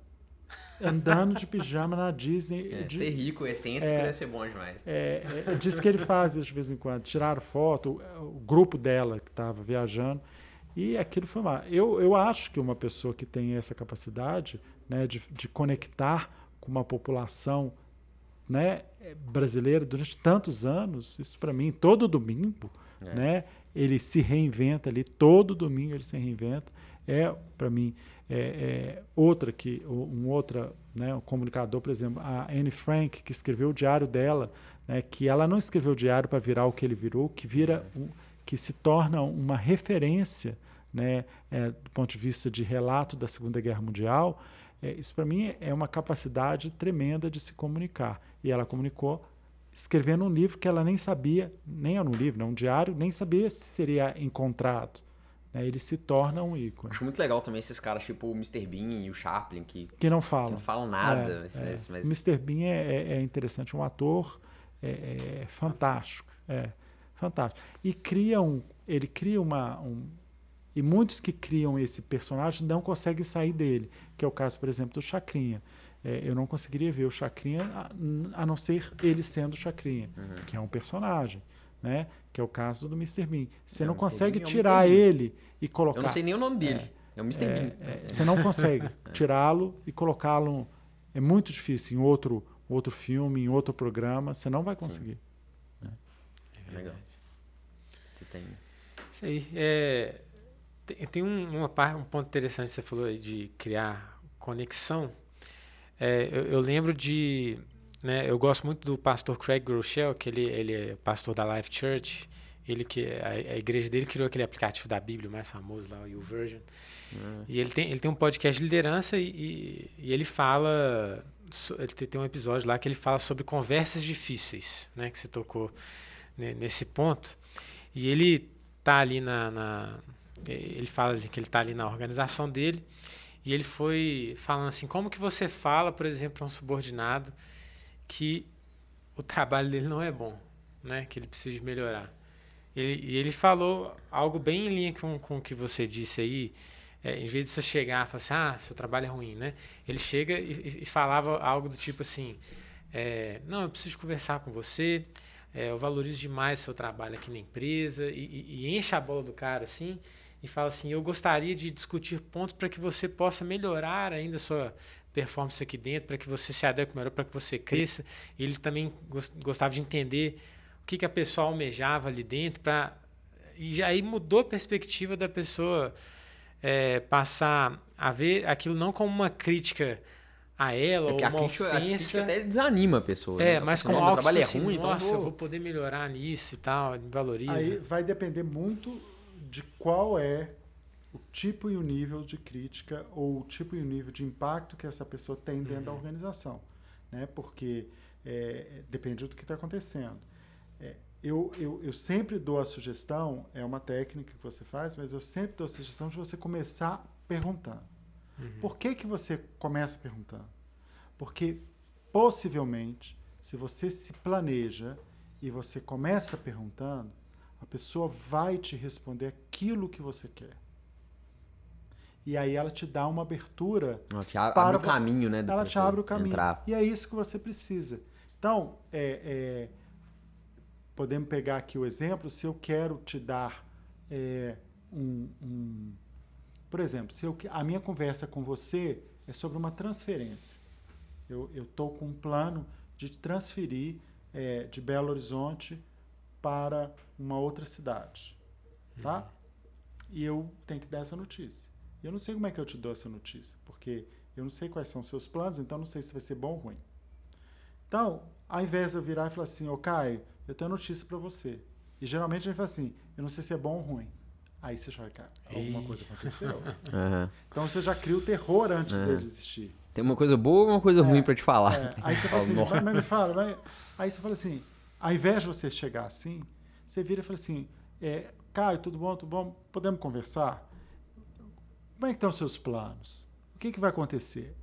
Andando de pijama na Disney. É, de- ser rico, excêntrico, É. deve ser bom demais. é, é, diz que ele faz isso de vez em quando. Tiraram foto, o, o grupo dela que estava viajando. E aquilo foi uma. Eu, eu acho que uma pessoa que tem essa capacidade né, de, de conectar com uma população né, brasileira durante tantos anos, isso para mim, todo domingo, É. né, ele se reinventa ali, todo domingo ele se reinventa. É, para mim, é, é outra que, um outra, né, um comunicador, por exemplo, a Anne Frank, que escreveu o diário dela, né, que ela não escreveu o diário para virar o que ele virou, que vira um, que se torna uma referência né, é, do ponto de vista de relato da Segunda Guerra Mundial, é, isso para mim é uma capacidade tremenda de se comunicar. E ela comunicou escrevendo um livro que ela nem sabia, nem era um livro, não um diário, nem sabia se seria encontrado. Né? Ele se torna um ícone. Acho muito legal também esses caras tipo o Mr. Bean e o Chaplin que, que não falam. Que não falam nada. É, é. Mas... Mr. Bean é, é, interessante, um ator é, é fantástico. É fantástico. E cria um, ele cria uma, um, e muitos que criam esse personagem não conseguem sair dele, que é o caso, por exemplo, do Chacrinha. É, eu não conseguiria ver o Chacrinha a, a não ser ele sendo o Chacrinha, uhum. que é um personagem, né? Que é o caso do Mr. Bean. Você é, não consegue Bean tirar é ele e colocar. Eu não sei nem o nome dele. É, é o Mr. Bean. É, você não consegue tirá-lo e colocá-lo. É muito difícil em outro outro filme, em outro programa. Você não vai conseguir. Né? Legal. Você tem. Isso aí. É, tem, tem um, uma parte, um ponto interessante que você falou aí de criar conexão. É, eu, eu, lembro de. Né, eu gosto muito do pastor Craig Groeschel, que ele, ele é pastor da Life Church. Ele que a, a, igreja dele criou aquele aplicativo da Bíblia mais famoso lá, o YouVersion. Uhum. E ele tem, ele tem um podcast de liderança e, e, e ele fala. Ele tem um episódio lá que ele fala sobre conversas difíceis, né? Que você tocou nesse ponto. E ele tá ali na, na ele fala que ele está ali na organização dele e ele foi falando assim, como que você fala, por exemplo, para um subordinado que o trabalho dele não é bom, né? Que ele precisa melhorar. Ele, e ele falou algo bem em linha com, com o que você disse aí. É, em vez de você chegar e falar assim, ah, seu trabalho é ruim, né? Ele chega e, e falava algo do tipo assim, é, não, eu preciso conversar com você, é, eu valorizo demais seu trabalho aqui na empresa, e, e, e enche a bola do cara assim, e fala assim: Eu gostaria de discutir pontos para que você possa melhorar ainda a sua performance aqui dentro, para que você se adeque melhor, para que você cresça. Ele também gostava de entender o que, que a pessoa almejava ali dentro, para e aí mudou a perspectiva da pessoa é, passar a ver aquilo não como uma crítica a ela é ou uma a crítica, ofensa. A crítica até desanima a pessoa. É, né? mas como algo trabalho tipo é ruim, assim, nossa, então vou... eu vou poder melhorar nisso e tal, valoriza. Aí vai depender muito de qual é o tipo e o nível de crítica ou o tipo e o nível de impacto que essa pessoa tem dentro uhum. da organização. Né? Porque é, depende do que está acontecendo. É, eu, eu, eu sempre dou a sugestão, é uma técnica que você faz, mas eu sempre dou a sugestão de você começar perguntando. Uhum. Por que, que você começa perguntando? Porque possivelmente, se você se planeja e você começa perguntando, a pessoa vai te responder aquilo que você quer. E aí ela te dá uma abertura. Ela te abre para o caminho, né? Ela te abre o caminho. Entrar. E é isso que você precisa. Então, é, é, podemos pegar aqui o exemplo. Se eu quero te dar é, um, um, Por exemplo, se eu, a minha conversa com você é sobre uma transferência. Eu estou com um plano de transferir é, de Belo Horizonte para uma outra cidade, tá? Uhum. E eu tenho que dar essa notícia. Eu não sei como é que eu te dou essa notícia, porque eu não sei quais são os seus planos, então não sei se vai ser bom ou ruim. Então, ao invés de eu virar e falar assim, ô Caio, eu tenho notícia para você. E geralmente a gente fala assim, eu não sei se é bom ou ruim. Aí você já, cara, alguma coisa aconteceu. Uhum. Então você já cria o terror antes uhum. dele existir. Tem uma coisa boa ou uma coisa é, ruim para te falar. É. Aí você fala assim, mas me fala, mas... aí você fala assim, ao invés de você chegar assim, você vira e fala assim: é, Caio, tudo bom? Tudo bom? Podemos conversar? Como é que estão os seus planos? O que, que vai acontecer?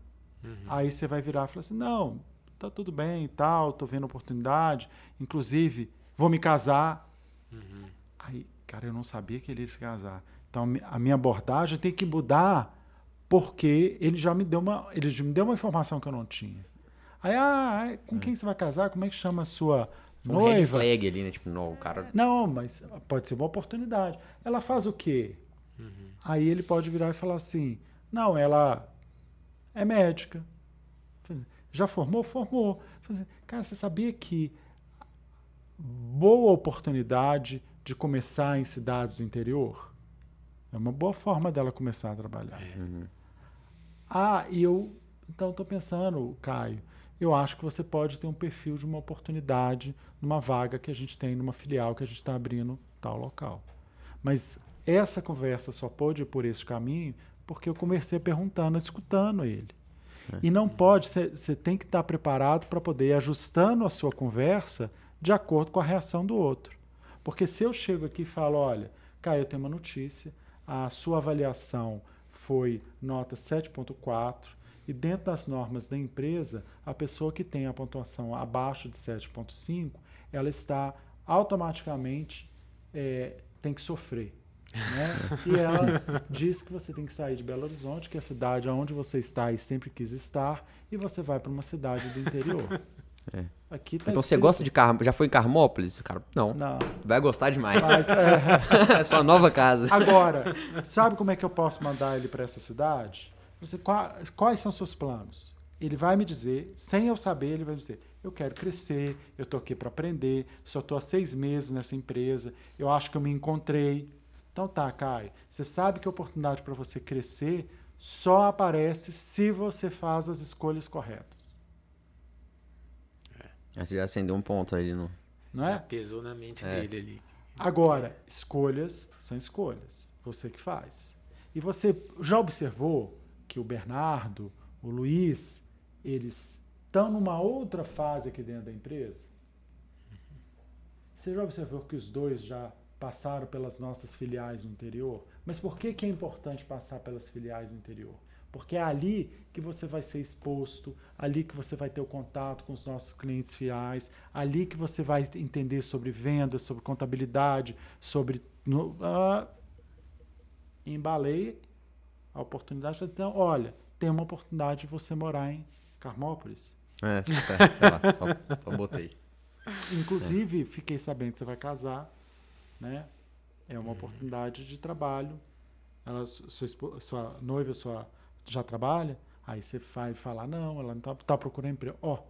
Uhum. Aí você vai virar e falar assim: não, tá tudo bem e tal, tô vendo oportunidade, inclusive vou me casar. Uhum. Aí, cara, eu não sabia que ele ia se casar. Então a minha abordagem tem que mudar porque ele já me deu uma, ele já me deu uma informação que eu não tinha. Aí, ah, com quem você vai casar? Como é que chama a sua um noiva? red flag ali, né? Tipo, não, o cara... Não, mas pode ser uma oportunidade. Ela faz o quê? Uhum. Aí ele pode virar e falar assim, não, ela é médica. Já formou? Formou. Cara, você sabia que boa oportunidade de começar em cidades do interior? É uma boa forma dela começar a trabalhar. Uhum. Ah, e eu então estou pensando, Caio, eu acho que você pode ter um perfil de uma oportunidade numa vaga que a gente tem numa filial que a gente está abrindo tal local. Mas essa conversa só pôde ir por esse caminho porque eu comecei perguntando, escutando ele. É. E não pode, você tem que estar preparado para poder ir ajustando a sua conversa de acordo com a reação do outro. Porque se eu chego aqui e falo, olha, Caio, eu tenho uma notícia, a sua avaliação foi nota 7.4 e dentro das normas da empresa, a pessoa que tem a pontuação abaixo de 7.5, ela está automaticamente é, tem que sofrer. Né? E ela diz que você tem que sair de Belo Horizonte, que é a cidade onde você está e sempre quis estar, e você vai para uma cidade do interior. É. Tá então você gosta de Car... Já foi em Carmópolis? Cara, não. Não. Vai gostar demais. Mas, é... é sua nova casa. Agora, sabe como é que eu posso mandar ele para essa cidade? Você, quais, quais são seus planos? Ele vai me dizer, sem eu saber, ele vai dizer: eu quero crescer, eu estou aqui para aprender, só estou há seis meses nessa empresa, eu acho que eu me encontrei. Então tá, Caio, você sabe que a oportunidade para você crescer só aparece se você faz as escolhas corretas. É. Você já acendeu um ponto ali no. Não é? Pesou na mente é. dele ali. Agora, escolhas são escolhas. Você que faz. E você já observou que o Bernardo, o Luiz, eles estão numa outra fase aqui dentro da empresa? Você já observou que os dois já passaram pelas nossas filiais no interior? Mas por que, que é importante passar pelas filiais no interior? Porque é ali que você vai ser exposto, ali que você vai ter o contato com os nossos clientes fiéis, ali que você vai entender sobre vendas, sobre contabilidade, sobre. No, uh, embalei a oportunidade. Então, olha, tem uma oportunidade de você morar em Carmópolis. É, é sei lá, só, só botei. Inclusive, é. fiquei sabendo que você vai casar, né? É uma oportunidade de trabalho. Ela, sua, sua noiva sua, já trabalha, aí você vai falar, não, ela não está tá procurando emprego. Ó,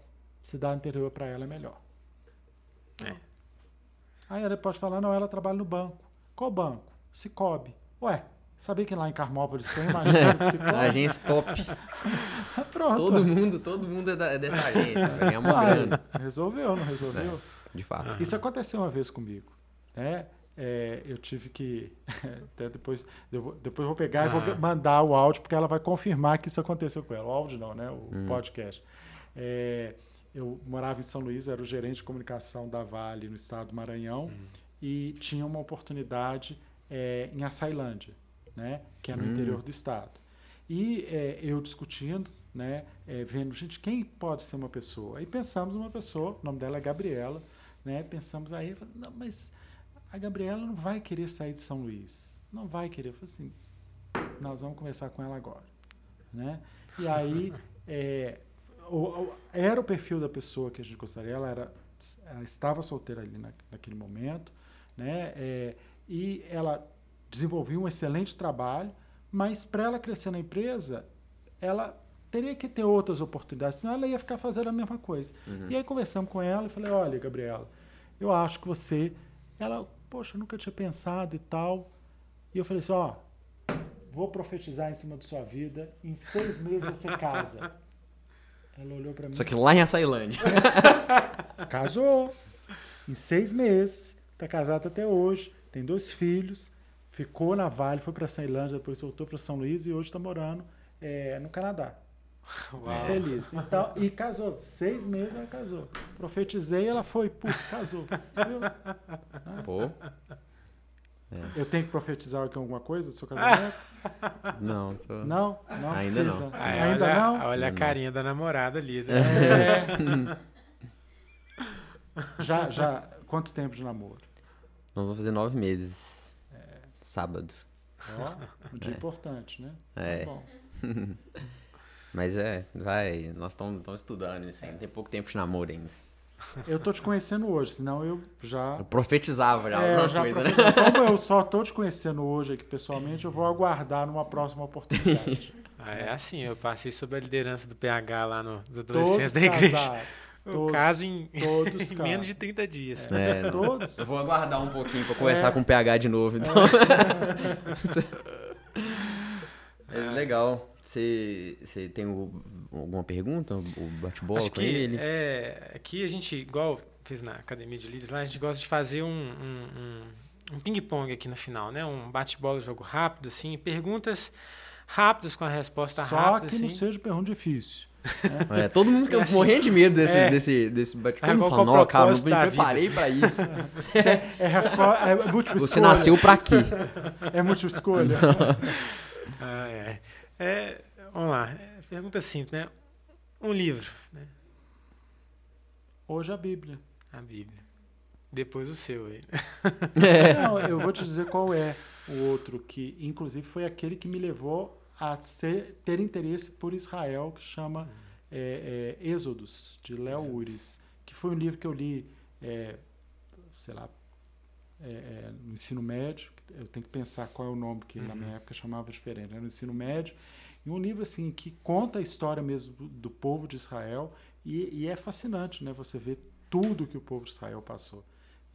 cidade interior para ela é melhor. É. Aí ela pode falar, não, ela trabalha no banco. Qual banco? Cicobi. Ué, Sabia que lá em Carmópolis tem uma agência Agência top. Pronto. Todo mundo, todo mundo é, da, é dessa agência. Vai ganhar uma grana. Resolveu, não resolveu? É, de fato. Isso aconteceu uma vez comigo. Né? É, eu tive que. Até depois, eu vou, depois eu vou pegar e vou ah. mandar o áudio, porque ela vai confirmar que isso aconteceu com ela. O áudio não, né? O hum. podcast. É, eu morava em São Luís, era o gerente de comunicação da Vale no estado do Maranhão, hum. e tinha uma oportunidade é, em Açailândia né, que é no hum. interior do estado. E é, eu discutindo, né, é, vendo, gente, quem pode ser uma pessoa? Aí pensamos uma pessoa, o nome dela é Gabriela, né, pensamos aí, não, mas a Gabriela não vai querer sair de São Luís, não vai querer. Eu falei assim, nós vamos conversar com ela agora, né? E aí é, o, o, era o perfil da pessoa que a gente gostaria, ela era, ela estava solteira ali na, naquele momento, né? É, e ela desenvolveu um excelente trabalho, mas para ela crescer na empresa, ela teria que ter outras oportunidades, senão ela ia ficar fazendo a mesma coisa. Uhum. E aí conversamos com ela e falei, olha, Gabriela, eu acho que você... Ela, poxa, eu nunca tinha pensado e tal. E eu falei assim, ó, vou profetizar em cima da sua vida, em seis meses você casa. Ela olhou para mim. Só que lá em Açailândia. Casou. Em seis meses. Está casada até hoje. Tem dois filhos ficou na Vale, foi para Ceilândia, depois voltou para São Luís e hoje está morando é, no Canadá. Uau. Feliz. Então, e casou. Seis meses ela casou. Profetizei, ela foi, puf, casou. Viu? Pô. É. Eu tenho que profetizar aqui alguma coisa do seu casamento? Não, tô... não, não Ainda precisa. não. Ainda olha, não? Olha a carinha da namorada ali. Né? É. já, já. Quanto tempo de namoro? Nós vamos fazer nove meses sábado. Ó, um dia é. importante, né? É. Tá bom. Mas é, vai, nós estamos estudando isso ainda, tem pouco tempo de namoro ainda. Eu tô te conhecendo hoje, senão eu já. Eu profetizava já é, alguma já coisa, né? Como eu só tô te conhecendo hoje aqui pessoalmente, eu vou aguardar numa próxima oportunidade. Ah, é assim, eu passei sob a liderança do PH lá nos adolescentes Todos da igreja. Casaram. Todos, caso em, todos em menos de 30 dias. É, é todos. Eu vou aguardar um pouquinho para conversar é. com o PH de novo, então. É. é legal. Você, você tem alguma pergunta? O bate-bola com ele? É, aqui a gente, igual fez na Academia de Líderes lá, a gente gosta de fazer um, um, um ping-pong aqui no final, né? Um bate-bola, jogo rápido, assim, perguntas rápidas com a resposta Só rápida. que assim. não seja pergunta difícil. É, todo mundo fica Assim, morrendo de medo desse, é. desse, desse bate É, qual é não, cara, não me preparei pra isso. É, respo... é múltipla Você escolha. nasceu pra quê? É múltipla escolha. Ah, é. É, vamos lá. É, Pergunta simples, né? Um livro, né? Hoje a Bíblia. A Bíblia. Depois o seu aí. Não, eu vou te dizer qual é o outro que, inclusive, foi aquele que me levou a ser- ter interesse por Israel, que chama é, é, Êxodos, de Léo Uris, que foi um livro que eu li, é, sei lá, é, é, no ensino médio. Eu tenho que pensar qual é o nome que na minha época chamava diferente. Era no ensino médio. E um livro assim que conta a história mesmo do, do povo de Israel e, e é fascinante, né? Você vê tudo que o povo de Israel passou.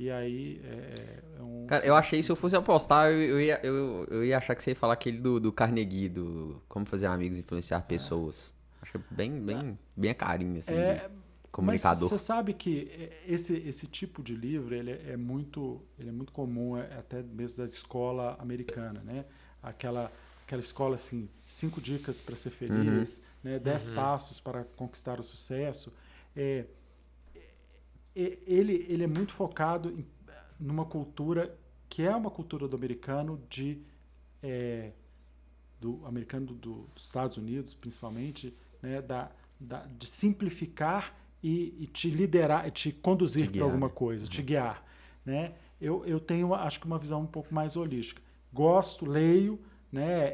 E aí é, é um. Cara, eu achei, se eu fosse apostar, eu, eu, ia, eu, eu ia achar que você ia falar aquele do, do Carnegie, do Como Fazer Amigos e Influenciar Pessoas. Acho que é bem, bem, bem a carinho, assim, É, de comunicador. Mas você sabe que é, esse, esse tipo de livro ele é, é muito ele é muito comum é, até mesmo da escola americana, né? Aquela aquela escola assim, cinco dicas para ser feliz, né? Dez passos para conquistar o sucesso. É, é, ele ele é muito focado em, numa cultura que é uma cultura do americano de é, do americano do- do- dos Estados Unidos, principalmente, né, da, da- de simplificar e, e te liderar, te conduzir para alguma coisa, te guiar. Né? Eu, eu tenho, acho que, uma visão um pouco mais holística. Gosto, leio, né, é,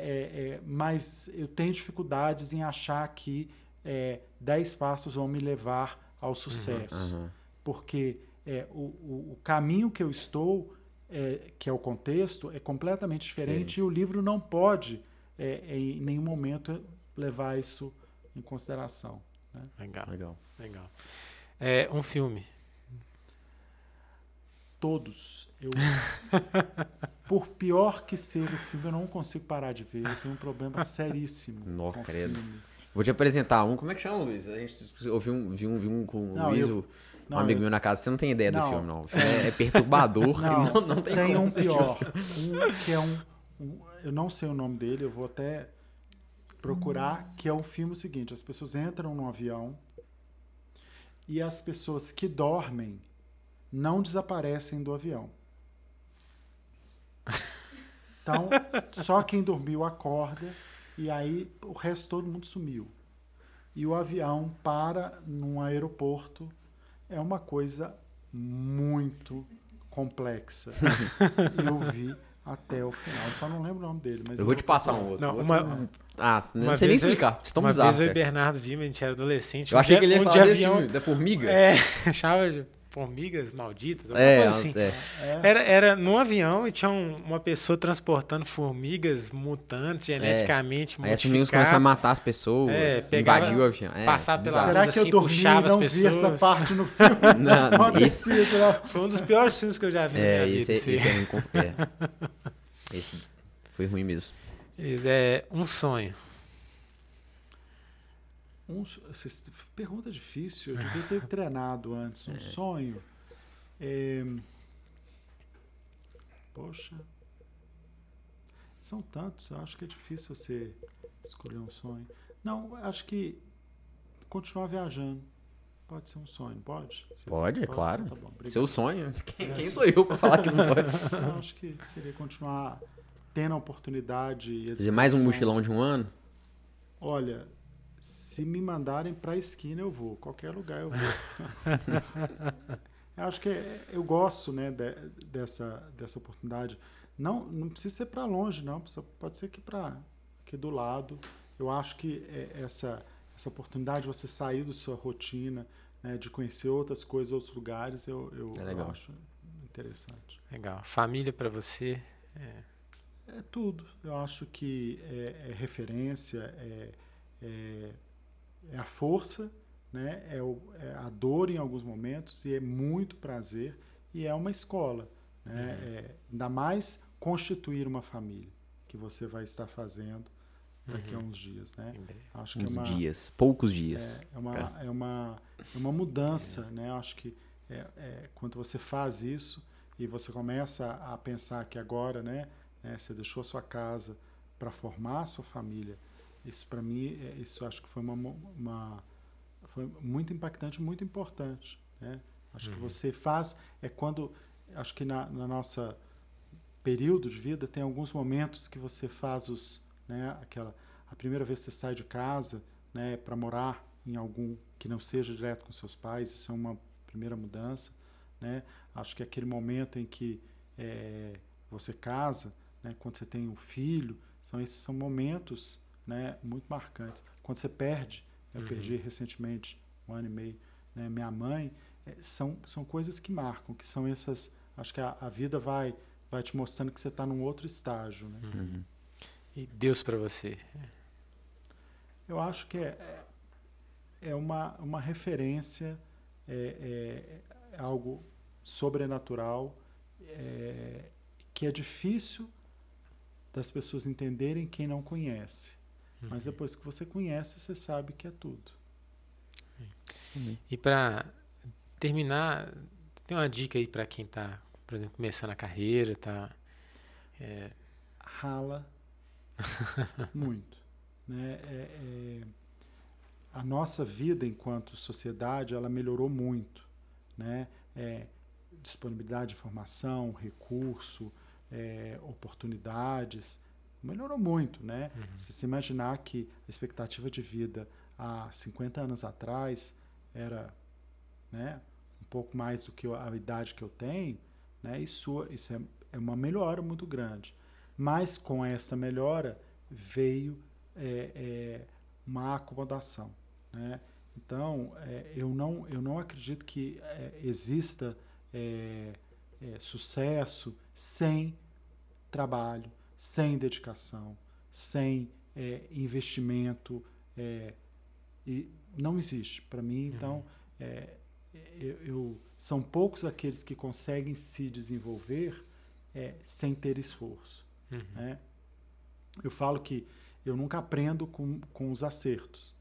é, mas eu tenho dificuldades em achar que é, 10 passos vão me levar ao sucesso Aham. Porque é, o, o, o caminho que eu estou, é, que é o contexto, é completamente diferente e o livro não pode, é, em nenhum momento, levar isso em consideração. né? Legal, Legal. legal. É, um filme. Todos. Eu, por pior que seja o filme, eu não consigo parar de ver. Eu tenho um problema seríssimo. Nó, com credo. filme. Vou te apresentar um. Como é que chama, Luiz? A gente ouviu um, viu um, viu um com o Não, Luiz, eu- o- um não, amigo eu- meu na casa. Você não tem ideia do Não. filme, não. O É, é perturbador. Não, não, não tem, como um o pior. Um que é um, um- Eu não sei o nome dele, eu vou até procurar, que é um filme seguinte: as pessoas entram num avião e as pessoas que dormem não desaparecem do avião. Então, só quem dormiu acorda e aí o resto todo mundo sumiu. E o avião para num aeroporto é uma coisa muito complexa. eu vi até o final. Eu só não lembro o nome dele, mas Eu vou te passar um outro. Não, outro- uma- Ah, não uma sei nem vez eu- explicar. Estão Uma bizarros, vez eu e cara. Bernardo vimos, a gente era adolescente. Eu um achei dia- que ele ia um falar de desse avião, filme, da formiga. É, achava de formigas malditas, alguma É, coisa assim. é. É, Era, era num avião e tinha um- uma pessoa transportando formigas mutantes, geneticamente Aí as formigas começam a modificadas. matar as pessoas, É, pegava- o avião. É, passar pela-. Será que eu assim, dormi e puxava as não vi essa pessoas. parte no filme? Não, Pode esse, ser? Foi um dos piores filmes que eu já vi na é, minha esse, vida. é- esse. esse é É. Esse foi ruim mesmo. Esse é um sonho. Um, pergunta difícil, eu devia ter treinado antes. Um sonho. É, poxa. São tantos, eu acho que é difícil você escolher um sonho. Não, acho que continuar viajando. Pode ser um sonho, pode? Pode, é claro. Tá bom. Seu sonho. Quem, quem sou eu pra falar que não pode? Eu acho que seria continuar tendo a oportunidade e a Fazer mais um mochilão de um ano? Olha, se me mandarem para a esquina, eu vou. Qualquer lugar eu vou. eu acho que é- eu gosto né, de- dessa, dessa oportunidade. Não, não precisa ser para longe, não. Pode ser aqui, pra, aqui do lado. Eu acho que é essa, essa oportunidade de você sair da sua rotina, né, de conhecer outras coisas, outros lugares, eu, eu, É legal. eu acho interessante. Legal. Família pra você. É tudo. Eu acho que é, é referência, é, é, é a força, né? é, o- é a dor em alguns momentos e é muito prazer e é uma escola. Né? É, ainda mais constituir uma família que você vai estar fazendo daqui a uns dias. Né? Acho que é Uns uma, dias, poucos dias. é, é uma, é uma, é uma mudança, né? Eu acho que é, é, quando você faz isso, e você começa a pensar que agora, né, né você deixou a sua casa para formar a sua família. Isso para mim, é, isso acho que foi uma, uma foi muito impactante, muito importante, né? Acho uhum. que você faz é quando acho que na, na nossa período de vida tem alguns momentos que você faz os, né, aquela a primeira vez que você sai de casa, né, para morar em algum que não seja direto com seus pais, isso é uma primeira mudança, né? Acho que aquele momento em que é, você casa, né, quando você tem um filho, são esses são momentos, né, muito marcantes. Quando você perde, eu uhum. perdi recentemente um ano e meio, né, minha mãe, é, são são coisas que marcam, que são essas, acho que a, a vida vai vai te mostrando que você está num outro estágio, né? Uhum. E Deus para você? Eu acho que é, é uma, uma referência, é, é, é algo sobrenatural, é, que é difícil das pessoas entenderem quem não conhece. Uhum. Mas depois que você conhece, você sabe que é tudo. Uhum. E para terminar, tem uma dica aí para quem está, por exemplo, começando a carreira, tá? É... Rala muito. Né? É, é, a nossa vida enquanto sociedade ela melhorou muito. Né? É, disponibilidade de informação, recurso, é, oportunidades, melhorou muito. Né? Uhum. Se se imaginar que a expectativa de vida há 50 anos atrás era né, um pouco mais do que a idade que eu tenho, né, isso, isso é, é uma melhora muito grande. Mas com essa melhora veio é, é, uma acomodação. Né? Então, é, eu, não, eu não acredito que é, exista é, sucesso sem trabalho, sem dedicação, sem investimento. e não existe. Para mim, uhum. então, eu, eu, são poucos aqueles que conseguem se desenvolver sem ter esforço. Uhum. Né? Eu falo que eu nunca aprendo com, com os acertos.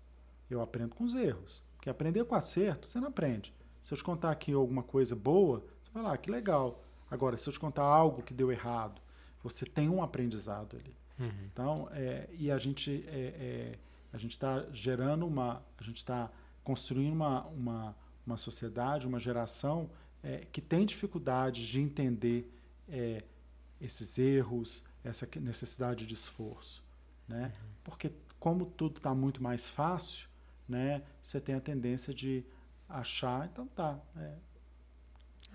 Eu aprendo com os erros. Porque aprender com acerto, você não aprende. Se eu te contar aqui alguma coisa boa, você vai lá, ah, que legal. Agora, se eu te contar algo que deu errado, você tem um aprendizado ali. Uhum. Então, é, e a gente é, é, a gente está gerando uma, a gente está construindo uma, uma, uma sociedade, uma geração é, que tem dificuldades de entender é, esses erros, essa necessidade de esforço, né? Uhum. Porque como tudo está muito mais fácil, né? Você tem a tendência de achar, então tá, é,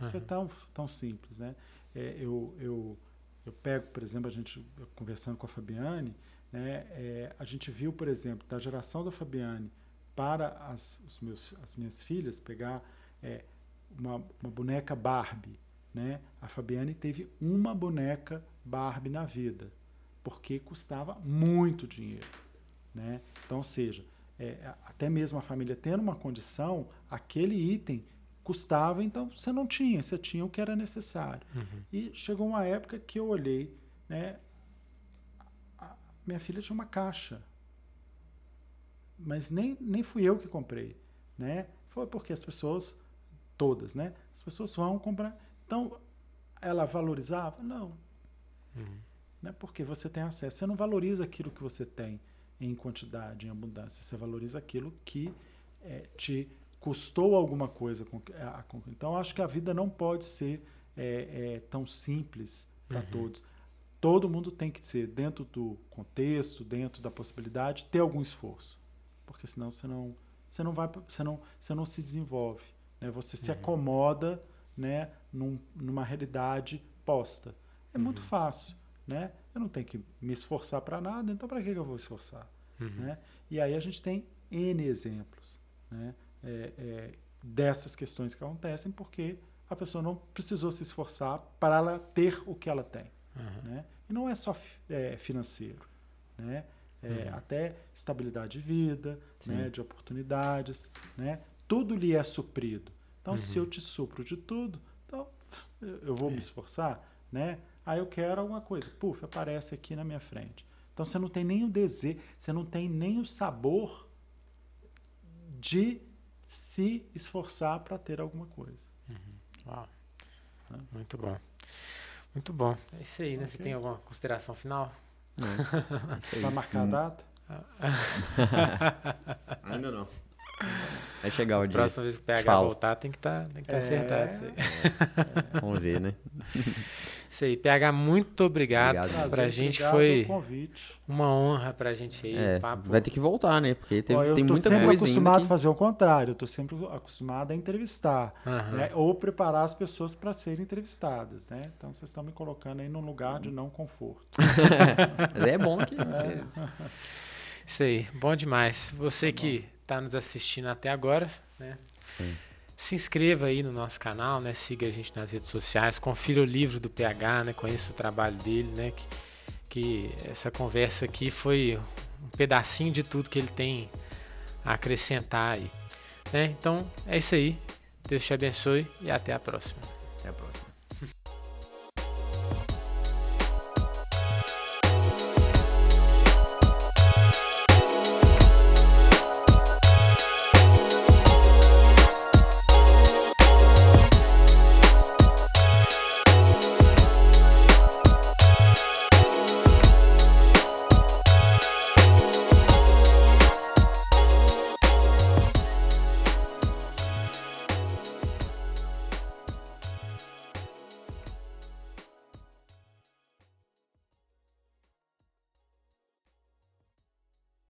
isso é uhum. é tão, tão simples, né? É, eu, eu, eu pego, por exemplo, a gente conversando com a Fabiane, né? É, a gente viu, por exemplo, da geração da Fabiane para as, os meus, as minhas filhas pegar é, uma, uma boneca Barbie, né? A Fabiane teve uma boneca Barbie na vida, porque custava muito dinheiro. Né? Então, ou seja, é, até mesmo a família tendo uma condição, aquele item custava, então você não tinha, você tinha o que era necessário. Uhum. E chegou uma época que eu olhei, né? A minha filha tinha uma caixa, mas nem, nem fui eu que comprei, né? Foi porque as pessoas, todas, né? As pessoas vão comprar. Então, ela valorizava? Não. Uhum. Né? Porque você tem acesso. Você não valoriza aquilo que você tem em quantidade, em abundância. Você valoriza aquilo que é, te custou alguma coisa. Então, acho que a vida não pode ser é, é, tão simples para uhum. todos. Todo mundo tem que ser, dentro do contexto, dentro da possibilidade, ter algum esforço. Porque senão você não, você não, vai, você não, você não se desenvolve. Né? Você se uhum. acomoda né, num, numa realidade posta. É uhum. muito fácil, né? Eu não tenho que me esforçar para nada, então para que, eu vou esforçar? Uhum. Né? E aí a gente tem N exemplos né? É, é, dessas questões que acontecem porque a pessoa não precisou se esforçar para ela ter o que ela tem. Uhum. Né? E não é só é, financeiro, né? É, uhum. até estabilidade de vida, né? de oportunidades, né? tudo lhe é suprido. Então, se eu te supro de tudo, então eu vou me esforçar, né? Aí eu quero alguma coisa, puf, aparece aqui na minha frente. Então você não tem nem o desejo, você não tem nem o sabor de se esforçar para ter alguma coisa. Uhum. Uau. Né? Muito bom. Muito bom. É isso aí, né? Você Ok. tem alguma consideração final? Aí. Vai marcar a data? Ainda não. Vai chegar o dia. Próxima vez que o PH Fala. voltar, tem que estar tem que tá É. acertado isso aí. Vamos ver, né? Isso aí. PH, muito obrigado. Obrigado. Prazer, Pra gente obrigado foi convite. uma honra pra gente aí. É, papo. vai ter que voltar, né? Porque teve, Ó, eu tem tô muita sempre coisa acostumado ainda a fazer o contrário, eu tô sempre acostumado a entrevistar, Aham. né? Ou preparar as pessoas para serem entrevistadas, né? Então vocês estão me colocando aí num lugar de não conforto. Mas é bom que vocês... Isso aí, bom demais. Você que está nos assistindo até agora, né? Sim. Se inscreva aí no nosso canal, né? Siga a gente nas redes sociais, confira o livro do PH, né? Conheça o trabalho dele, né? Que, que essa conversa aqui foi um pedacinho de tudo que ele tem a acrescentar aí, né? Então é isso aí. Deus te abençoe e até a próxima.